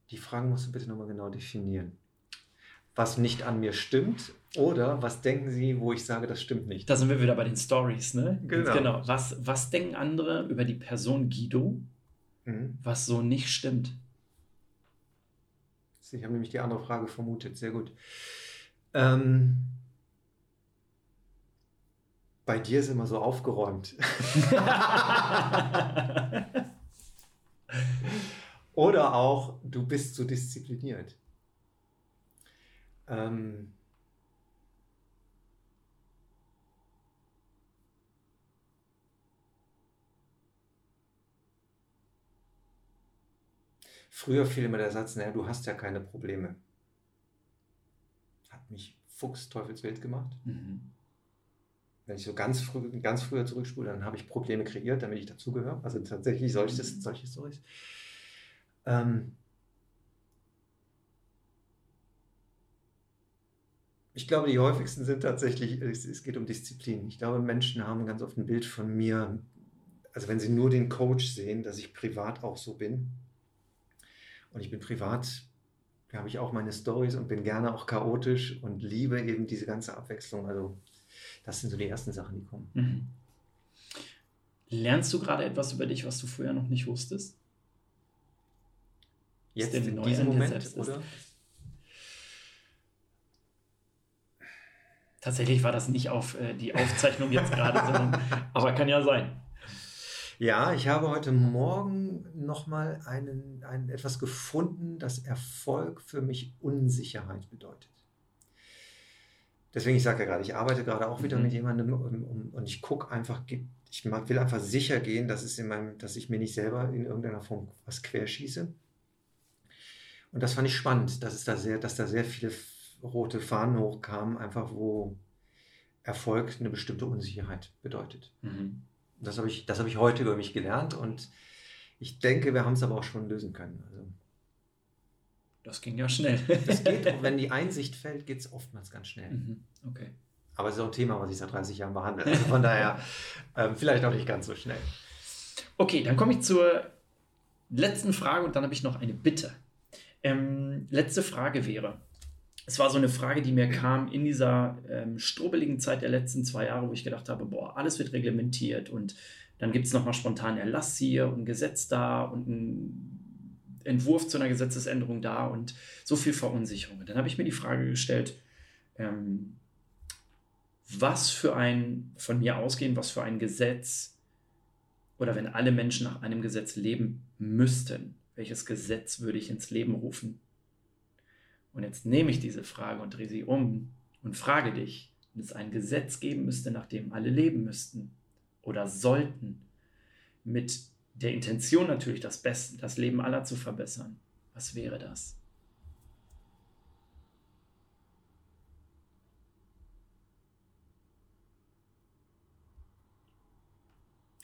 Die Fragen musst du bitte nochmal genau definieren. Was nicht an mir stimmt? Oder was denken Sie, wo ich sage, das stimmt nicht? Da sind wir wieder bei den Stories, ne? Genau. genau. Was, was denken andere über die Person Guido, Mhm. was so nicht stimmt? Ich habe nämlich die andere Frage vermutet. Sehr gut. Ähm, bei dir ist immer so aufgeräumt. Oder auch, du bist so diszipliniert. Ähm, früher fiel immer der Satz, naja, du hast ja keine Probleme. Hat mich fuchsteufelswild gemacht. Mhm. Wenn ich so ganz, früh, ganz früher zurückspule, dann habe ich Probleme kreiert, damit ich dazugehöre. Also tatsächlich solches, solche Storys. Ähm, ich glaube, die häufigsten sind tatsächlich, es, geht um Disziplin. Ich glaube, Menschen haben ganz oft ein Bild von mir, also wenn sie nur den Coach sehen, dass ich privat auch so bin. Und ich bin privat, da habe ich auch meine Stories und bin gerne auch chaotisch und liebe eben diese ganze Abwechslung. Also das sind so die ersten Sachen, die kommen. Mhm. Lernst du gerade etwas über dich, was du früher noch nicht wusstest? Jetzt in diesem Moment, oder? Tatsächlich war das nicht auf äh, die Aufzeichnung jetzt gerade, sondern, aber kann ja sein. Ja, ich habe heute Morgen nochmal einen, ein, etwas gefunden, dass Erfolg für mich Unsicherheit bedeutet. Deswegen, ich sage ja gerade, ich arbeite gerade auch wieder Mhm. mit jemandem um, um, und ich gucke einfach, ich will einfach sicher gehen, dass, es in meinem, dass ich mir nicht selber in irgendeiner Form was querschieße. Und das fand ich spannend, dass, es da sehr, dass da sehr viele rote Fahnen hochkamen, einfach wo Erfolg eine bestimmte Unsicherheit bedeutet. Mhm. Das habe ich, das habe ich heute über mich gelernt und ich denke, wir haben es aber auch schon lösen können. Also, Das ging ja schnell. es geht, auch wenn die Einsicht fällt, geht es oftmals ganz schnell. Mhm. Okay. Aber es ist auch ein Thema, was ich seit 30 Jahren behandle. Also von daher ähm, vielleicht auch nicht ganz so schnell. Okay, dann komme ich zur letzten Frage und dann habe ich noch eine Bitte. Ähm, letzte Frage wäre, es war so eine Frage, die mir kam in dieser ähm, strubbeligen Zeit der letzten zwei Jahre, wo ich gedacht habe, boah, alles wird reglementiert und dann gibt es nochmal spontan Erlass hier und Gesetz da und ein Entwurf zu einer Gesetzesänderung da und so viel Verunsicherung. Dann habe ich mir die Frage gestellt, ähm, was für ein, von mir ausgehend, was für ein Gesetz oder wenn alle Menschen nach einem Gesetz leben müssten, welches Gesetz würde ich ins Leben rufen? Und jetzt nehme ich diese Frage und drehe sie um und frage dich, wenn es ein Gesetz geben müsste, nach dem alle leben müssten oder sollten, mit der Intention natürlich, das, Beste, das Leben aller zu verbessern, was wäre das?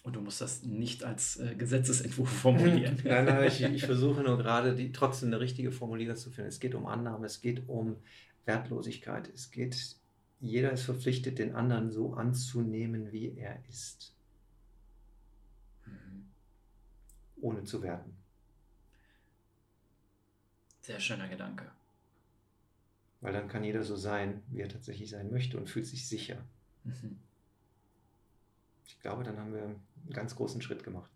Und du musst das nicht als äh, Gesetzesentwurf formulieren. nein, nein, ich, ich versuche nur gerade die, trotzdem eine richtige Formulierung zu finden. Es geht um Annahme, es geht um Wertlosigkeit, es geht, jeder ist verpflichtet, den anderen so anzunehmen, wie er ist, Mhm. ohne zu werten. Sehr schöner Gedanke. Weil dann kann jeder so sein, wie er tatsächlich sein möchte und fühlt sich sicher. Mhm. Ich glaube, dann haben wir einen ganz großen Schritt gemacht.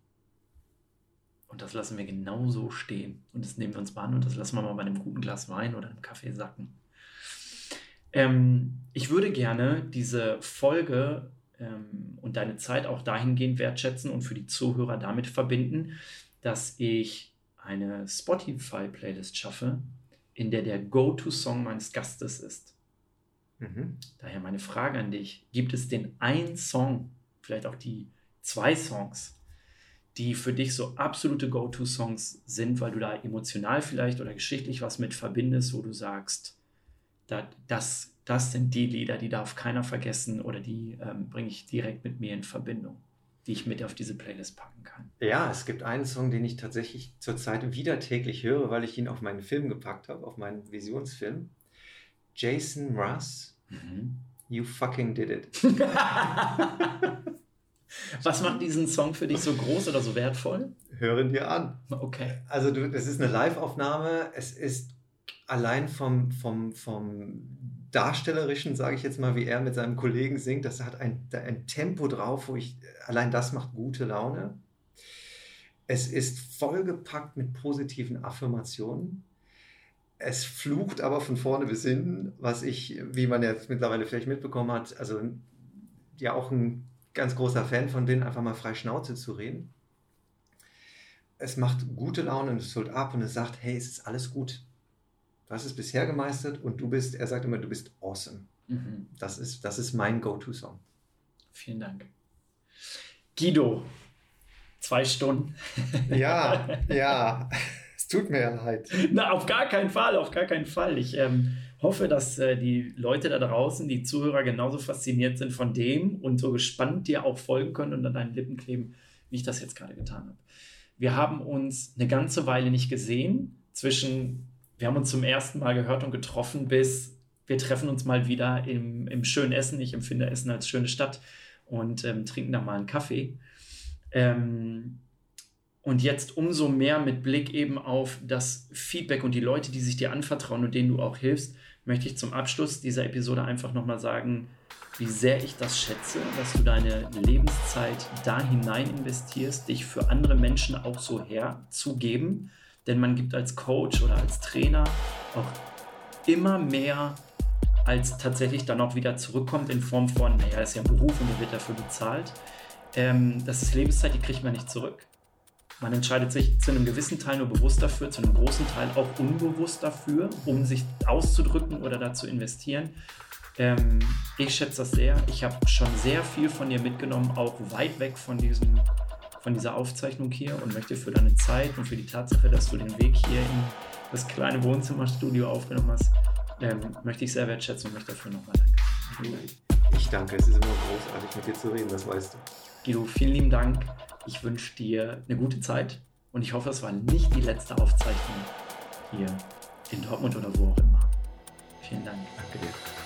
Und das lassen wir genau so stehen. Und das nehmen wir uns mal an und das lassen wir mal bei einem guten Glas Wein oder einem Kaffee sacken. Ähm, ich würde gerne diese Folge ähm, und deine Zeit auch dahingehend wertschätzen und für die Zuhörer damit verbinden, dass ich eine Spotify-Playlist schaffe, in der der Go-To-Song meines Gastes ist. Mhm. Daher meine Frage an dich: Gibt es den einen Song, vielleicht auch die zwei Songs, die für dich so absolute Go-To-Songs sind, weil du da emotional vielleicht oder geschichtlich was mit verbindest, wo du sagst, da, das, das sind die Lieder, die darf keiner vergessen oder die ähm, bringe ich direkt mit mir in Verbindung, die ich mit auf diese Playlist packen kann. Ja, es gibt einen Song, den ich tatsächlich zurzeit wieder täglich höre, weil ich ihn auf meinen Film gepackt habe, auf meinen Visionsfilm. Jason Mraz, You Fucking Did It. Was macht diesen Song für dich so groß oder so wertvoll? Hören dir an. Okay. Also du, das ist eine Live-Aufnahme. Es ist allein vom, vom, vom Darstellerischen, sage ich jetzt mal, wie er mit seinem Kollegen singt, das hat ein, ein Tempo drauf, wo ich, allein das macht gute Laune. Es ist vollgepackt mit positiven Affirmationen. Es flucht aber von vorne bis hinten, was ich, wie man jetzt mittlerweile vielleicht mitbekommen hat, also ja auch ein ganz großer Fan von denen, einfach mal frei Schnauze zu reden. Es macht gute Laune und es holt ab und es sagt, hey, es ist alles gut. Du hast es bisher gemeistert und du bist, er sagt immer, du bist awesome. Mhm. Das, ist, das ist mein Go-To-Song. Vielen Dank. Guido, zwei Stunden. Ja, ja. Es tut mir leid. Na, auf gar keinen Fall, auf gar keinen Fall. Ich ähm, hoffe, dass äh, die Leute da draußen, die Zuhörer, genauso fasziniert sind von dem und so gespannt dir auch folgen können und an deinen Lippen kleben, wie ich das jetzt gerade getan habe. Wir haben uns eine ganze Weile nicht gesehen. Zwischen, wir haben uns zum ersten Mal gehört und getroffen, bis wir treffen uns mal wieder im, im schönen Essen. Ich empfinde Essen als schöne Stadt und ähm, trinken da mal einen Kaffee. Ähm, und jetzt umso mehr mit Blick eben auf das Feedback und die Leute, die sich dir anvertrauen und denen du auch hilfst, möchte ich zum Abschluss dieser Episode einfach nochmal sagen, wie sehr ich das schätze, dass du deine Lebenszeit da hinein investierst, dich für andere Menschen auch so herzugeben. Denn man gibt als Coach oder als Trainer auch immer mehr, als tatsächlich dann auch wieder zurückkommt in Form von, naja, ist ja ein Beruf und der wird dafür bezahlt. Ähm, das ist Lebenszeit, die kriegt man nicht zurück. Man entscheidet sich zu einem gewissen Teil nur bewusst dafür, zu einem großen Teil auch unbewusst dafür, um sich auszudrücken oder da zu investieren. Ähm, ich schätze das sehr. Ich habe schon sehr viel von dir mitgenommen, auch weit weg von, diesem, von dieser Aufzeichnung hier und möchte für deine Zeit und für die Tatsache, dass du den Weg hier in das kleine Wohnzimmerstudio aufgenommen hast, ähm, möchte ich sehr wertschätzen und möchte dafür nochmal danken. Ich danke, es ist immer großartig mit dir zu reden, das weißt du. Guido, vielen lieben Dank. Ich wünsche dir eine gute Zeit und ich hoffe, es war nicht die letzte Aufzeichnung hier in Dortmund oder wo auch immer. Vielen Dank. Danke dir.